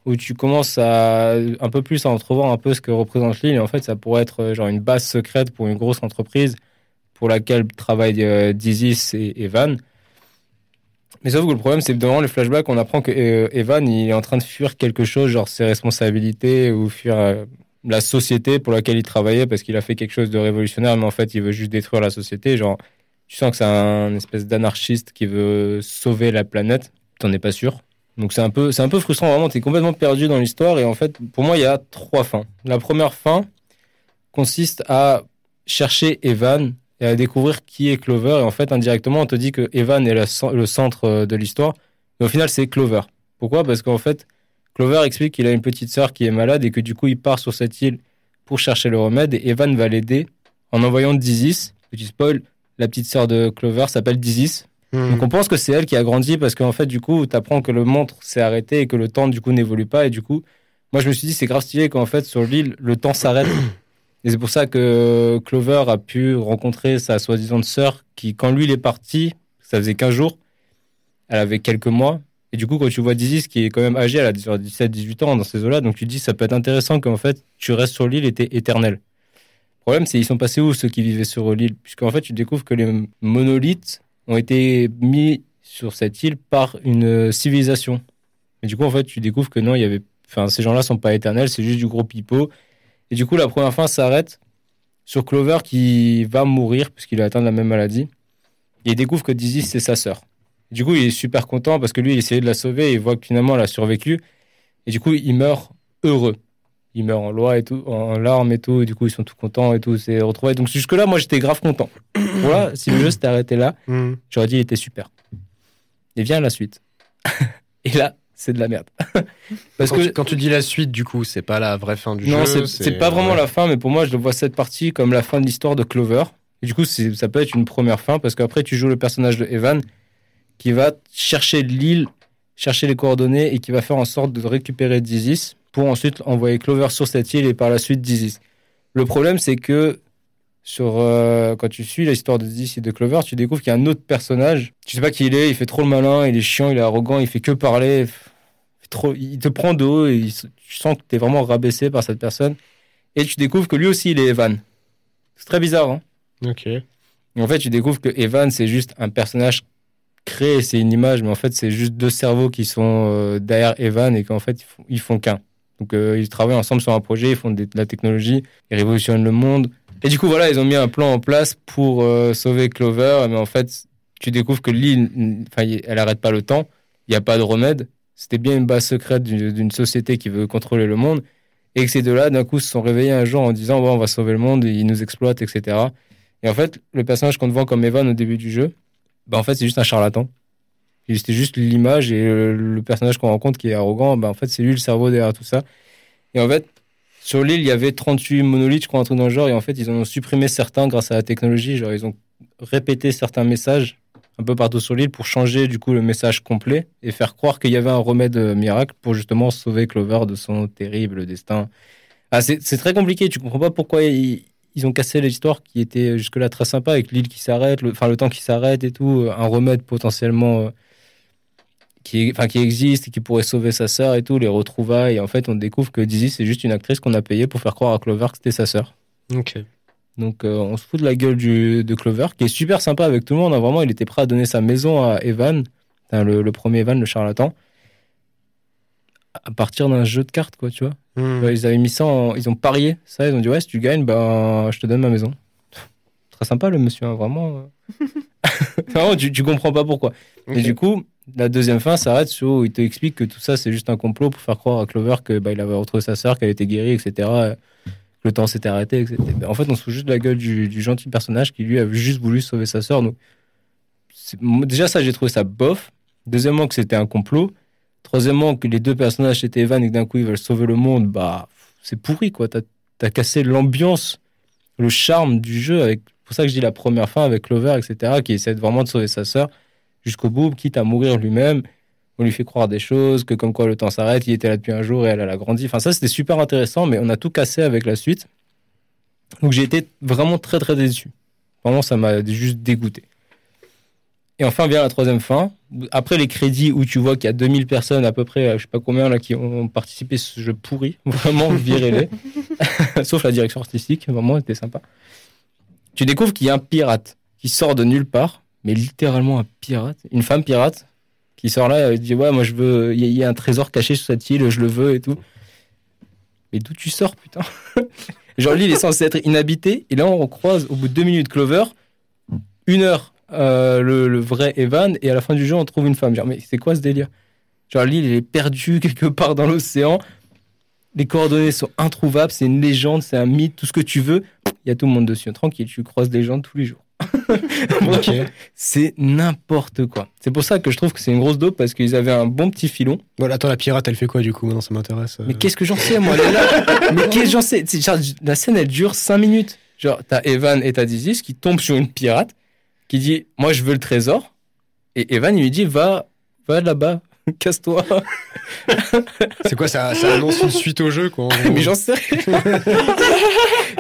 où tu commences à un peu plus à entrevoir un peu ce que représente l'île. Et en fait, ça pourrait être euh, genre une base secrète pour une grosse entreprise pour laquelle travaillent euh, Dizis et Evan. Mais sauf que le problème, c'est que devant les flashbacks, on apprend que Evan, il est en train de fuir quelque chose, genre ses responsabilités ou fuir la société pour laquelle il travaillait parce qu'il a fait quelque chose de révolutionnaire, mais en fait, il veut juste détruire la société. Genre, tu sens que c'est un espèce d'anarchiste qui veut sauver la planète, t'en es pas sûr. Donc c'est un peu, c'est un peu frustrant vraiment. T'es complètement perdu dans l'histoire et en fait, pour moi, il y a trois fins. La première fin consiste à chercher Evan et à découvrir qui est Clover. Et en fait, indirectement, on te dit que Evan est le centre de l'histoire, mais au final, c'est Clover. Pourquoi? Parce qu'en fait, Clover explique qu'il a une petite sœur qui est malade et que du coup, il part sur cette île pour chercher le remède. Et Evan va l'aider en envoyant Dizis. Petit spoil, la petite sœur de Clover s'appelle Dizis. Hmm. Donc on pense que c'est elle qui a grandi parce qu'en fait, du coup, tu apprends que le montre s'est arrêté et que le temps, du coup, n'évolue pas. Et du coup, moi, je me suis dit, c'est grave stylé qu'en fait, sur l'île, le temps s'arrête. Et c'est pour ça que Clover a pu rencontrer sa soi-disant sœur qui, quand lui, il est parti, ça faisait 15 jours, elle avait quelques mois. Et du coup, quand tu vois Dizis qui est quand même âgé, elle a 17-18 ans dans ces eaux-là, donc tu te dis, ça peut être intéressant qu'en fait, tu restes sur l'île et t'es éternel. Problème, c'est ils sont passés où ceux qui vivaient sur l'île? Puisqu'en fait, tu découvres que les monolithes ont été mis sur cette île par une civilisation. Et du coup, en fait, tu découvres que non, il y avait, enfin, ces gens-là sont pas éternels, c'est juste du gros pipeau. Et du coup, la première fin s'arrête sur Clover qui va mourir puisqu'il a atteint la même maladie. Et il découvre que Dizzy, c'est sa sœur. Du coup, il est super content parce que lui, il essayait de la sauver et il voit que finalement, elle a survécu. Et du coup, il meurt heureux il meurt en loi et tout, en larmes et tout, et du coup ils sont tout contents et tout, c'est retrouvé. Donc jusque là, moi j'étais grave content. voilà, si le jeu s'était arrêté là, mm. j'aurais dit il était super. Et vient la suite. et là, c'est de la merde. Parce quand que tu, quand tu dis la suite, du coup, c'est pas la vraie fin du jeu. Non, c'est pas vraiment la fin, mais pour moi, je vois cette partie comme la fin de l'histoire de Clover. Et du coup, ça peut être une première fin parce qu'après, tu joues le personnage de Evan qui va chercher l'île, chercher les coordonnées et qui va faire en sorte de récupérer Dizis pour ensuite envoyer Clover sur cette île et par la suite Dizzy. Le problème, c'est que sur euh, quand tu suis l'histoire de Dizzy et de Clover, tu découvres qu'il y a un autre personnage. Tu sais pas qui il est, il fait trop le malin, il est chiant, il est arrogant, il fait que parler. Trop, il te prend de haut et tu sens que tu es vraiment rabaissé par cette personne. Et tu découvres que lui aussi, il est Evan. C'est très bizarre, hein Ok. Et en fait, tu découvres que Evan, c'est juste un personnage créé, c'est une image, mais en fait, c'est juste deux cerveaux qui sont euh, derrière Evan et qu'en fait, ils font, ils font qu'un. Donc euh, ils travaillent ensemble sur un projet, ils font de la technologie, ils révolutionnent le monde. Et du coup, voilà, ils ont mis un plan en place pour euh, sauver Clover. Mais en fait, tu découvres que l'île, elle arrête pas le temps. Il n'y a pas de remède. C'était bien une base secrète d'une société qui veut contrôler le monde. Et que ces deux-là, d'un coup, se sont réveillés un jour en disant, on va sauver le monde, ils nous exploitent, etc. Et en fait, le personnage qu'on te voit comme Evan au début du jeu, bah, en fait, c'est juste un charlatan. C'était juste l'image et le, personnage qu'on rencontre qui est arrogant, bah, en fait, c'est lui le cerveau derrière tout ça. Et en fait, sur l'île, il y avait 38 monolithes, je crois, un truc dans le genre, et en fait, ils ont supprimé certains grâce à la technologie. Genre, ils ont répété certains messages un peu partout sur l'île pour changer, du coup, le message complet et faire croire qu'il y avait un remède miracle pour justement sauver Clover de son terrible destin. Ah, c'est très compliqué, tu comprends pas pourquoi ils, ils ont cassé l'histoire qui était jusque-là très sympa avec l'île qui s'arrête, enfin le, temps qui s'arrête et tout, un remède potentiellement euh, qui, enfin, qui existe et qui pourrait sauver sa sœur et tout, les retrouvailles. Et en fait, on découvre que Dizzy, c'est juste une actrice qu'on a payée pour faire croire à Clover que c'était sa sœur. Ok. Donc, euh, on se fout de la gueule du, de Clover, qui est super sympa avec tout le monde. hein. Vraiment, il était prêt à donner sa maison à Evan, le, le premier Evan, le charlatan, à partir d'un jeu de cartes, quoi, tu vois. Hmm. Ils avaient mis ça, en- ils ont parié ça, ils ont dit ouais si tu gagnes, ben je te donne ma maison. Très sympa le monsieur, hein, vraiment. vraiment, tu, tu comprends pas pourquoi. Ok. Et du coup, la deuxième fin s'arrête sur il te explique que tout ça c'est juste un complot pour faire croire à Clover que bah, il avait retrouvé sa sœur, qu'elle était guérie, etc. Le temps s'était arrêté, etc. En fait, on se fout juste de la gueule du, gentil personnage qui lui a juste voulu sauver sa sœur. Donc, déjà ça, j'ai trouvé ça bof. Deuxièmement, que c'était un complot. Troisièmement, que les deux personnages c'était Evan et que d'un coup ils veulent sauver le monde, bah c'est pourri quoi. T'as as cassé l'ambiance, le charme du jeu. C'est pour ça que je dis la première fin avec Clover, etc. qui essaie vraiment de sauver sa sœur jusqu'au bout, quitte à mourir lui-même. On lui fait croire des choses, que comme quoi le temps s'arrête, il était là depuis un jour et elle, a grandi. Enfin, ça c'était super intéressant, mais on a tout cassé avec la suite. Donc j'ai été vraiment très très déçu. Vraiment, ça m'a juste dégoûté. Et enfin vient la troisième fin. Après les crédits où tu vois qu'il y a 2000 personnes à peu près, je sais pas combien là, qui ont participé à ce jeu pourri, vraiment virez-les. Sauf la direction artistique, vraiment, c'était sympa. Tu découvres qu'il y a un pirate qui sort de nulle part, mais littéralement un pirate, une femme pirate qui sort là et dit ouais moi je veux, il y, a- un trésor caché sur cette île, je le veux et tout. Mais d'où tu sors putain? Genre l'île est censée être inhabitée et là on croise au bout de deux minutes Clover, une heure euh, le, vrai Evan et à la fin du jeu on trouve une femme. Genre mais c'est quoi ce délire? Genre l'île est perdue quelque part dans l'océan. Les coordonnées sont introuvables, c'est une légende, c'est un mythe, tout ce que tu veux. Il y a tout le monde dessus. Tranquille, tu croises des gens tous les jours. Ok. C'est n'importe quoi. C'est pour ça que je trouve que c'est une grosse dope parce qu'ils avaient un bon petit filon. Bon, attends, la pirate, elle fait quoi du coup? Maintenant, ça m'intéresse. euh. Mais qu'est-ce que j'en sais, moi? Là. Mais qu'est-ce que j'en sais? Genre, La scène, elle dure 5 minutes. Genre, t'as Evan et t'as Dizzy qui tombent sur une pirate qui dit Moi, je veux le trésor. Et Evan, il lui dit Va, va là-bas, casse-toi. C'est quoi ça, ça annonce une suite au jeu, quoi. Mais j'en sais rien.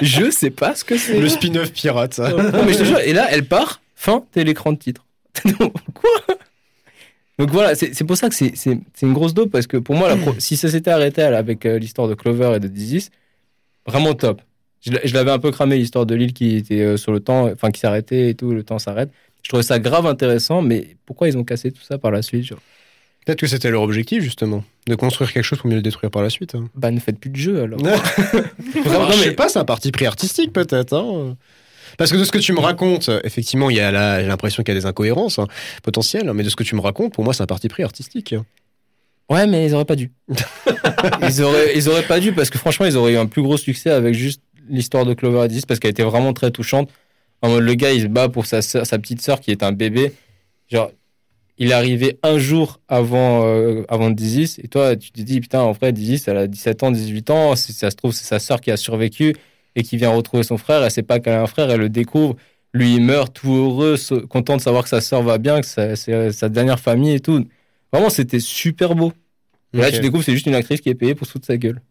je sais pas ce que c'est. Le spin-off pirate, ça. Non, mais je te jure, et là, elle part, fin, t'es l'écran de titre. Quoi? Donc voilà, c'est pour ça que c'est une grosse dope, parce que pour moi, la pro- si ça s'était arrêté là, avec euh, l'histoire de Clover et de Dizzy, vraiment top. Je l'avais un peu cramé, l'histoire de l'île qui était euh, sur le temps, enfin qui s'arrêtait et tout, le temps s'arrête. Je trouvais ça grave intéressant, mais pourquoi ils ont cassé tout ça par la suite genre? Peut-être que c'était leur objectif, justement. De construire quelque chose pour mieux le détruire par la suite. hein. Bah, ne faites plus de jeu alors. Vraiment, Vraiment, je mais- sais pas, c'est un parti pris artistique peut-être. hein. Parce que de ce que tu me racontes, effectivement, il y a là, j'ai l'impression qu'il y a des incohérences hein, potentielles, mais de ce que tu me racontes, pour moi, c'est un parti pris artistique. Ouais, mais ils auraient pas dû. ils, auraient, ils auraient pas dû parce que franchement, ils auraient eu un plus gros succès avec juste l'histoire de Clover et Dizzy parce qu'elle était vraiment très touchante. En mode, le gars, il se bat pour sa, sa petite sœur qui est un bébé. Genre, il est arrivé un jour avant, euh, avant Dizzy et toi, tu te dis, putain, en vrai, Dizzy, elle a 17 ans, 18 ans. Si ça se trouve, c'est sa sœur qui a survécu et qui vient retrouver son frère. Elle sait pas qu'elle a un frère, elle le découvre. Lui, il meurt tout heureux, content de savoir que sa sœur va bien, que c'est sa dernière famille et tout. Vraiment, c'était super beau. Et là, tu découvres c'est juste une actrice qui est payée pour se foutre de sa gueule.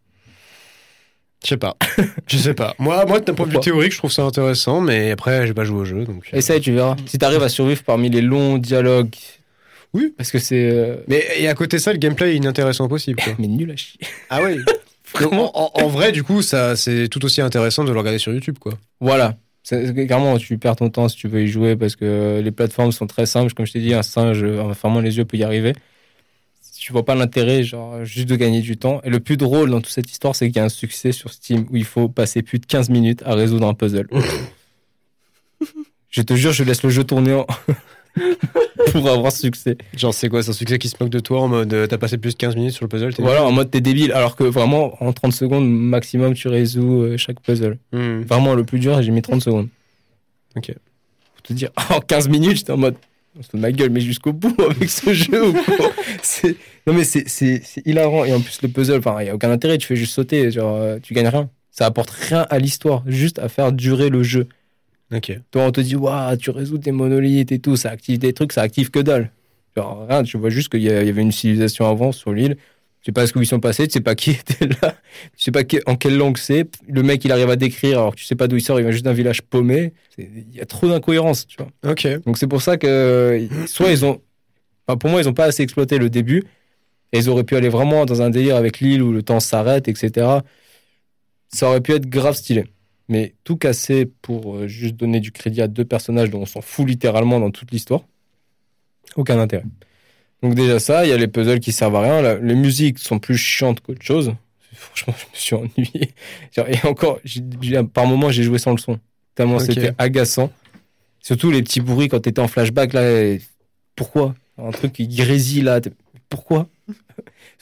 Je sais pas. Je sais pas. Moi, moi d'un point de vue théorique, je trouve ça intéressant, mais après, j'ai pas joué au jeu. Donc, euh. Essaye, tu verras. Si t'arrives à survivre parmi les longs dialogues. Oui. Parce que c'est. euh, Mais et à côté de ça, le gameplay est inintéressant possible. Quoi. Mais nul à chier. ah oui. en, en- vrai, du coup, ça, c'est tout aussi intéressant de le regarder sur YouTube, quoi. Voilà. Clairement, tu perds ton temps si tu veux y jouer parce que les plateformes sont très simples. Comme je t'ai dit, un singe en fermant les yeux peut y arriver. Tu vois pas l'intérêt, genre, juste de gagner du temps. Et le plus drôle dans toute cette histoire, c'est qu'il y a un succès sur Steam où il faut passer plus de 15 minutes à résoudre un puzzle. je te jure, je laisse le jeu tourner en- pour avoir succès. Genre, c'est quoi, c'est un succès qui se moque de toi en mode euh, t'as passé plus de 15 minutes sur le puzzle Voilà, en mode t'es débile. Alors que vraiment, en 30 secondes maximum, tu résous euh, chaque puzzle. Hmm. Vraiment, le plus dur, j'ai mis 30 secondes. Ok. Pour te dire, en 15 minutes, j'étais en mode, on se fout de ma gueule, mais jusqu'au bout avec ce jeu ou quoi C'est- Non, mais c'est- c'est c'est hilarant. Et en plus, le puzzle, enfin, il n'y a aucun intérêt, tu fais juste sauter, genre, euh, tu gagnes rien. Ça apporte rien à l'histoire, juste à faire durer le jeu. Ok. Toi, on te dit, waouh, tu résous tes monolithes et tout, ça active des trucs, ça active que dalle. Genre, rien, tu vois juste qu'il y, avait une civilisation avant sur l'île. Tu sais pas ce qu'ils sont passés, tu sais pas qui était là, tu sais pas que- en quelle langue c'est. Le mec, il arrive à décrire alors que tu sais pas d'où il sort, il vient juste d'un village paumé. Il y a trop d'incohérences, tu vois. Ok. Donc c'est pour ça que soit ils ont. Enfin, pour moi, ils ont pas assez exploité le début. Et ils auraient pu aller vraiment dans un délire avec l'île où le temps s'arrête, etc. Ça aurait pu être grave stylé. Mais tout casser pour euh, juste donner du crédit à deux personnages dont on s'en fout littéralement dans toute l'histoire, aucun intérêt. Donc déjà ça, il y a les puzzles qui servent à rien. La- les musiques sont plus chiantes qu'autre chose. Franchement, je me suis ennuyé. Et encore, par moment, j'ai joué sans le son. Tellement Ok. c'était agaçant. Surtout les petits bruits quand t'étais en flashback là. et- Pourquoi? Un truc qui grésille là. Pourquoi?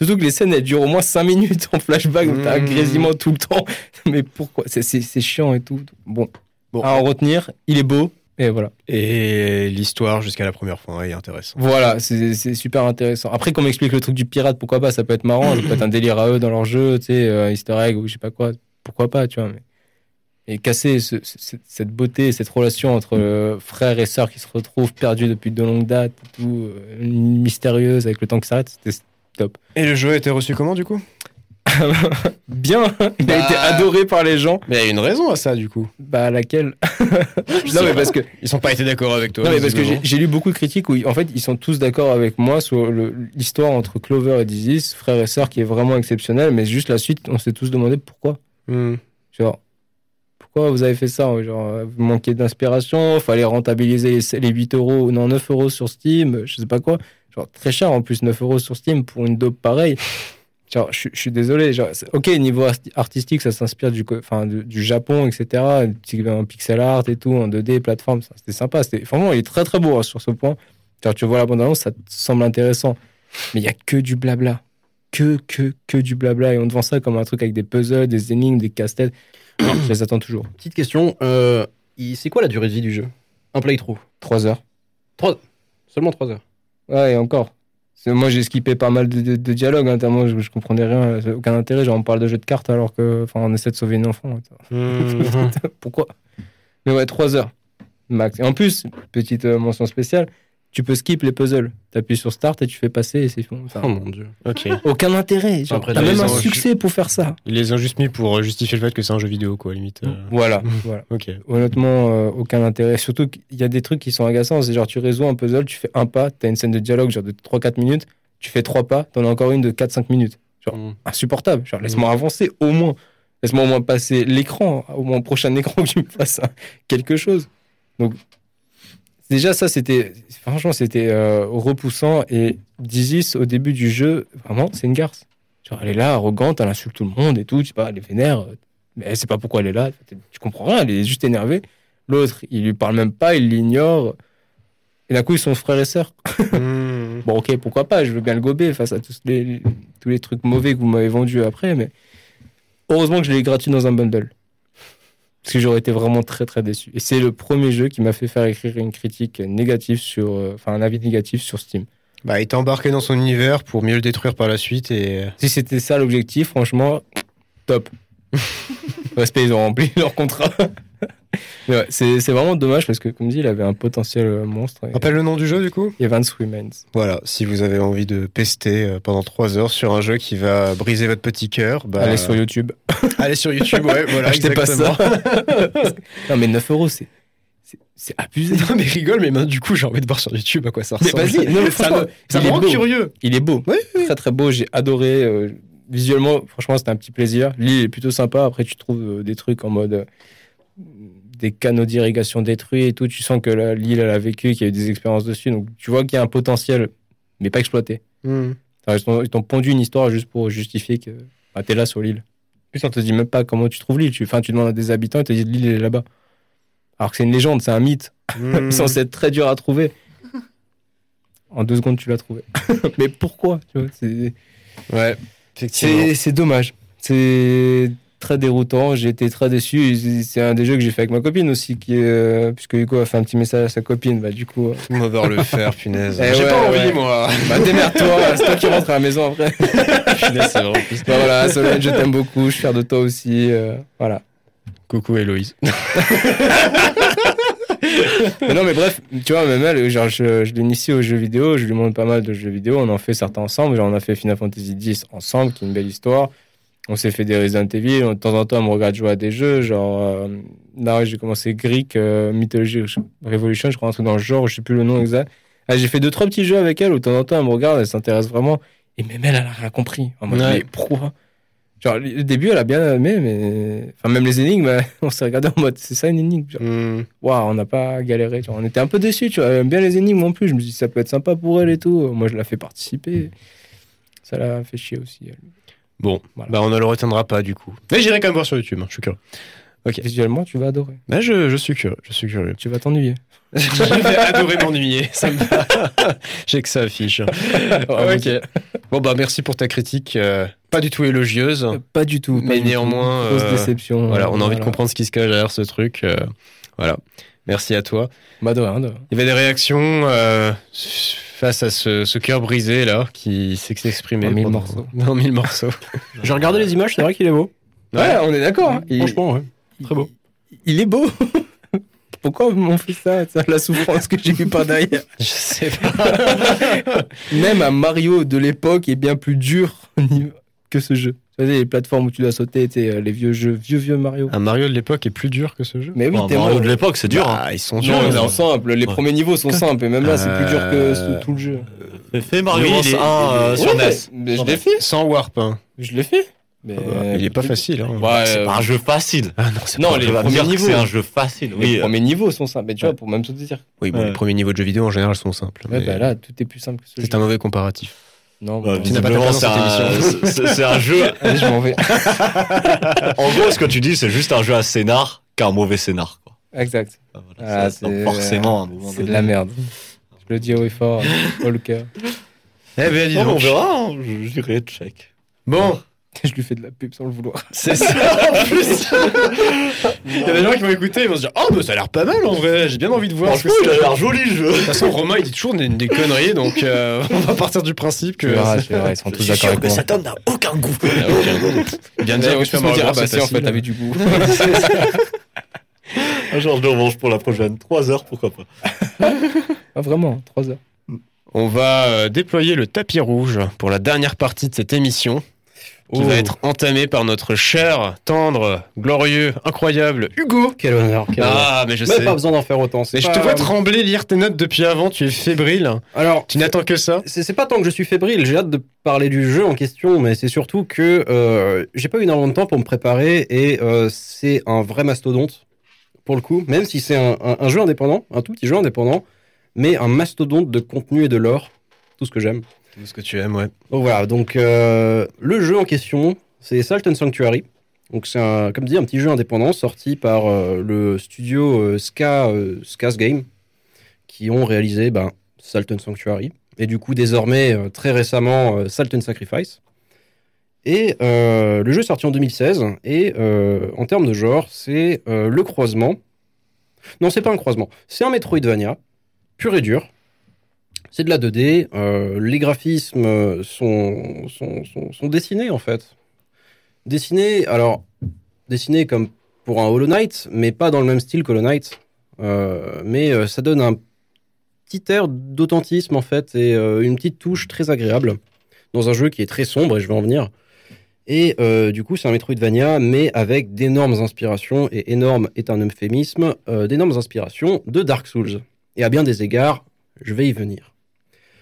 Surtout que les scènes elles durent au moins 5 minutes en flashback, donc t'as un Mmh. grésillement tout le temps. Mais pourquoi? C'est- C'est c'est chiant et tout. Bon, Bon. à en retenir, il est beau. Et voilà. Et l'histoire jusqu'à la première fin est intéressante. Voilà, c'est c'est super intéressant. Après, qu'on m'explique le truc du pirate, pourquoi pas? Ça peut être marrant, ça peut être un délire à eux dans leur jeu, tu sais, euh, Easter egg ou je sais pas quoi. Pourquoi pas, tu vois. Mais... Et casser ce- ce- cette beauté, cette relation entre euh, frères et sœurs qui se retrouvent perdus depuis de longues dates, tout, euh, mystérieuse avec le temps qui s'arrête, c'était Et le jeu a été reçu comment du coup? Bien. Il a Bah. été adoré par les gens. Mais il y a une raison à ça du coup. Bah, laquelle? Non, mais parce que Ils sont pas été d'accord avec toi. Non, mais parce que j'ai lu beaucoup de critiques où, en fait, ils sont tous d'accord avec moi sur l'histoire entre Clover et Dizzy, frère et sœur, qui est vraiment exceptionnelle, mais juste la suite, on s'est tous demandé pourquoi. Hmm. Genre, pourquoi vous avez fait ça Genre, euh, vous manquiez d'inspiration, fallait rentabiliser les, les 8 euros, non, 9 euros sur Steam, je sais pas quoi. Genre, très cher en plus, 9 euros sur Steam pour une dope pareille. Genre, je, suis- je suis désolé. Genre, ok, niveau arti- artistique, ça s'inspire du, enfin, du, du Japon, etc. En pixel art et tout, en 2D, plateforme, c'était sympa. C'était, vraiment, il est très très beau hein, sur ce point. Genre, tu vois la bande-annonce, ça te semble intéressant. Mais il y a que du blabla. Que, que, que du blabla. Et on te vend ça comme un truc avec des puzzles, des énigmes, des casse-têtes. je les attends toujours. Petite question, euh, c'est quoi la durée de vie du jeu? Un playthrough? 3 heures. Seulement 3 heures. Ouais, et encore. Moi, j'ai skippé pas mal de, de- de dialogues, hein, je, je comprenais rien. J'ai Aucun intérêt. Genre, on parle de jeu de cartes alors que, enfin, on essaie de sauver une enfant. Hmm. Pourquoi? Mais ouais, 3 heures max. Et en plus, petite euh, mention spéciale, tu peux skip les puzzles. T'appuies sur Start et tu fais passer et c'est bon. Enfin, Oh mon dieu. ok. aucun intérêt. Genre, Après, T'as même un succès pour faire ça. Ils les ont juste mis pour euh, justifier le fait que c'est un jeu vidéo quoi, limite. euh. Voilà, voilà. Ok. Honnêtement, euh, aucun intérêt. Surtout qu'il y a des trucs qui sont agaçants. C'est genre, tu résous un puzzle, tu fais un pas, t'as une scène de dialogue genre de 3-4 minutes, tu fais trois pas, t'en as encore une de 4-5 minutes. Mm. insupportable. Genre, laisse-moi avancer au moins. Laisse-moi au moins passer l'écran, au moins au prochain écran que tu me fasses quelque chose. Donc, déjà, ça, c'était, franchement, c'était euh, repoussant. Et Dizis, au début du jeu, vraiment, c'est une garce. Genre, elle est là, arrogante, elle insulte tout le monde et tout, tu sais pas, elle est vénère, mais elle sait pas pourquoi elle est là, tu comprends rien, elle est juste énervée. L'autre, il lui parle même pas, il l'ignore. Et d'un coup, ils sont frères et sœurs. Hmm. Bon, ok, pourquoi pas, je veux bien le gober face à tous les, tous les trucs mauvais que vous m'avez vendus après, mais heureusement que je l'ai gratuit dans un bundle. Parce que j'aurais été vraiment très très déçu. Et c'est le premier jeu qui m'a fait faire écrire une critique négative sur. euh, Enfin, un avis négatif sur Steam. Bah, il t'a embarqué dans son univers pour mieux le détruire par la suite et. Si c'était ça l'objectif, franchement, top. Respect, ils ont rempli leur contrat. Ouais, c'est c'est vraiment dommage parce que, comme dit, il avait un potentiel euh, monstre. Et, Rappelle le nom du jeu du coup? Et Vance Remains. Voilà, si vous avez envie de pester euh, pendant 3 heures sur un jeu qui va briser votre petit cœur, bah, Allez sur YouTube. allez sur YouTube, ouais, voilà, Achetez pas exactement. ça. non, mais 9 euros, c'est. c'est- C'est abusé. Non mais rigole, mais ben, du coup j'ai envie de voir sur YouTube à quoi ça Mais ressemble. vas-y, non, mais franchement, me, ça me est rend beau. curieux. Il est beau. Oui, Très très beau. J'ai adoré. euh, visuellement, franchement, c'était un petit plaisir. L'île est plutôt sympa. Après, tu trouves euh, des trucs en mode. euh, des canaux d'irrigation détruits et tout. Tu sens que l'île, elle a vécu, qu'il y a eu des expériences dessus. Donc, tu vois qu'il y a un potentiel, mais pas exploité. Enfin, Ils t'ont- pondu une histoire juste pour justifier que bah, t'es là sur l'île. Plus, on te dit même pas comment tu trouves l'île. Tu, enfin, tu demandes à des habitants, ils te disent l'île elle est là-bas. Alors que c'est une légende, c'est un mythe. C'est censé être très dur à trouver. En deux secondes, tu l'as trouvé. Mais pourquoi tu vois, c'est- Ouais, c'est dommage. C'est très déroutant. J'ai été très déçu. C'est un des jeux que j'ai fait avec ma copine aussi, qui euh, puisque Hugo a fait un petit message à sa copine. Bah, du coup, euh, On voir le faire, punaise. Eh J'ai ouais, pas envie, ouais. moi. bah, démerde-toi. C'est toi qui rentres à la maison après. punaise, c'est vraiment plus. Bah, voilà, Solène, je t'aime beaucoup. Je suis fier de toi aussi. euh, voilà. Coucou Héloïse. Mais non, mais bref, tu vois, même elle, genre, je, je l'initie aux jeux vidéo, je lui montre pas mal de jeux vidéo, on en fait certains ensemble. Genre, on a fait Final Fantasy X ensemble, qui est une belle histoire. On s'est fait des Resident Evil, de temps en temps, on me regarde jouer à des jeux. Genre, euh, là, j'ai commencé Greek, euh, Mythology Revolution, je crois, un truc dans le genre, je sais plus le nom exact. Ah, j'ai fait deux, trois petits jeux avec elle où de temps en temps, elle me regarde, elle s'intéresse vraiment. Et même elle, elle a rien compris. En mode, Ouais. mais pourquoi? Genre, le début, elle a bien aimé, mais. Enfin, même les énigmes, on s'est regardé en mode, c'est ça une énigme Hmm. Waouh, on n'a pas galéré. Genre, on était un peu déçus, tu vois. Elle aime bien les énigmes en plus. Je me suis dit, ça peut être sympa pour elle et tout. Moi, je la fais participer. Ça l'a fait chier aussi. elle. Bon, Voilà. bah on ne le retiendra pas du coup. Mais j'irai quand même voir sur YouTube, hein, je suis curieux. Visuellement, tu vas adorer. Bah, je, je suis curieux, je suis curieux. Tu vas t'ennuyer. je vais adorer m'ennuyer, ça me va. J'ai que ça affiche. ok. Bon bah merci pour ta critique, euh, pas du tout élogieuse. Pas du tout. Mais néanmoins, Grosse euh, déception. Voilà, on a envie de comprendre ce qui se cache derrière ce truc. euh, voilà. Merci à toi. Bah, de rien, de rien. Il y avait des réactions euh, face à ce, ce cœur brisé là qui s'exprimait En mille pendant- morceaux. En mille morceaux. J'ai regardé les images, c'est vrai qu'il est beau. Ouais, on est d'accord. hein. Il- Franchement, ouais. Très beau. Il est beau. Pourquoi on fait ça, ça La souffrance que j'ai eue par derrière? Je sais pas. Même un Mario de l'époque est bien plus dur que ce jeu. Les plateformes où tu dois sauter, sais, les vieux jeux, vieux, vieux Mario. Un Mario de l'époque est plus dur que ce jeu. Mais oui, Bon, t'es Mario de l'époque, c'est dur. hein. Bah, ils sont Non, durs. mais ils en ont- simple, les Ouais. premiers niveaux sont simples, et même là, c'est plus dur que Euh, tout- le jeu. J'ai fait Mario Oui, Bros il est- 1 euh, sur Ouais, NES. mais je l'ai fait. Sans warp. hein. Je l'ai fait. Mais il est pas facile. Hein. Ouais, C'est euh, pas un jeu facile. Ah non, c'est Non, pas- les premiers niveaux. C'est un jeu facile. les euh, premiers niveaux sont simples. Mais tu vois, pour même sauter dire. Oui, bon, Ouais. les premiers niveaux de jeux vidéo en général sont simples. Ouais, mais bah là, tout est plus simple que ce c'est jeu. un mauvais comparatif. Non, bah, Tu n'as pas ta visiblement, c'est un, cette c'est- c'est un jeu. Allez, je m'en vais. En gros, ce que tu dis, c'est juste un jeu à scénar qu'un mauvais scénar. Quoi. Exact. Voilà, Ah, ça- donc forcément, moment C'est de la merde. Je le dis haut et fort, le cœur. Eh ben, dis mais on donc. verra. hein. Je je dirais check. Bon, Je lui fais de la pub sans le vouloir. c'est ça en plus. Il y a des gens qui vont écouter, ils vont se dire Oh, mais ça a l'air pas mal en vrai, j'ai bien envie de voir. ce que Franchement, il c'est. a l'air joli le jeu. De toute façon, Romain il dit toujours des, des conneries, donc euh, on va partir du principe que. Verras, tu verras, ils sont tous d'accord avec moi. homme n'a aucun goût. Bien Bien dire dire, que je Super me dire, Mario ah bah c'est si, en fait, t'avais du goût. Un genre de revanche pour la prochaine. 3 heures, pourquoi pas. Ah, vraiment, 3 heures. On va euh, déployer le tapis rouge pour la dernière partie de cette émission. Qui Oh. va être entamée par notre cher, tendre, glorieux, incroyable Hugo. Quel honneur. Quel. Ah, mais je Même sais. pas besoin d'en faire autant. Mais je te vois trembler, lire tes notes depuis avant, tu es fébrile. Alors, Tu n'attends que ça. c'est c'est pas tant que je suis fébrile, j'ai hâte de parler du jeu en question, mais c'est surtout que euh, j'ai pas eu énormément de temps pour me préparer et euh, c'est un vrai mastodonte pour le coup, même si c'est un, un- un jeu indépendant, un tout petit jeu indépendant, mais un mastodonte de contenu et de lore, tout ce que j'aime. Tout ce que tu aimes, ouais. Donc voilà, donc euh, le jeu en question, c'est Salt and Sanctuary. Donc c'est un, comme dit, un petit jeu indépendant sorti par euh, le studio euh, Ska, Ska's Game, qui ont réalisé ben, Salt and Sanctuary, et du coup désormais très récemment Salt and Sacrifice. Et le jeu est sorti en 2016, et en termes de genre, c'est le croisement. Non, c'est pas un croisement, c'est un Metroidvania, pur et dur, c'est de la 2D. euh, les graphismes euh, sont, dessinés en fait. Dessinés, alors, dessinés comme pour un Hollow Knight, mais pas dans le même style qu'Hollow Knight. Euh, mais ça donne un petit air d'authentisme en fait et une petite touche très agréable dans un jeu qui est très sombre et je vais en venir. Et du coup, c'est un Metroidvania, mais avec d'énormes inspirations, et énorme est un euphémisme, d'énormes inspirations de Dark Souls. Et à bien des égards, je vais y venir.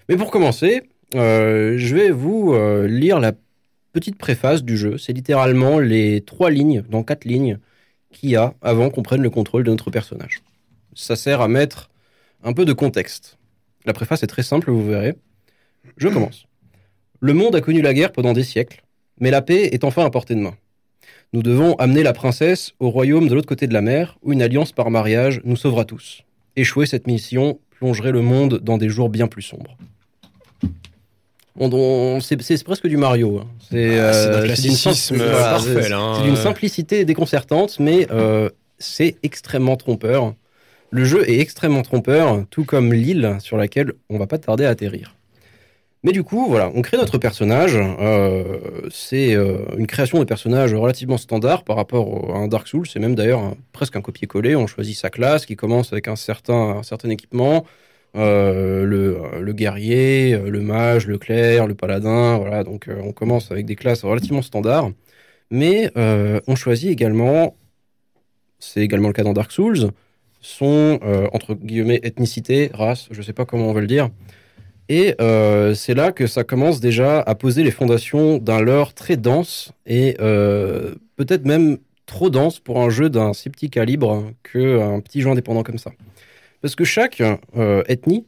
Mais pour commencer, euh, je vais vous euh, lire la petite préface du jeu. C'est littéralement les trois lignes, dans quatre lignes, qu'il y a avant qu'on prenne le contrôle de notre personnage. Ça sert à mettre un peu de contexte. La préface est très simple, vous verrez. Je commence. Le monde a connu la guerre pendant des siècles, mais la paix est enfin à portée de main. Nous devons amener la princesse au royaume de l'autre côté de la mer, où une alliance par mariage nous sauvera tous. Échouer cette mission plongerait le monde dans des jours bien plus sombres. On- on- c'est presque du Mario. hein. C'est Ah, euh, d'une voilà, simplicité déconcertante, mais euh, c'est extrêmement trompeur. Le jeu est extrêmement trompeur, tout comme l'île sur laquelle on va pas tarder à atterrir. Mais du coup, voilà, on crée notre personnage. euh, c'est euh, une création de personnage relativement standard par rapport à un Dark Souls. C'est même d'ailleurs presque un copier-coller. On choisit sa classe qui commence avec un certain, un certain équipement. Euh, le, le guerrier, euh, le mage, le clerc, le paladin. Voilà, donc euh, on commence avec des classes relativement standards. Mais euh, on choisit également, c'est également le cas dans Dark Souls, son, entre guillemets, ethnicité, race, je sais pas comment on veut le dire. Et c'est là que ça commence déjà à poser les fondations d'un lore très dense et peut-être même trop dense pour un jeu d'un si petit calibre qu'un petit jeu indépendant comme ça. Parce que chaque ethnie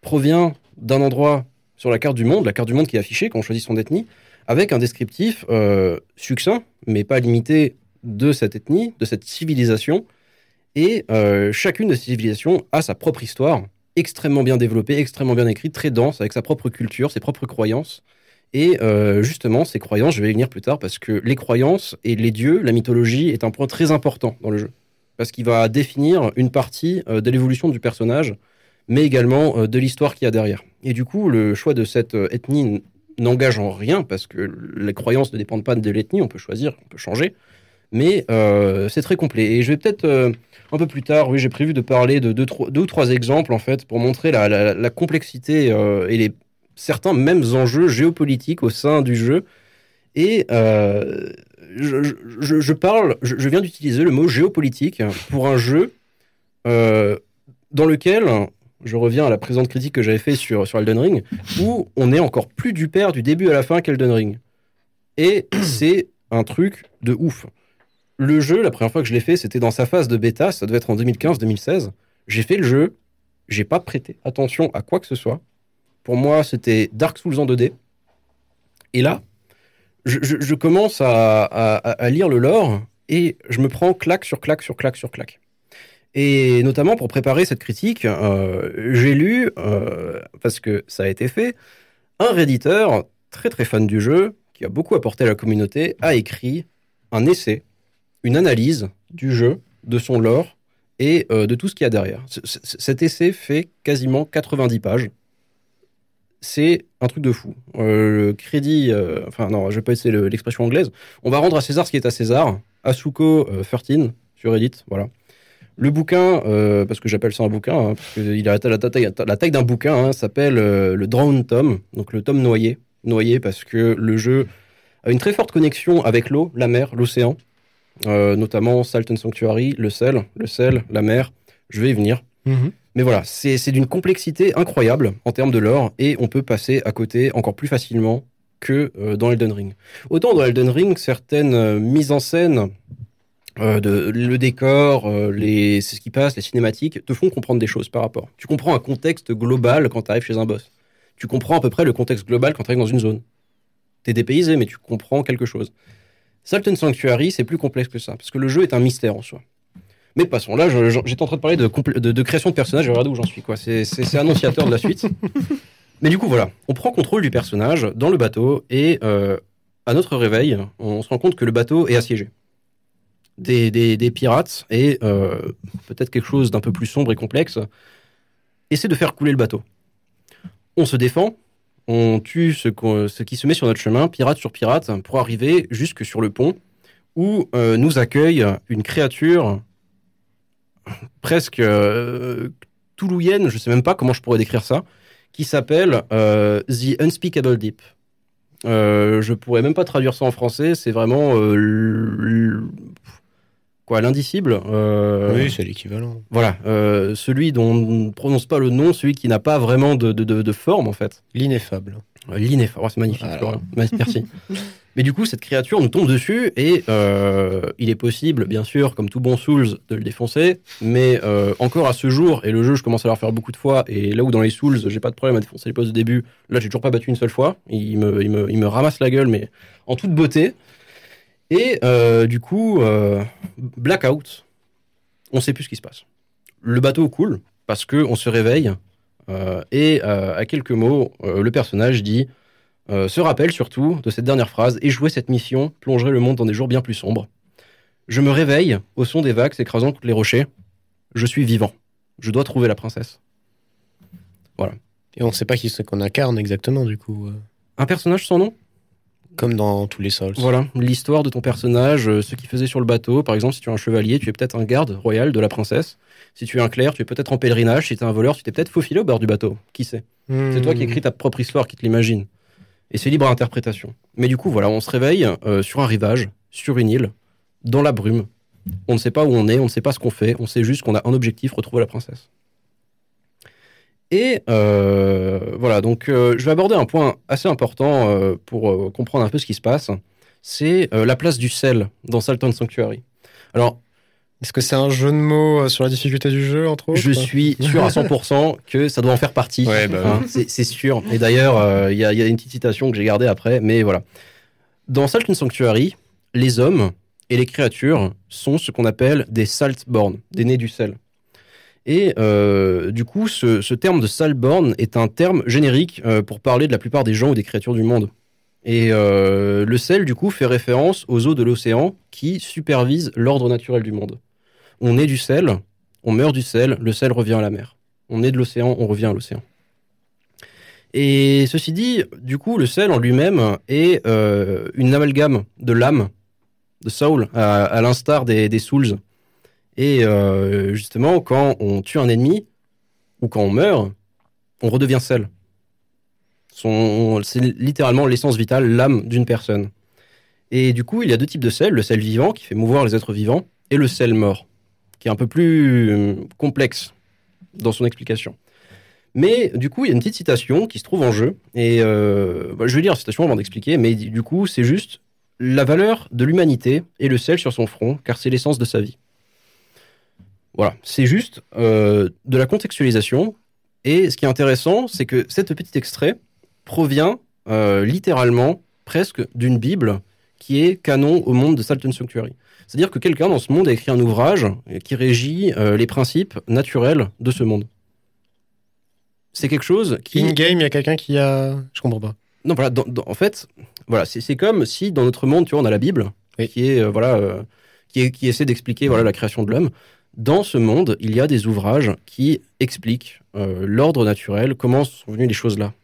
provient d'un endroit sur la carte du monde, la carte du monde qui est affichée quand on choisit son ethnie, avec un descriptif euh, succinct, mais pas limité, de cette ethnie, de cette civilisation. Et euh, chacune de ces civilisations a sa propre histoire, extrêmement bien développée, extrêmement bien écrite, très dense, avec sa propre culture, ses propres croyances. Et euh, justement, ces croyances, je vais y venir plus tard, parce que les croyances et les dieux, la mythologie, est un point très important dans le jeu. Parce qu'il va définir une partie de l'évolution du personnage, mais également de l'histoire qu'il y a derrière. Et du coup, le choix de cette ethnie n'engage en rien, parce que les croyances ne dépendent pas de l'ethnie, on peut choisir, on peut changer. Mais euh, c'est très complet. Et je vais peut-être euh, un peu plus tard, oui, j'ai prévu de parler de deux, trois, ou trois exemples, en fait, pour montrer la, complexité euh, et les, certains mêmes enjeux géopolitiques au sein du jeu. Et je, parle, je, viens d'utiliser le mot géopolitique pour un jeu dans lequel je reviens à la présente critique que j'avais fait sur, sur Elden Ring, où on est encore plus du père du début à la fin qu'Elden Ring. Et c'est un truc de ouf. Le jeu, la première fois que je l'ai fait, c'était dans sa phase de bêta, ça devait être en 2015-2016. J'ai fait le jeu, j'ai pas prêté attention à quoi que ce soit. Pour moi, c'était Dark Souls en 2D. Et là, je, commence à, lire le lore et je me prends claque sur claque sur claque sur claque. Et notamment pour préparer cette critique, euh, j'ai lu, euh, parce que ça a été fait, un réditeur très très fan du jeu, qui a beaucoup apporté à la communauté, a écrit un essai, une analyse du jeu, de son lore et euh, de tout ce qu'il y a derrière. cet essai fait quasiment 90 pages. C'est un truc de fou. le crédit, enfin non, je vais pas essayer l'expression anglaise. On va rendre à César ce qui est à César. Asuko 13 sur Reddit, voilà. Le bouquin, euh, parce que j'appelle ça un bouquin, hein, parce qu'il a la, taille, la taille d'un bouquin, hein, s'appelle euh, le Drowned Tom, donc le tome noyé. Noyé parce que le jeu a une très forte connexion avec l'eau, la mer, l'océan, euh, notamment Salton Sanctuary, le sel, le sel, la mer. Je vais y venir. Mhm. Mais voilà, c'est d'une complexité incroyable en termes de lore et on peut passer à côté encore plus facilement que dans Elden Ring. Autant dans Elden Ring, certaines mises en scène euh, de, le décor, euh, les, ce qui passe, les cinématiques, te font comprendre des choses par rapport. Tu comprends un contexte global quand tu arrives chez un boss. Tu comprends à peu près le contexte global quand tu arrives dans une zone. T'es dépaysé, mais tu comprends quelque chose. Salton Sanctuary, c'est plus complexe que ça, parce que le jeu est un mystère en soi. Mais passons, là, j'étais en train de parler de, de, création de personnages, regardez où j'en suis, quoi. C'est annonciateur de la suite. Mais du coup, voilà, on prend contrôle du personnage dans le bateau, et euh, à notre réveil, on se rend compte que le bateau est assiégé des, pirates et euh, peut-être quelque chose d'un peu plus sombre et complexe, essaie de faire couler le bateau. On se défend, on tue ce, ce, qui se met sur notre chemin, pirate sur pirate, pour arriver jusque sur le pont où euh, nous accueille une créature presque euh, toulouienne, je sais même pas comment je pourrais décrire ça, qui s'appelle The Unspeakable Deep. je pourrais même pas traduire ça en français, c'est vraiment quoi, l'indicible. Euh, oui, c'est l'équivalent. Voilà, euh, celui dont on ne prononce pas le nom, celui qui n'a pas vraiment de, de, forme en fait. L'ineffable. Euh, l'ineffable, oh, c'est magnifique. Merci. Mais du coup, cette créature nous tombe dessus et il est possible, bien sûr, comme tout bon Souls, de le défoncer. Mais encore à ce jour, et le jeu, je commence à le faire beaucoup de fois, et là où dans les Souls, j'ai pas de problème à défoncer les postes de début, là, j'ai toujours pas battu une seule fois. Il me, il me, il me ramasse la gueule, mais en toute beauté. Et euh, du coup, euh, blackout, on sait plus ce qui se passe. Le bateau coule parce que on se réveille euh, et à quelques mots, le personnage dit se rappelle surtout de cette dernière phrase et jouer cette mission plongerait le monde dans des jours bien plus sombres. Je me réveille au son des vagues s'écrasant contre les rochers. Je suis vivant. Je dois trouver la princesse. Voilà. Et on ne sait pas qui c'est qu'on incarne exactement du coup. Un personnage sans nom? Comme dans tous les Souls. Voilà, l'histoire de ton personnage, euh, ce qu'il faisait sur le bateau. Par exemple, si tu es un chevalier, tu es peut-être un garde royal de la princesse. Si tu es un clerc, tu es peut-être en pèlerinage. Si tu es un voleur, tu t'es peut-être faufilé au bord du bateau. Qui sait? C'est toi qui écris ta propre histoire, qui te l'imagine. Et c'est libre à interprétation. Mais du coup, voilà, on se réveille euh, sur un rivage, sur une île, dans la brume. On ne sait pas où on est, on ne sait pas ce qu'on fait, on sait juste qu'on a un objectif, retrouver la princesse. Et euh, voilà, donc euh, je vais aborder un point assez important pour comprendre un peu ce qui se passe. C'est la place du sel dans Salton Sanctuary. Alors, Est-ce que c'est un jeu de mots euh, sur la difficulté du jeu, entre autres je suis sûr à 100% que ça doit en faire partie. Ouais, bah Hein, c'est c'est sûr. Et d'ailleurs, euh, il y, a- il y a une petite citation que j'ai gardée après, mais voilà. Dans Salton Sanctuary, les hommes et les créatures sont ce qu'on appelle des saltborn, des nés du sel. Et euh, du coup, ce, ce terme de saltborn est un terme générique euh, pour parler de la plupart des gens ou des créatures du monde. Et euh, le sel, du coup, fait référence aux eaux de l'océan qui supervisent l'ordre naturel du monde. On est du sel, on meurt du sel, le sel revient à la mer. On est de l'océan, on revient à l'océan. Et ceci dit, du coup, le sel en lui-même est euh, une amalgame de l'âme, de soul, à, l'instar des, souls. Et euh, justement, quand on tue un ennemi, ou quand on meurt, on redevient sel. C'est littéralement l'essence vitale, l'âme d'une personne. Et du coup, il y a deux types de sel, le sel vivant, qui fait mouvoir les êtres vivants, et le sel mort, qui est un peu plus euh, complexe dans son explication. Mais du coup, il y a une petite citation qui se trouve en jeu. Et euh, bah, je vais lire la citation avant d'expliquer. Mais du coup, c'est juste la valeur de l'humanité est le sel sur son front, car c'est l'essence de sa vie. Voilà, c'est juste euh, de la contextualisation. Et ce qui est intéressant, c'est que cet petit extrait provient littéralement presque d'une Bible qui est canon au monde de Salton Sanctuary. C'est-à-dire que quelqu'un dans ce monde a écrit un ouvrage qui régit euh, les principes naturels de ce monde. C'est quelque chose qui... In-game, il y a quelqu'un qui a. Je comprends pas. Non, voilà, dans- dans- en fait, voilà, c'est comme si dans notre monde, tu vois, on a la Bible, Oui. qui est, euh, voilà, euh, qui, est- qui essaie d'expliquer, voilà, la création de l'homme. Dans ce monde, il y a des ouvrages qui expliquent l'ordre naturel, comment sont venues les choses là.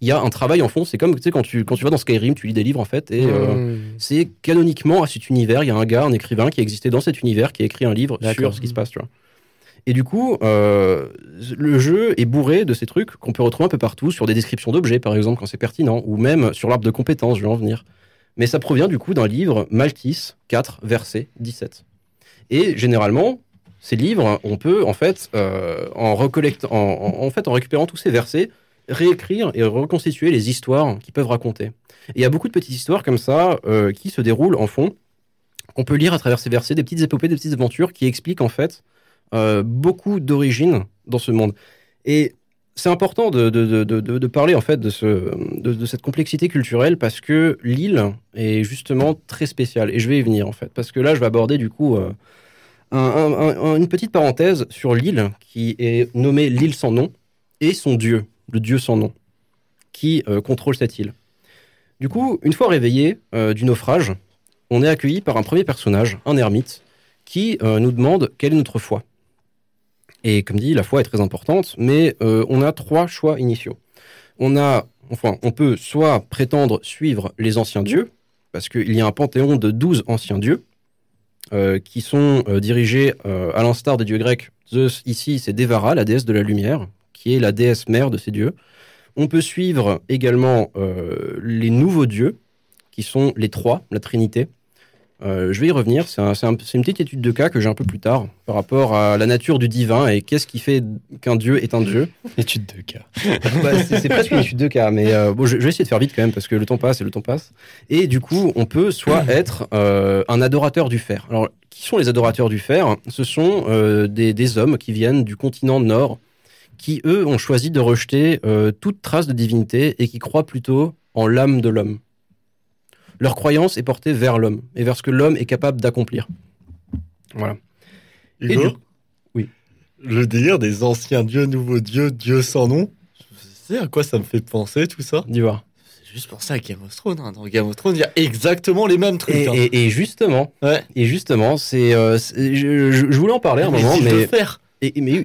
Il y a un travail en fond, c'est comme, tu sais, quand tu, quand tu vas dans Skyrim, tu lis des livres, en fait, et euh, Hmm. c'est canoniquement à cet univers, il y a un gars, un écrivain qui existait dans cet univers, qui a écrit un livre sur ce qui se passe, tu vois. Et du coup, euh, le jeu est bourré de ces trucs qu'on peut retrouver un peu partout, sur des descriptions d'objets, par exemple, quand c'est pertinent, ou même sur l'arbre de compétences, je vais en venir. Mais ça provient du coup d'un livre Maltis 4, verset 17. Et généralement, ces livres, on peut en fait, euh, en, recollectant, en, en- en fait, en récupérant tous ces versets, réécrire et reconstituer les histoires qu'ils peuvent raconter. Et il y a beaucoup de petites histoires comme ça euh, qui se déroulent en fond, qu'on peut lire à travers ces versets, des petites épopées, des petites aventures qui expliquent en fait euh, beaucoup d'origines dans ce monde. Et c'est important de, parler en fait de, ce, de, de cette complexité culturelle parce que l'île est justement très spéciale. Et je vais y venir en fait, parce que là je vais aborder du coup euh, un- un- un- une petite parenthèse sur l'île qui est nommée l'île sans nom et son dieu, le dieu sans nom, qui euh, contrôle cette île. Du coup, une fois réveillé euh, du naufrage, on est accueilli par un premier personnage, un ermite, qui euh, nous demande quelle est notre foi. Et comme dit, la foi est très importante, mais on a trois choix initiaux. On peut soit prétendre suivre les anciens dieux, parce qu'il y a un panthéon de 12 anciens dieux, qui sont dirigés à l'instar des dieux grecs. Zeus, ici, c'est Devara, la déesse de la lumière, qui est la déesse mère de ces dieux. On peut suivre également euh, les nouveaux dieux, qui sont les trois, la Trinité. Euh, je vais y revenir, c'est un- c'est un- c'est une petite étude de cas que j'ai un peu plus tard par rapport à la nature du divin et qu'est-ce qui fait qu'un dieu est un dieu. Étude de cas. Bah, c'est presque une étude de cas, mais euh, bon, je, je vais essayer de faire vite quand même parce que le temps passe et le temps passe. Et du coup, on peut soit être euh, un adorateur du fer. Alors, qui sont les adorateurs du fer? Ce sont des, des hommes qui viennent du continent nord, qui eux ont choisi de rejeter euh, toute trace de divinité et qui croient plutôt en l'âme de l'homme. Leur croyance est portée vers l'homme et vers ce que l'homme est capable d'accomplir. Voilà. Et Hugo du- oui. Le délire des anciens dieux, nouveaux dieux, dieux sans nom. Tu sais à quoi ça me fait penser tout ça? Dis voir. C'est juste pour ça à Game of Thrones. hein. Dans Game of Thrones, il y a exactement les mêmes trucs. Et, hein. et- et justement, Ouais. et justement, c'est, euh, c'est- je, je- je voulais en parler un Mais moment, mais veut faire. Et, mais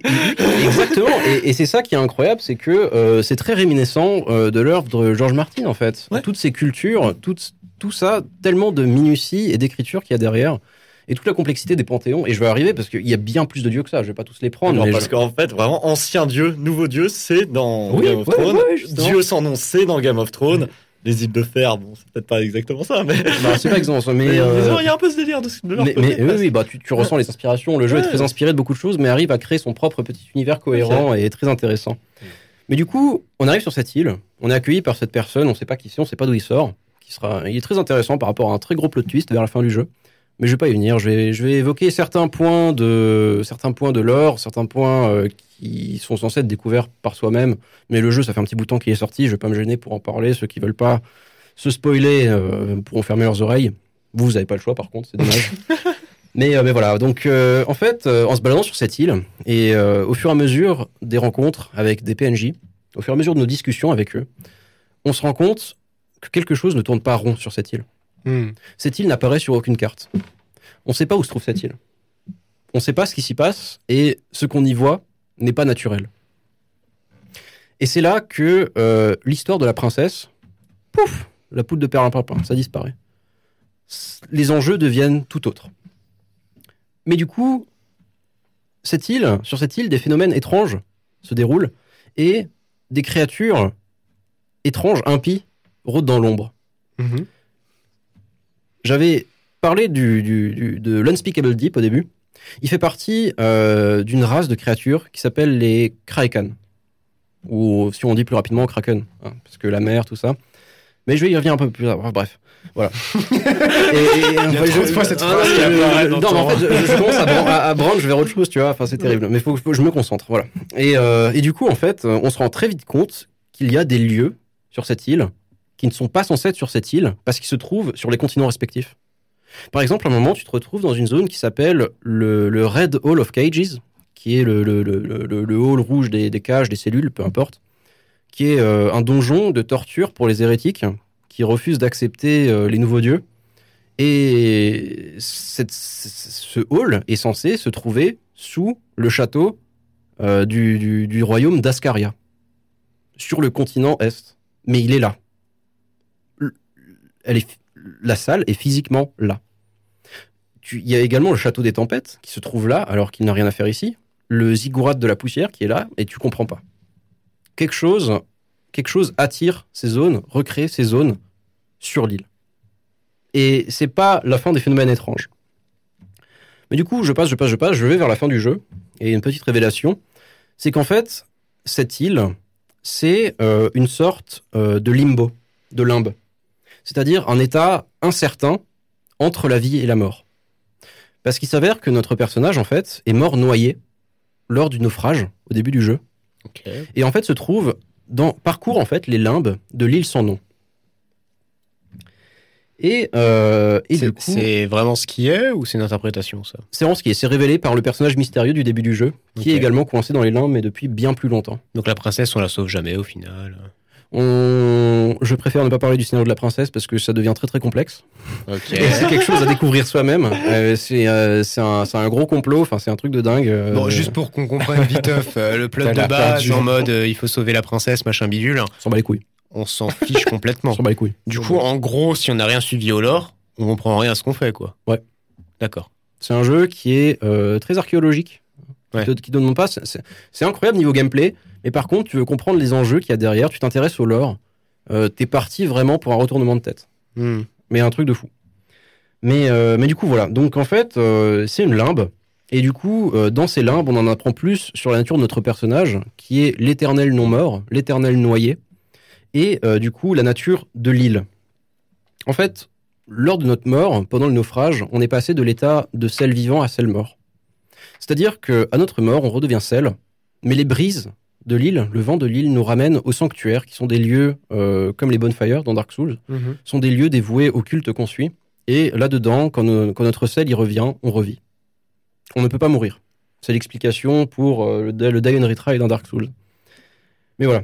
exactement. Et, et c'est ça qui est incroyable, c'est que euh, c'est très réminiscent euh, de l'œuvre de George Martin, en fait. Ouais. Toutes ces cultures, toutes- tout ça, tellement de minutie et d'écriture qu'il y a derrière. Et toute la complexité des panthéons. Et je vais arriver parce qu'il y a bien plus de dieux que ça. Je vais pas tous les prendre. Non, mais parce je- qu'en fait, vraiment, ancien dieu, nouveau dieu, c'est dans Oui, Game of ouais, Thrones. ouais, dieu sans nom, c'est dans Game of Thrones. Les îles de fer, bon, c'est peut-être pas exactement ça, mais. Bah, c'est pas exactement ça, mais. Euh, il y a un peu ce délire de, de leur mais, côté, mais oui, bah, tu, tu ressens les inspirations. Le jeu Ouais. est très inspiré de beaucoup de choses, mais arrive à créer son propre petit univers cohérent et très intéressant. Mais du coup, on arrive sur cette île, on est accueilli par cette personne, on sait pas qui c'est, on sait pas d'où il sort. Qui sera, il est très intéressant par rapport à un très gros plot twist vers la fin du jeu. Mais je vais pas y venir. Je vais, je vais évoquer certains points de, certains points de l'or, certains points euh, qui sont censés être découverts par soi-même. Mais le jeu, ça fait un petit bout de temps qu'il est sorti. Je vais pas me gêner pour en parler. Ceux qui veulent pas se spoiler euh, pourront fermer leurs oreilles. Vous, vous avez pas le choix, par contre, c'est dommage. mais, euh, mais voilà. Donc, en fait, en se baladant sur cette île et au fur et à mesure des rencontres avec des PNJ, au fur et à mesure de nos discussions avec eux, on se rend compte que quelque chose ne tourne pas rond sur cette île. Hmm. Cette île n'apparaît sur aucune carte. On ne sait pas où se trouve cette île. On ne sait pas ce qui s'y passe et ce qu'on y voit n'est pas naturel. Et c'est là que euh, l'histoire de la princesse, pouf, la poudre de perlimpinpin, ça disparaît. Les enjeux deviennent tout autres. Mais du coup, cette île, sur cette île, des phénomènes étranges se déroulent et des créatures étranges, impies, rôdent dans l'ombre. Mhm. J'avais parlé du, du- du- de l'Unspeakable Deep au début. Il fait partie euh, d'une race de créatures qui s'appelle les Kraken. Ou si on dit plus rapidement, Kraken. hein, parce que la mer, tout ça. Mais je vais y revenir un peu plus tard. Bref, voilà. Et- et- enfin, je- fois cette ah, phrase non, qui je- apparaît je- dans Non, mais en fait, je, je commence à, bran- à, à vers autre chose, tu vois. Enfin, c'est terrible. Mais faut que je me concentre. Voilà. Et, euh, et du coup, en fait, on se rend très vite compte qu'il y a des lieux sur cette île qui ne sont pas censés être sur cette île parce qu'ils se trouvent sur les continents respectifs. Par exemple, à un moment, tu te retrouves dans une zone qui s'appelle le, Red Hall of Cages, qui est le, hall rouge des, cages, des cellules, peu importe, qui est euh, un donjon de torture pour les hérétiques qui refusent d'accepter euh, les nouveaux dieux. Et ce hall est censé se trouver sous le château euh, du royaume d'Ascaria, sur le continent Est. Mais il est là. Elle est, la salle est physiquement là. Il y a également le château des tempêtes qui se trouve là, alors qu'il n'a rien à faire ici. Le ziggurat de la poussière qui est là, et tu comprends pas. Quelque chose, quelque chose attire ces zones, recrée ces zones sur l'île. Et c'est pas la fin des phénomènes étranges. Mais du coup, je passe, je passe, je passe, je vais vers la fin du jeu. Et une petite révélation, c'est qu'en fait, cette île, c'est euh, une sorte euh, de limbo, de limbe. C'est-à-dire un état incertain entre la vie et la mort. Parce qu'il s'avère que notre personnage, en fait, est mort noyé lors du naufrage au début du jeu. Et en fait, se trouve dans parcourt en fait les limbes de l'île sans nom. Et, euh, et du C'est coup, c'est vraiment ce qui est ou c'est une interprétation ça? C'est vraiment ce qui est. C'est révélé par le personnage mystérieux du début du jeu, qui Ok. est également coincé dans les limbes, mais depuis bien plus longtemps. Donc la princesse, on la sauve jamais au final. On... Je préfère ne pas parler du scénario de la princesse parce que ça devient très très complexe. C'est quelque chose à découvrir soi-même. Euh, c'est euh, c'est un, gros complot, enfin c'est un truc de dingue. euh, Bon, juste pour qu'on comprenne euh, le plot de base en mode il faut sauver la princesse, machin bidule, on s'en bat les couilles. on s'en fiche On complètement. s'en bat les couilles. Du coup, en gros, si on n'a rien suivi au lore, on comprend rien à ce qu'on fait, quoi. Ouais. D'accord. C'est un jeu qui est très archéologique, Ouais. qui, te, qui te demande pas. c'est- incroyable niveau gameplay, mais par contre, tu veux comprendre les enjeux qu'il y a derrière, tu t'intéresses au lore. Euh, T'es parti vraiment pour un retournement de tête, Hmm. mais un truc de fou. Mais, euh, mais du coup, voilà. Donc en fait, euh, c'est une limbe. Et du coup, dans ces limbes, on en apprend plus sur la nature de notre personnage, qui est l'éternel non-mort, l'éternel noyé, et du coup, la nature de l'île. En fait, lors de notre mort, pendant le naufrage, on est passé de l'état de sel vivant à sel mort. C'est-à-dire que à notre mort, on redevient sel, mais les brises de l'île, le vent de l'île nous ramène au sanctuaire, qui sont des lieux euh, comme les bonfires dans Dark Souls, Mhm. sont des lieux dévoués au culte qu'on suit. Et là-dedans, quand, no- quand notre sel y revient, on revit. On ne peut pas mourir. C'est l'explication pour euh, le, le Die and Retry dans Dark Souls. Mais voilà.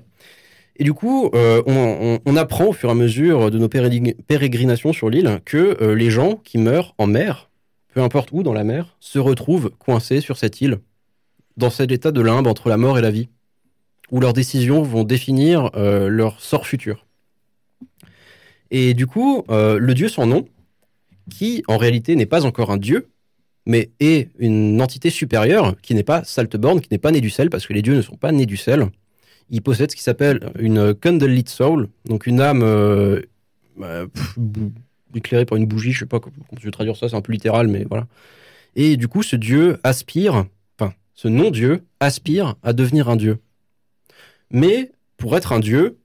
Et du coup, euh, on, on- on apprend au fur et à mesure de nos pérégri- pérégrinations sur l'île que les gens qui meurent en mer, peu importe où dans la mer, se retrouvent coincés sur cette île, dans cet état de limbe entre la mort et la vie, où leurs décisions vont définir euh, leur sort futur. Et du coup, euh, le dieu sans nom, qui en réalité n'est pas encore un dieu, mais est une entité supérieure qui n'est pas Saltborn, qui n'est pas né du sel, parce que les dieux ne sont pas nés du sel. il possède ce qui s'appelle une candlelit soul, donc une âme euh, bah, éclairée par une bougie, je sais pas comment je vais traduire ça, c'est un peu littéral, mais voilà. Et du coup, ce dieu aspire, enfin, ce non-dieu aspire à devenir un dieu. Mais pour être un dieu,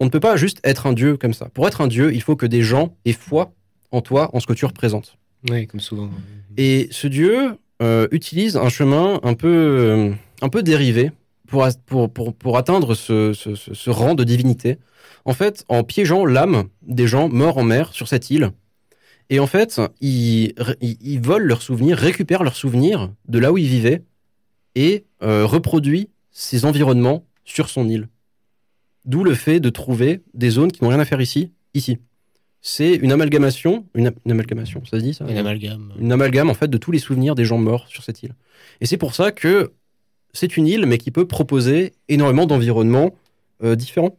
on ne peut pas juste être un dieu comme ça. Pour être un dieu, il faut que des gens aient foi en toi, en ce que tu représentes. Oui, comme souvent. Et ce dieu euh, utilise un chemin un peu, euh, un peu dérivé pour, pour, pour, pour atteindre ce, ce, ce- rang de divinité. En fait, en piégeant l'âme des gens morts en mer sur cette île. Et en fait, ils, ils, ils volent leurs souvenirs, récupèrent leurs souvenirs de là où ils vivaient et euh, reproduit ces environnements sur son île. D'où le fait de trouver des zones qui n'ont rien à faire ici, ici. C'est une amalgamation, une, une amalgamation, ça se dit ça? Une amalgame. une amalgame en fait de tous les souvenirs des gens morts sur cette île. Et c'est pour ça que c'est une île, mais qui peut proposer énormément d'environnements euh, différents.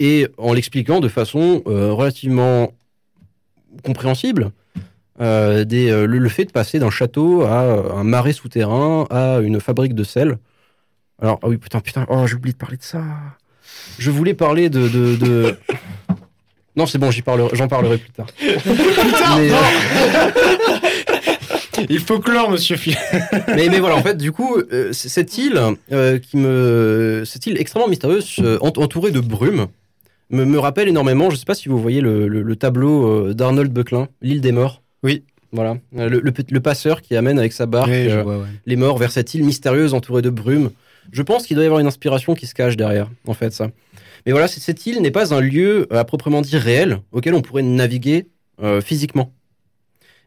Et en l'expliquant de façon euh, relativement compréhensible, euh, des, le, le fait de passer d'un château à un marais souterrain à une fabrique de sel. Alors, ah oui, putain, putain, oh, j'ai oublié de parler de ça. Je voulais parler de. de, de- Non, c'est bon, j'y parlerai- j'en parlerai plus tard. Mais, Il faut clore, monsieur Phil. mais, mais voilà, en fait, du coup, euh, cette île euh, qui me, cette île extrêmement mystérieuse, euh, ent- entourée de brume, me, me rappelle énormément. Je sais pas si vous voyez le, le- le tableau d'Arnold Böcklin, l'île des morts. Oui. Voilà, le, le passeur qui amène avec sa barque Oui, je vois, ouais. les morts vers cette île mystérieuse entourée de brume. Je pense qu'il doit y avoir une inspiration qui se cache derrière, en fait, ça. Mais voilà, cette île n'est pas un lieu à proprement dit réel auquel on pourrait naviguer physiquement.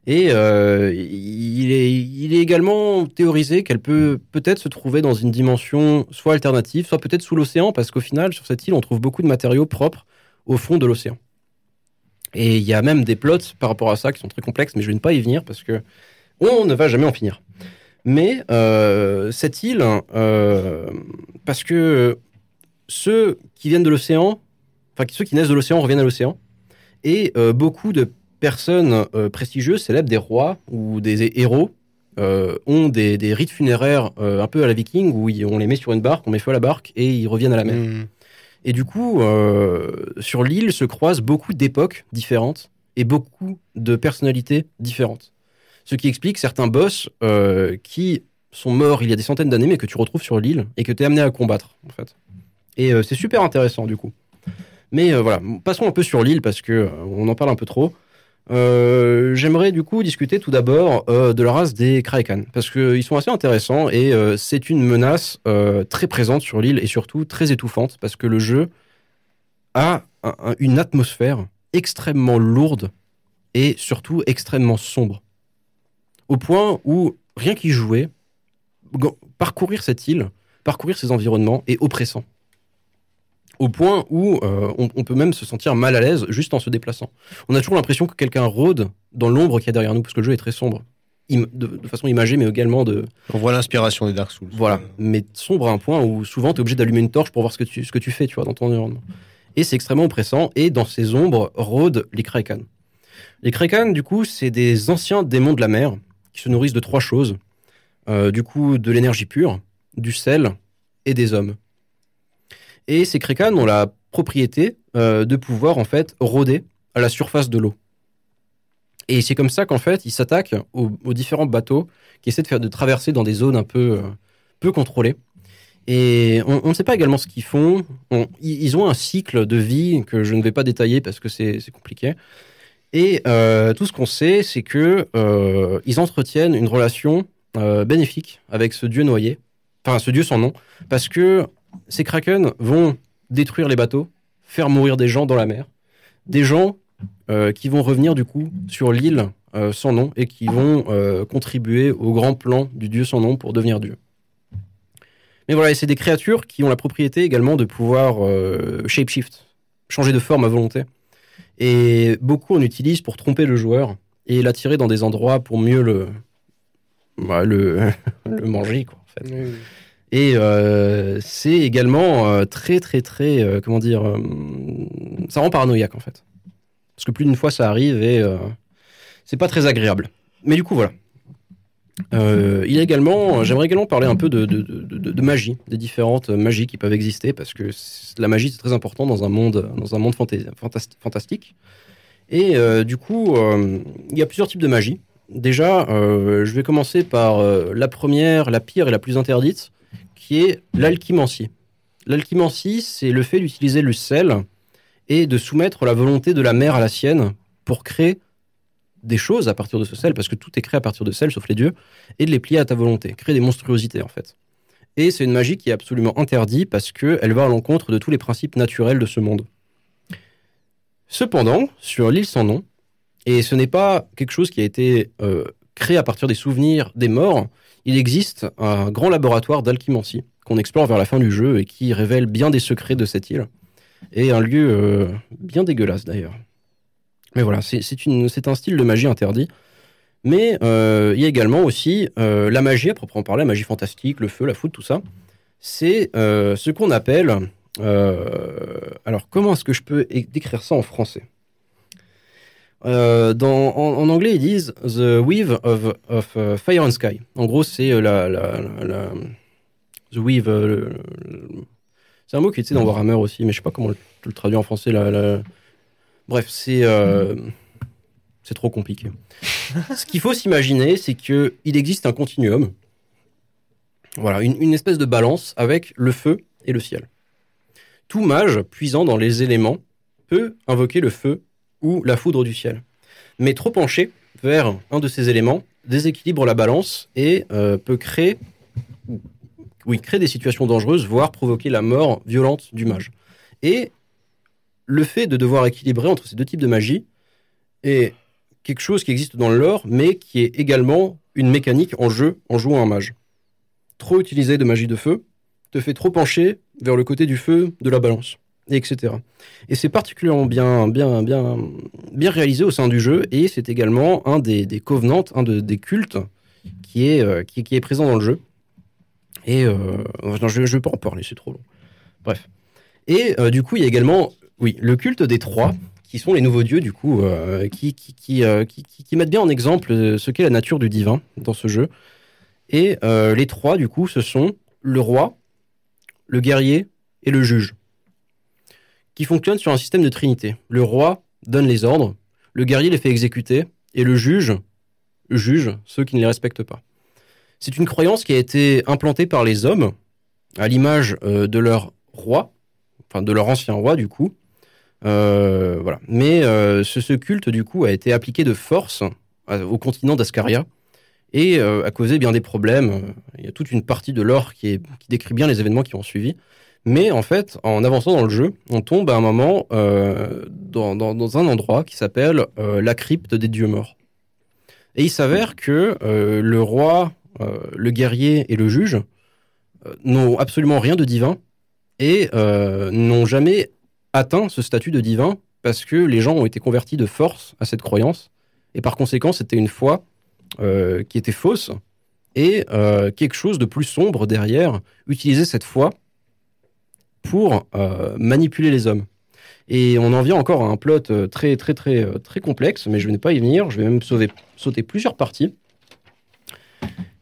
Et euh, il, est, également théorisé qu'elle peut peut-être se trouver dans une dimension soit alternative, soit peut-être sous l'océan, parce qu'au final, sur cette île, on trouve beaucoup de matériaux propres au fond de l'océan. Et il y a même des plots par rapport à ça qui sont très complexes, mais je vais ne pas y venir parce que on ne va jamais en finir. Mais euh, cette île, euh, parce que ceux qui viennent de l'océan, enfin ceux qui naissent de l'océan reviennent à l'océan, et beaucoup de personnes euh, prestigieuses, célèbres, des rois ou des héros, euh, ont des, des rites funéraires euh, un peu à la viking où ils- on les met sur une barque, on met feu à la barque et ils reviennent à la mer. Hmm. Et du coup, sur l'île se croisent beaucoup d'époques différentes et beaucoup de personnalités différentes. Ce qui explique certains boss qui sont morts il y a des centaines d'années, mais que tu retrouves sur l'île et que tu es amené à combattre, en fait. Et c'est super intéressant, du coup. Mais euh, voilà, passons un peu sur l'île parce que euh, on en parle un peu trop. Euh, J'aimerais du coup discuter tout d'abord euh, de la race des Kraken parce qu'ils sont assez intéressants et euh, c'est une menace très présente sur l'île et surtout très étouffante parce que le jeu a un- un- une atmosphère extrêmement lourde et surtout extrêmement sombre. Au point où rien qu'y jouer, parcourir cette île, parcourir ces environnements est oppressant. Au point où euh, on, on peut même se sentir mal à l'aise juste en se déplaçant. On a toujours l'impression que quelqu'un rôde dans l'ombre qu'il y a derrière nous, parce que le jeu est très sombre. Im- de, de façon imagée, mais également de. On voit l'inspiration des Dark Souls. Voilà. Mais sombre à un point où souvent tu es obligé d'allumer une torche pour voir ce que tu, ce que tu fais, tu vois, dans ton environnement. Et c'est extrêmement oppressant. Et dans ces ombres rôdent les Kraken. Les Kraken, du coup, c'est des anciens démons de la mer qui se nourrissent de trois choses. Euh, du coup, de l'énergie pure, du sel et des hommes. Et ces Kraken ont la propriété euh, de pouvoir, en fait, rôder à la surface de l'eau. Et c'est comme ça qu'en fait, ils s'attaquent aux, différents bateaux qui essaient de faire de traverser dans des zones un peu, euh, peu contrôlées. Et on ne sait pas également ce qu'ils font. On- ils ont un cycle de vie que je ne vais pas détailler parce que c'est compliqué. Et euh, tout ce qu'on sait, c'est que euh, ils entretiennent une relation bénéfique avec ce dieu noyé, enfin ce dieu sans nom, parce que ces kraken vont détruire les bateaux, faire mourir des gens dans la mer, des gens euh, qui vont revenir du coup sur l'île euh, sans nom et qui vont euh, contribuer au grand plan du dieu sans nom pour devenir dieu. Mais voilà, c'est des créatures qui ont la propriété également de pouvoir shapeshift, changer de forme à volonté. Et beaucoup en utilisent pour tromper le joueur et l'attirer dans des endroits pour mieux le, bah, le, le manger, quoi, en fait. Et euh, c'est également euh, très, très, très, euh, comment dire, ça rend paranoïaque en fait. Parce que plus d'une fois ça arrive et c'est pas très agréable. Mais du coup, voilà. Il y également, j'aimerais également parler un peu de, magie, des différentes magies qui peuvent exister, parce que la magie c'est très important dans un monde, dans un monde fantastique. Et du coup, il y a plusieurs types de magie. Déjà, je vais commencer par la première, la pire et la plus interdite, qui est l'alchimancie. L'alchimancie, c'est le fait d'utiliser le sel et de soumettre la volonté de la mère à la sienne pour créer des choses à partir de ce sel, parce que tout est créé à partir de sel, sauf les dieux, et de les plier à ta volonté, créer des monstruosités en fait. Et c'est une magie qui est absolument interdite parce qu'elle va à l'encontre de tous les principes naturels de ce monde. Cependant, sur l'île sans nom, et ce n'est pas quelque chose qui a été euh, créé à partir des souvenirs des morts, il existe un grand laboratoire d'alchimancie qu'on explore vers la fin du jeu et qui révèle bien des secrets de cette île. Et un lieu euh, bien dégueulasse d'ailleurs. Mais voilà, c'est un style de magie interdit. Mais euh, il y a également aussi euh, la magie, à proprement parler, la magie fantastique, le feu, la foudre, tout ça. C'est ce qu'on appelle. alors, comment est-ce que je peux décrire ça en français? Dans, en, anglais, ils disent The Weave of, of Fire and Sky. En gros, c'est la, la, la, The Weave. c'est un mot qui était dans Warhammer aussi, mais je sais pas comment le, le traduire en français. Bref, c'est euh, c'est trop compliqué. Ce qu'il faut s'imaginer, c'est que il existe un continuum. Voilà, une, espèce de balance avec le feu et le ciel. Tout mage puisant dans les éléments peut invoquer le feu ou la foudre du ciel. Mais trop penché vers un de ces éléments déséquilibre la balance et euh, peut créer, oui, créer des situations dangereuses, voire provoquer la mort violente du mage. Et le fait de devoir équilibrer entre ces deux types de magie est quelque chose qui existe dans le lore, mais qui est également une mécanique en jeu en jouant un mage. Trop utiliser de magie de feu te fait trop pencher vers le côté du feu de la balance, etc. Et c'est particulièrement bien, bien, bien, bien réalisé au sein du jeu, et c'est également un des, des covenants, un des cultes qui est, euh, qui, est présent dans le jeu. Et euh, je ne vais pas en parler, c'est trop long. Bref. Et euh, du coup, il y a également oui, le culte des trois, qui sont les nouveaux dieux, du coup, qui, qui, qui, mettent bien en exemple ce qu'est la nature du divin dans ce jeu. Et les trois, du coup, ce sont le roi, le guerrier et le juge, qui fonctionnent sur un système de trinité. Le roi donne les ordres, le guerrier les fait exécuter, et le juge juge ceux qui ne les respectent pas. C'est une croyance qui a été implantée par les hommes, à l'image de leur roi, enfin de leur ancien roi, du coup, euh, voilà. Mais euh, ce, culte, du coup, a été appliqué de force euh, au continent d'Ascaria et a causé bien des problèmes. Il y a toute une partie de l'or qui, décrit bien les événements qui ont suivi. Mais en fait, en avançant dans le jeu, on tombe à un moment dans, dans, un endroit qui s'appelle la crypte des dieux morts. Et il s'avère que le roi, le guerrier et le juge n'ont absolument rien de divin et n'ont jamais atteint ce statut de divin parce que les gens ont été convertis de force à cette croyance. Et par conséquent, c'était une foi euh, qui était fausse et euh, quelque chose de plus sombre derrière, utiliser cette foi pour euh, manipuler les hommes. Et on en vient encore à un plot très très très très complexe, mais je ne vais pas y venir. Je vais même sauver, sauter plusieurs parties.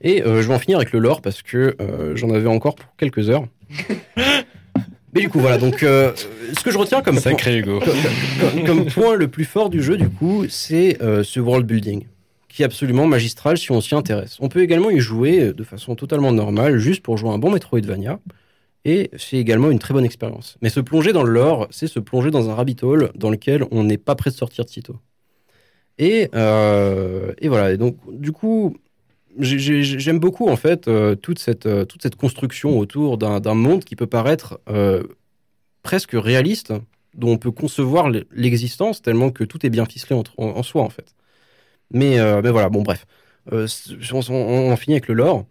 Et je vais en finir avec le lore parce que j'en avais encore pour quelques heures. Mais du coup, voilà. Donc, euh, ce que je retiens comme, Sacré Hugo. Comme, point le plus fort du jeu, du coup, c'est euh, ce world building qui est absolument magistral si on s'y intéresse. On peut également y jouer de façon totalement normale, juste pour jouer un bon Metroidvania. Et c'est également une très bonne expérience. Mais se plonger dans le lore, c'est se plonger dans un rabbit hole dans lequel on n'est pas prêt de sortir de sitôt. Et, euh, et voilà. Et donc, du coup, j'aime beaucoup en fait euh, toute cette euh, toute cette construction autour d'un monde qui peut paraître presque réaliste, dont on peut concevoir l'existence tellement que tout est bien ficelé en, soi en fait. Mais mais voilà, bon bref, on, on, finit avec le lore.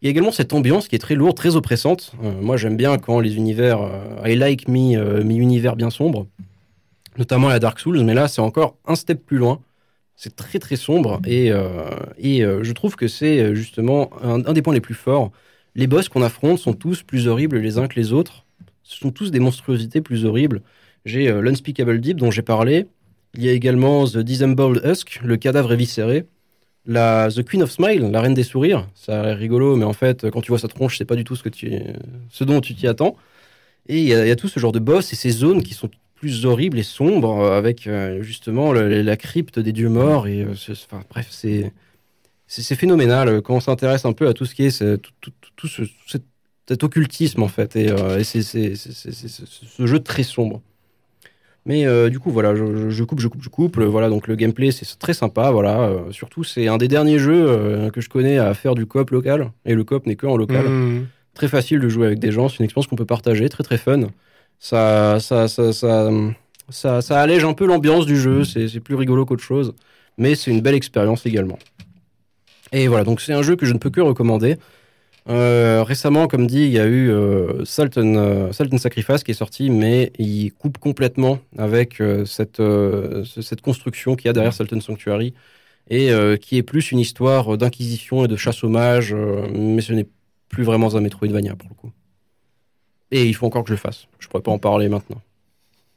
Il y a également cette ambiance qui est très lourde, très oppressante. moi j'aime bien quand les univers, I like me, mi univers bien sombres, notamment la Dark Souls, mais là c'est encore un step plus loin c'est très très sombre et, euh, et euh, je trouve que c'est euh, justement un, des points les plus forts. Les boss qu'on affronte sont tous plus horribles les uns que les autres. Ce sont tous des monstruosités plus horribles. J'ai l'Unspeakable Deep dont j'ai parlé. Il y a également The Disemboweled Husk, le cadavre éviscéré. La The Queen of Smile, la reine des sourires. Ça a rigolo, mais en fait, quand tu vois sa tronche, c'est pas du tout ce, que tu, ce dont tu t'y attends. Et il y, a tout ce genre de boss et ces zones qui sont plus horribles et sombres, avec justement la crypte des dieux morts. Et enfin, bref, c'est c'est phénoménal quand on s'intéresse un peu à tout ce qui est tout, tout, tout ce, cet, occultisme en fait et, et c'est ce jeu très sombre. Mais euh, du coup, voilà, je, coupe, je coupe, je coupe. Voilà, donc le gameplay, c'est très sympa. Voilà, euh, surtout, c'est un des derniers jeux euh, que je connais à faire du coop local. Et le coop n'est que en local. Mmh. Très facile de jouer avec des gens. C'est une expérience qu'on peut partager, très très fun. Ça, ça, ça, ça, ça, allège un peu l'ambiance du jeu. C'est plus rigolo qu'autre chose. Mais c'est une belle expérience également. Et voilà, donc c'est un jeu que je ne peux que recommander. Euh, récemment, comme dit, il y a eu euh, Sultan, euh, Sacrifice qui est sorti, mais il coupe complètement avec euh, cette, cette construction qu'il y a derrière Sultan Sanctuary et qui est plus une histoire d'inquisition et de chasse aux mages, mais ce n'est plus vraiment un Metroidvania pour le coup. Et il faut encore que je le fasse. Je pourrais pas en parler maintenant.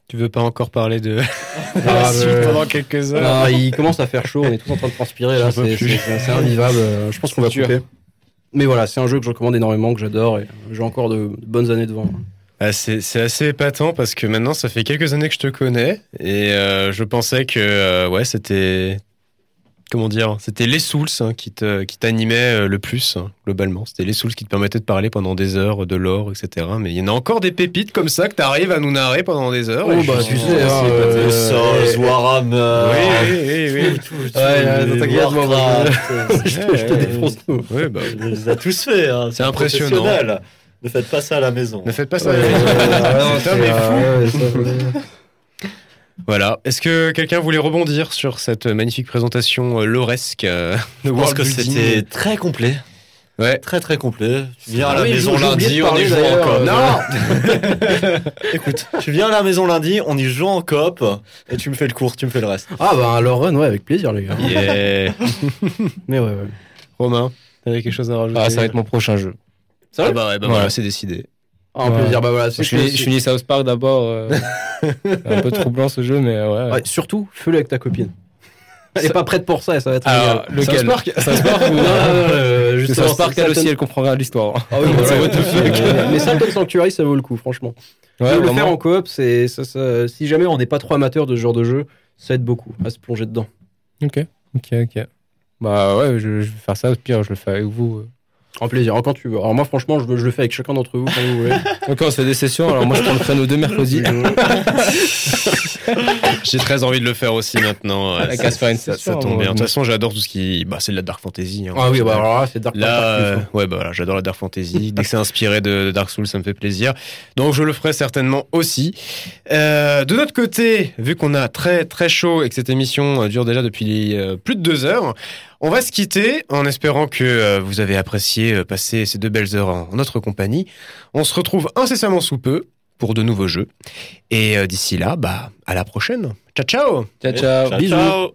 Tu veux pas encore parler de ah, pendant quelques heures ah, Il commence à faire chaud, on est tous en train de transpirer là, c'est invivable. Je pense qu'on va couper. Mais voilà, c'est un jeu que je recommande énormément, que j'adore et j'ai encore de, bonnes années devant. Ah, c'est assez épatant parce que maintenant ça fait quelques années que je te connais et euh, je pensais que euh, ouais c'était comment dire, c'était les Souls hein, qui t'animaient euh, le plus hein, globalement. C'était les Souls qui te permettaient de parler pendant des heures de l'or, etc. Mais il y en a encore des pépites comme ça que t'arrives à nous narrer pendant des heures. Oh bah tu sais, hein, euh, Souls, Warhammer. Oui, oui, oui. Ouais, t'inquiète, moi, je te défonce tout. Oui, bah, je les a tous fait. Hein, c'est impressionnant. Ne faites pas ça à la maison. Ne faites pas ça à la maison. fou. Voilà. Est-ce que quelqu'un voulait rebondir sur cette magnifique présentation euh, loresque euh, de Je pense que c'était très complet. Ouais. Très très complet. Tu viens à la maison lundi, on y joue en coop. Non Écoute, tu viens à la maison lundi, on y joue en coop et tu me fais le cours, tu me fais le reste. Ah bah alors run, ouais, avec plaisir les gars. Yeah. Mais ouais, ouais. Romain, t'avais quelque chose à rajouter? Ah, ça va être mon prochain jeu. Ça ah bah ouais, bah voilà, c'est décidé. Ah, un plaisir, bah voilà. Je finis, South Park d'abord. Euh, un peu troublant ce jeu, mais ouais. ouais surtout, fais-le avec ta copine. Elle est pas prête pour ça, ça va être Alors, lequel South Park South Park ou... Non, non, non, South Park, elle aussi, elle comprendra l'histoire. Ah oui, voilà, mais ça, comme Sanctuary, ça vaut le coup, franchement. Ouais, le faire en coop, c'est ça, ça, si jamais on n'est pas trop amateur de ce genre de jeu, ça aide beaucoup à se plonger dedans. Ok, ok, ok. Bah ouais, je, je vais faire ça. Au pire, je le fais avec vous. Euh. En plaisir, quand tu veux. Alors moi, franchement, je, je le fais avec chacun d'entre vous quand vous voulez. D'accord, on se fait des sessions. Alors moi, je prends le créneau de mercredi. J'ai très envie de le faire aussi maintenant. Ça, ça, ça, tombe bien. De toute façon, j'adore tout ce qui. Bah, c'est de la dark fantasy. Hein, ah oui, bah alors là, c'est dark. Là, euh, ouais, bah voilà, j'adore la dark fantasy. Dès que c'est inspiré de, Dark Souls, ça me fait plaisir. Donc, je le ferai certainement aussi. Euh, de notre côté, vu qu'on a très très chaud et que cette émission dure déjà depuis euh, plus de deux heures. On va se quitter en espérant que euh, vous avez apprécié euh, passer ces deux belles heures en notre compagnie. On se retrouve incessamment sous peu pour de nouveaux jeux. Et euh, d'ici là, bah, à la prochaine. Ciao, ciao. Ciao, ciao. Bisous.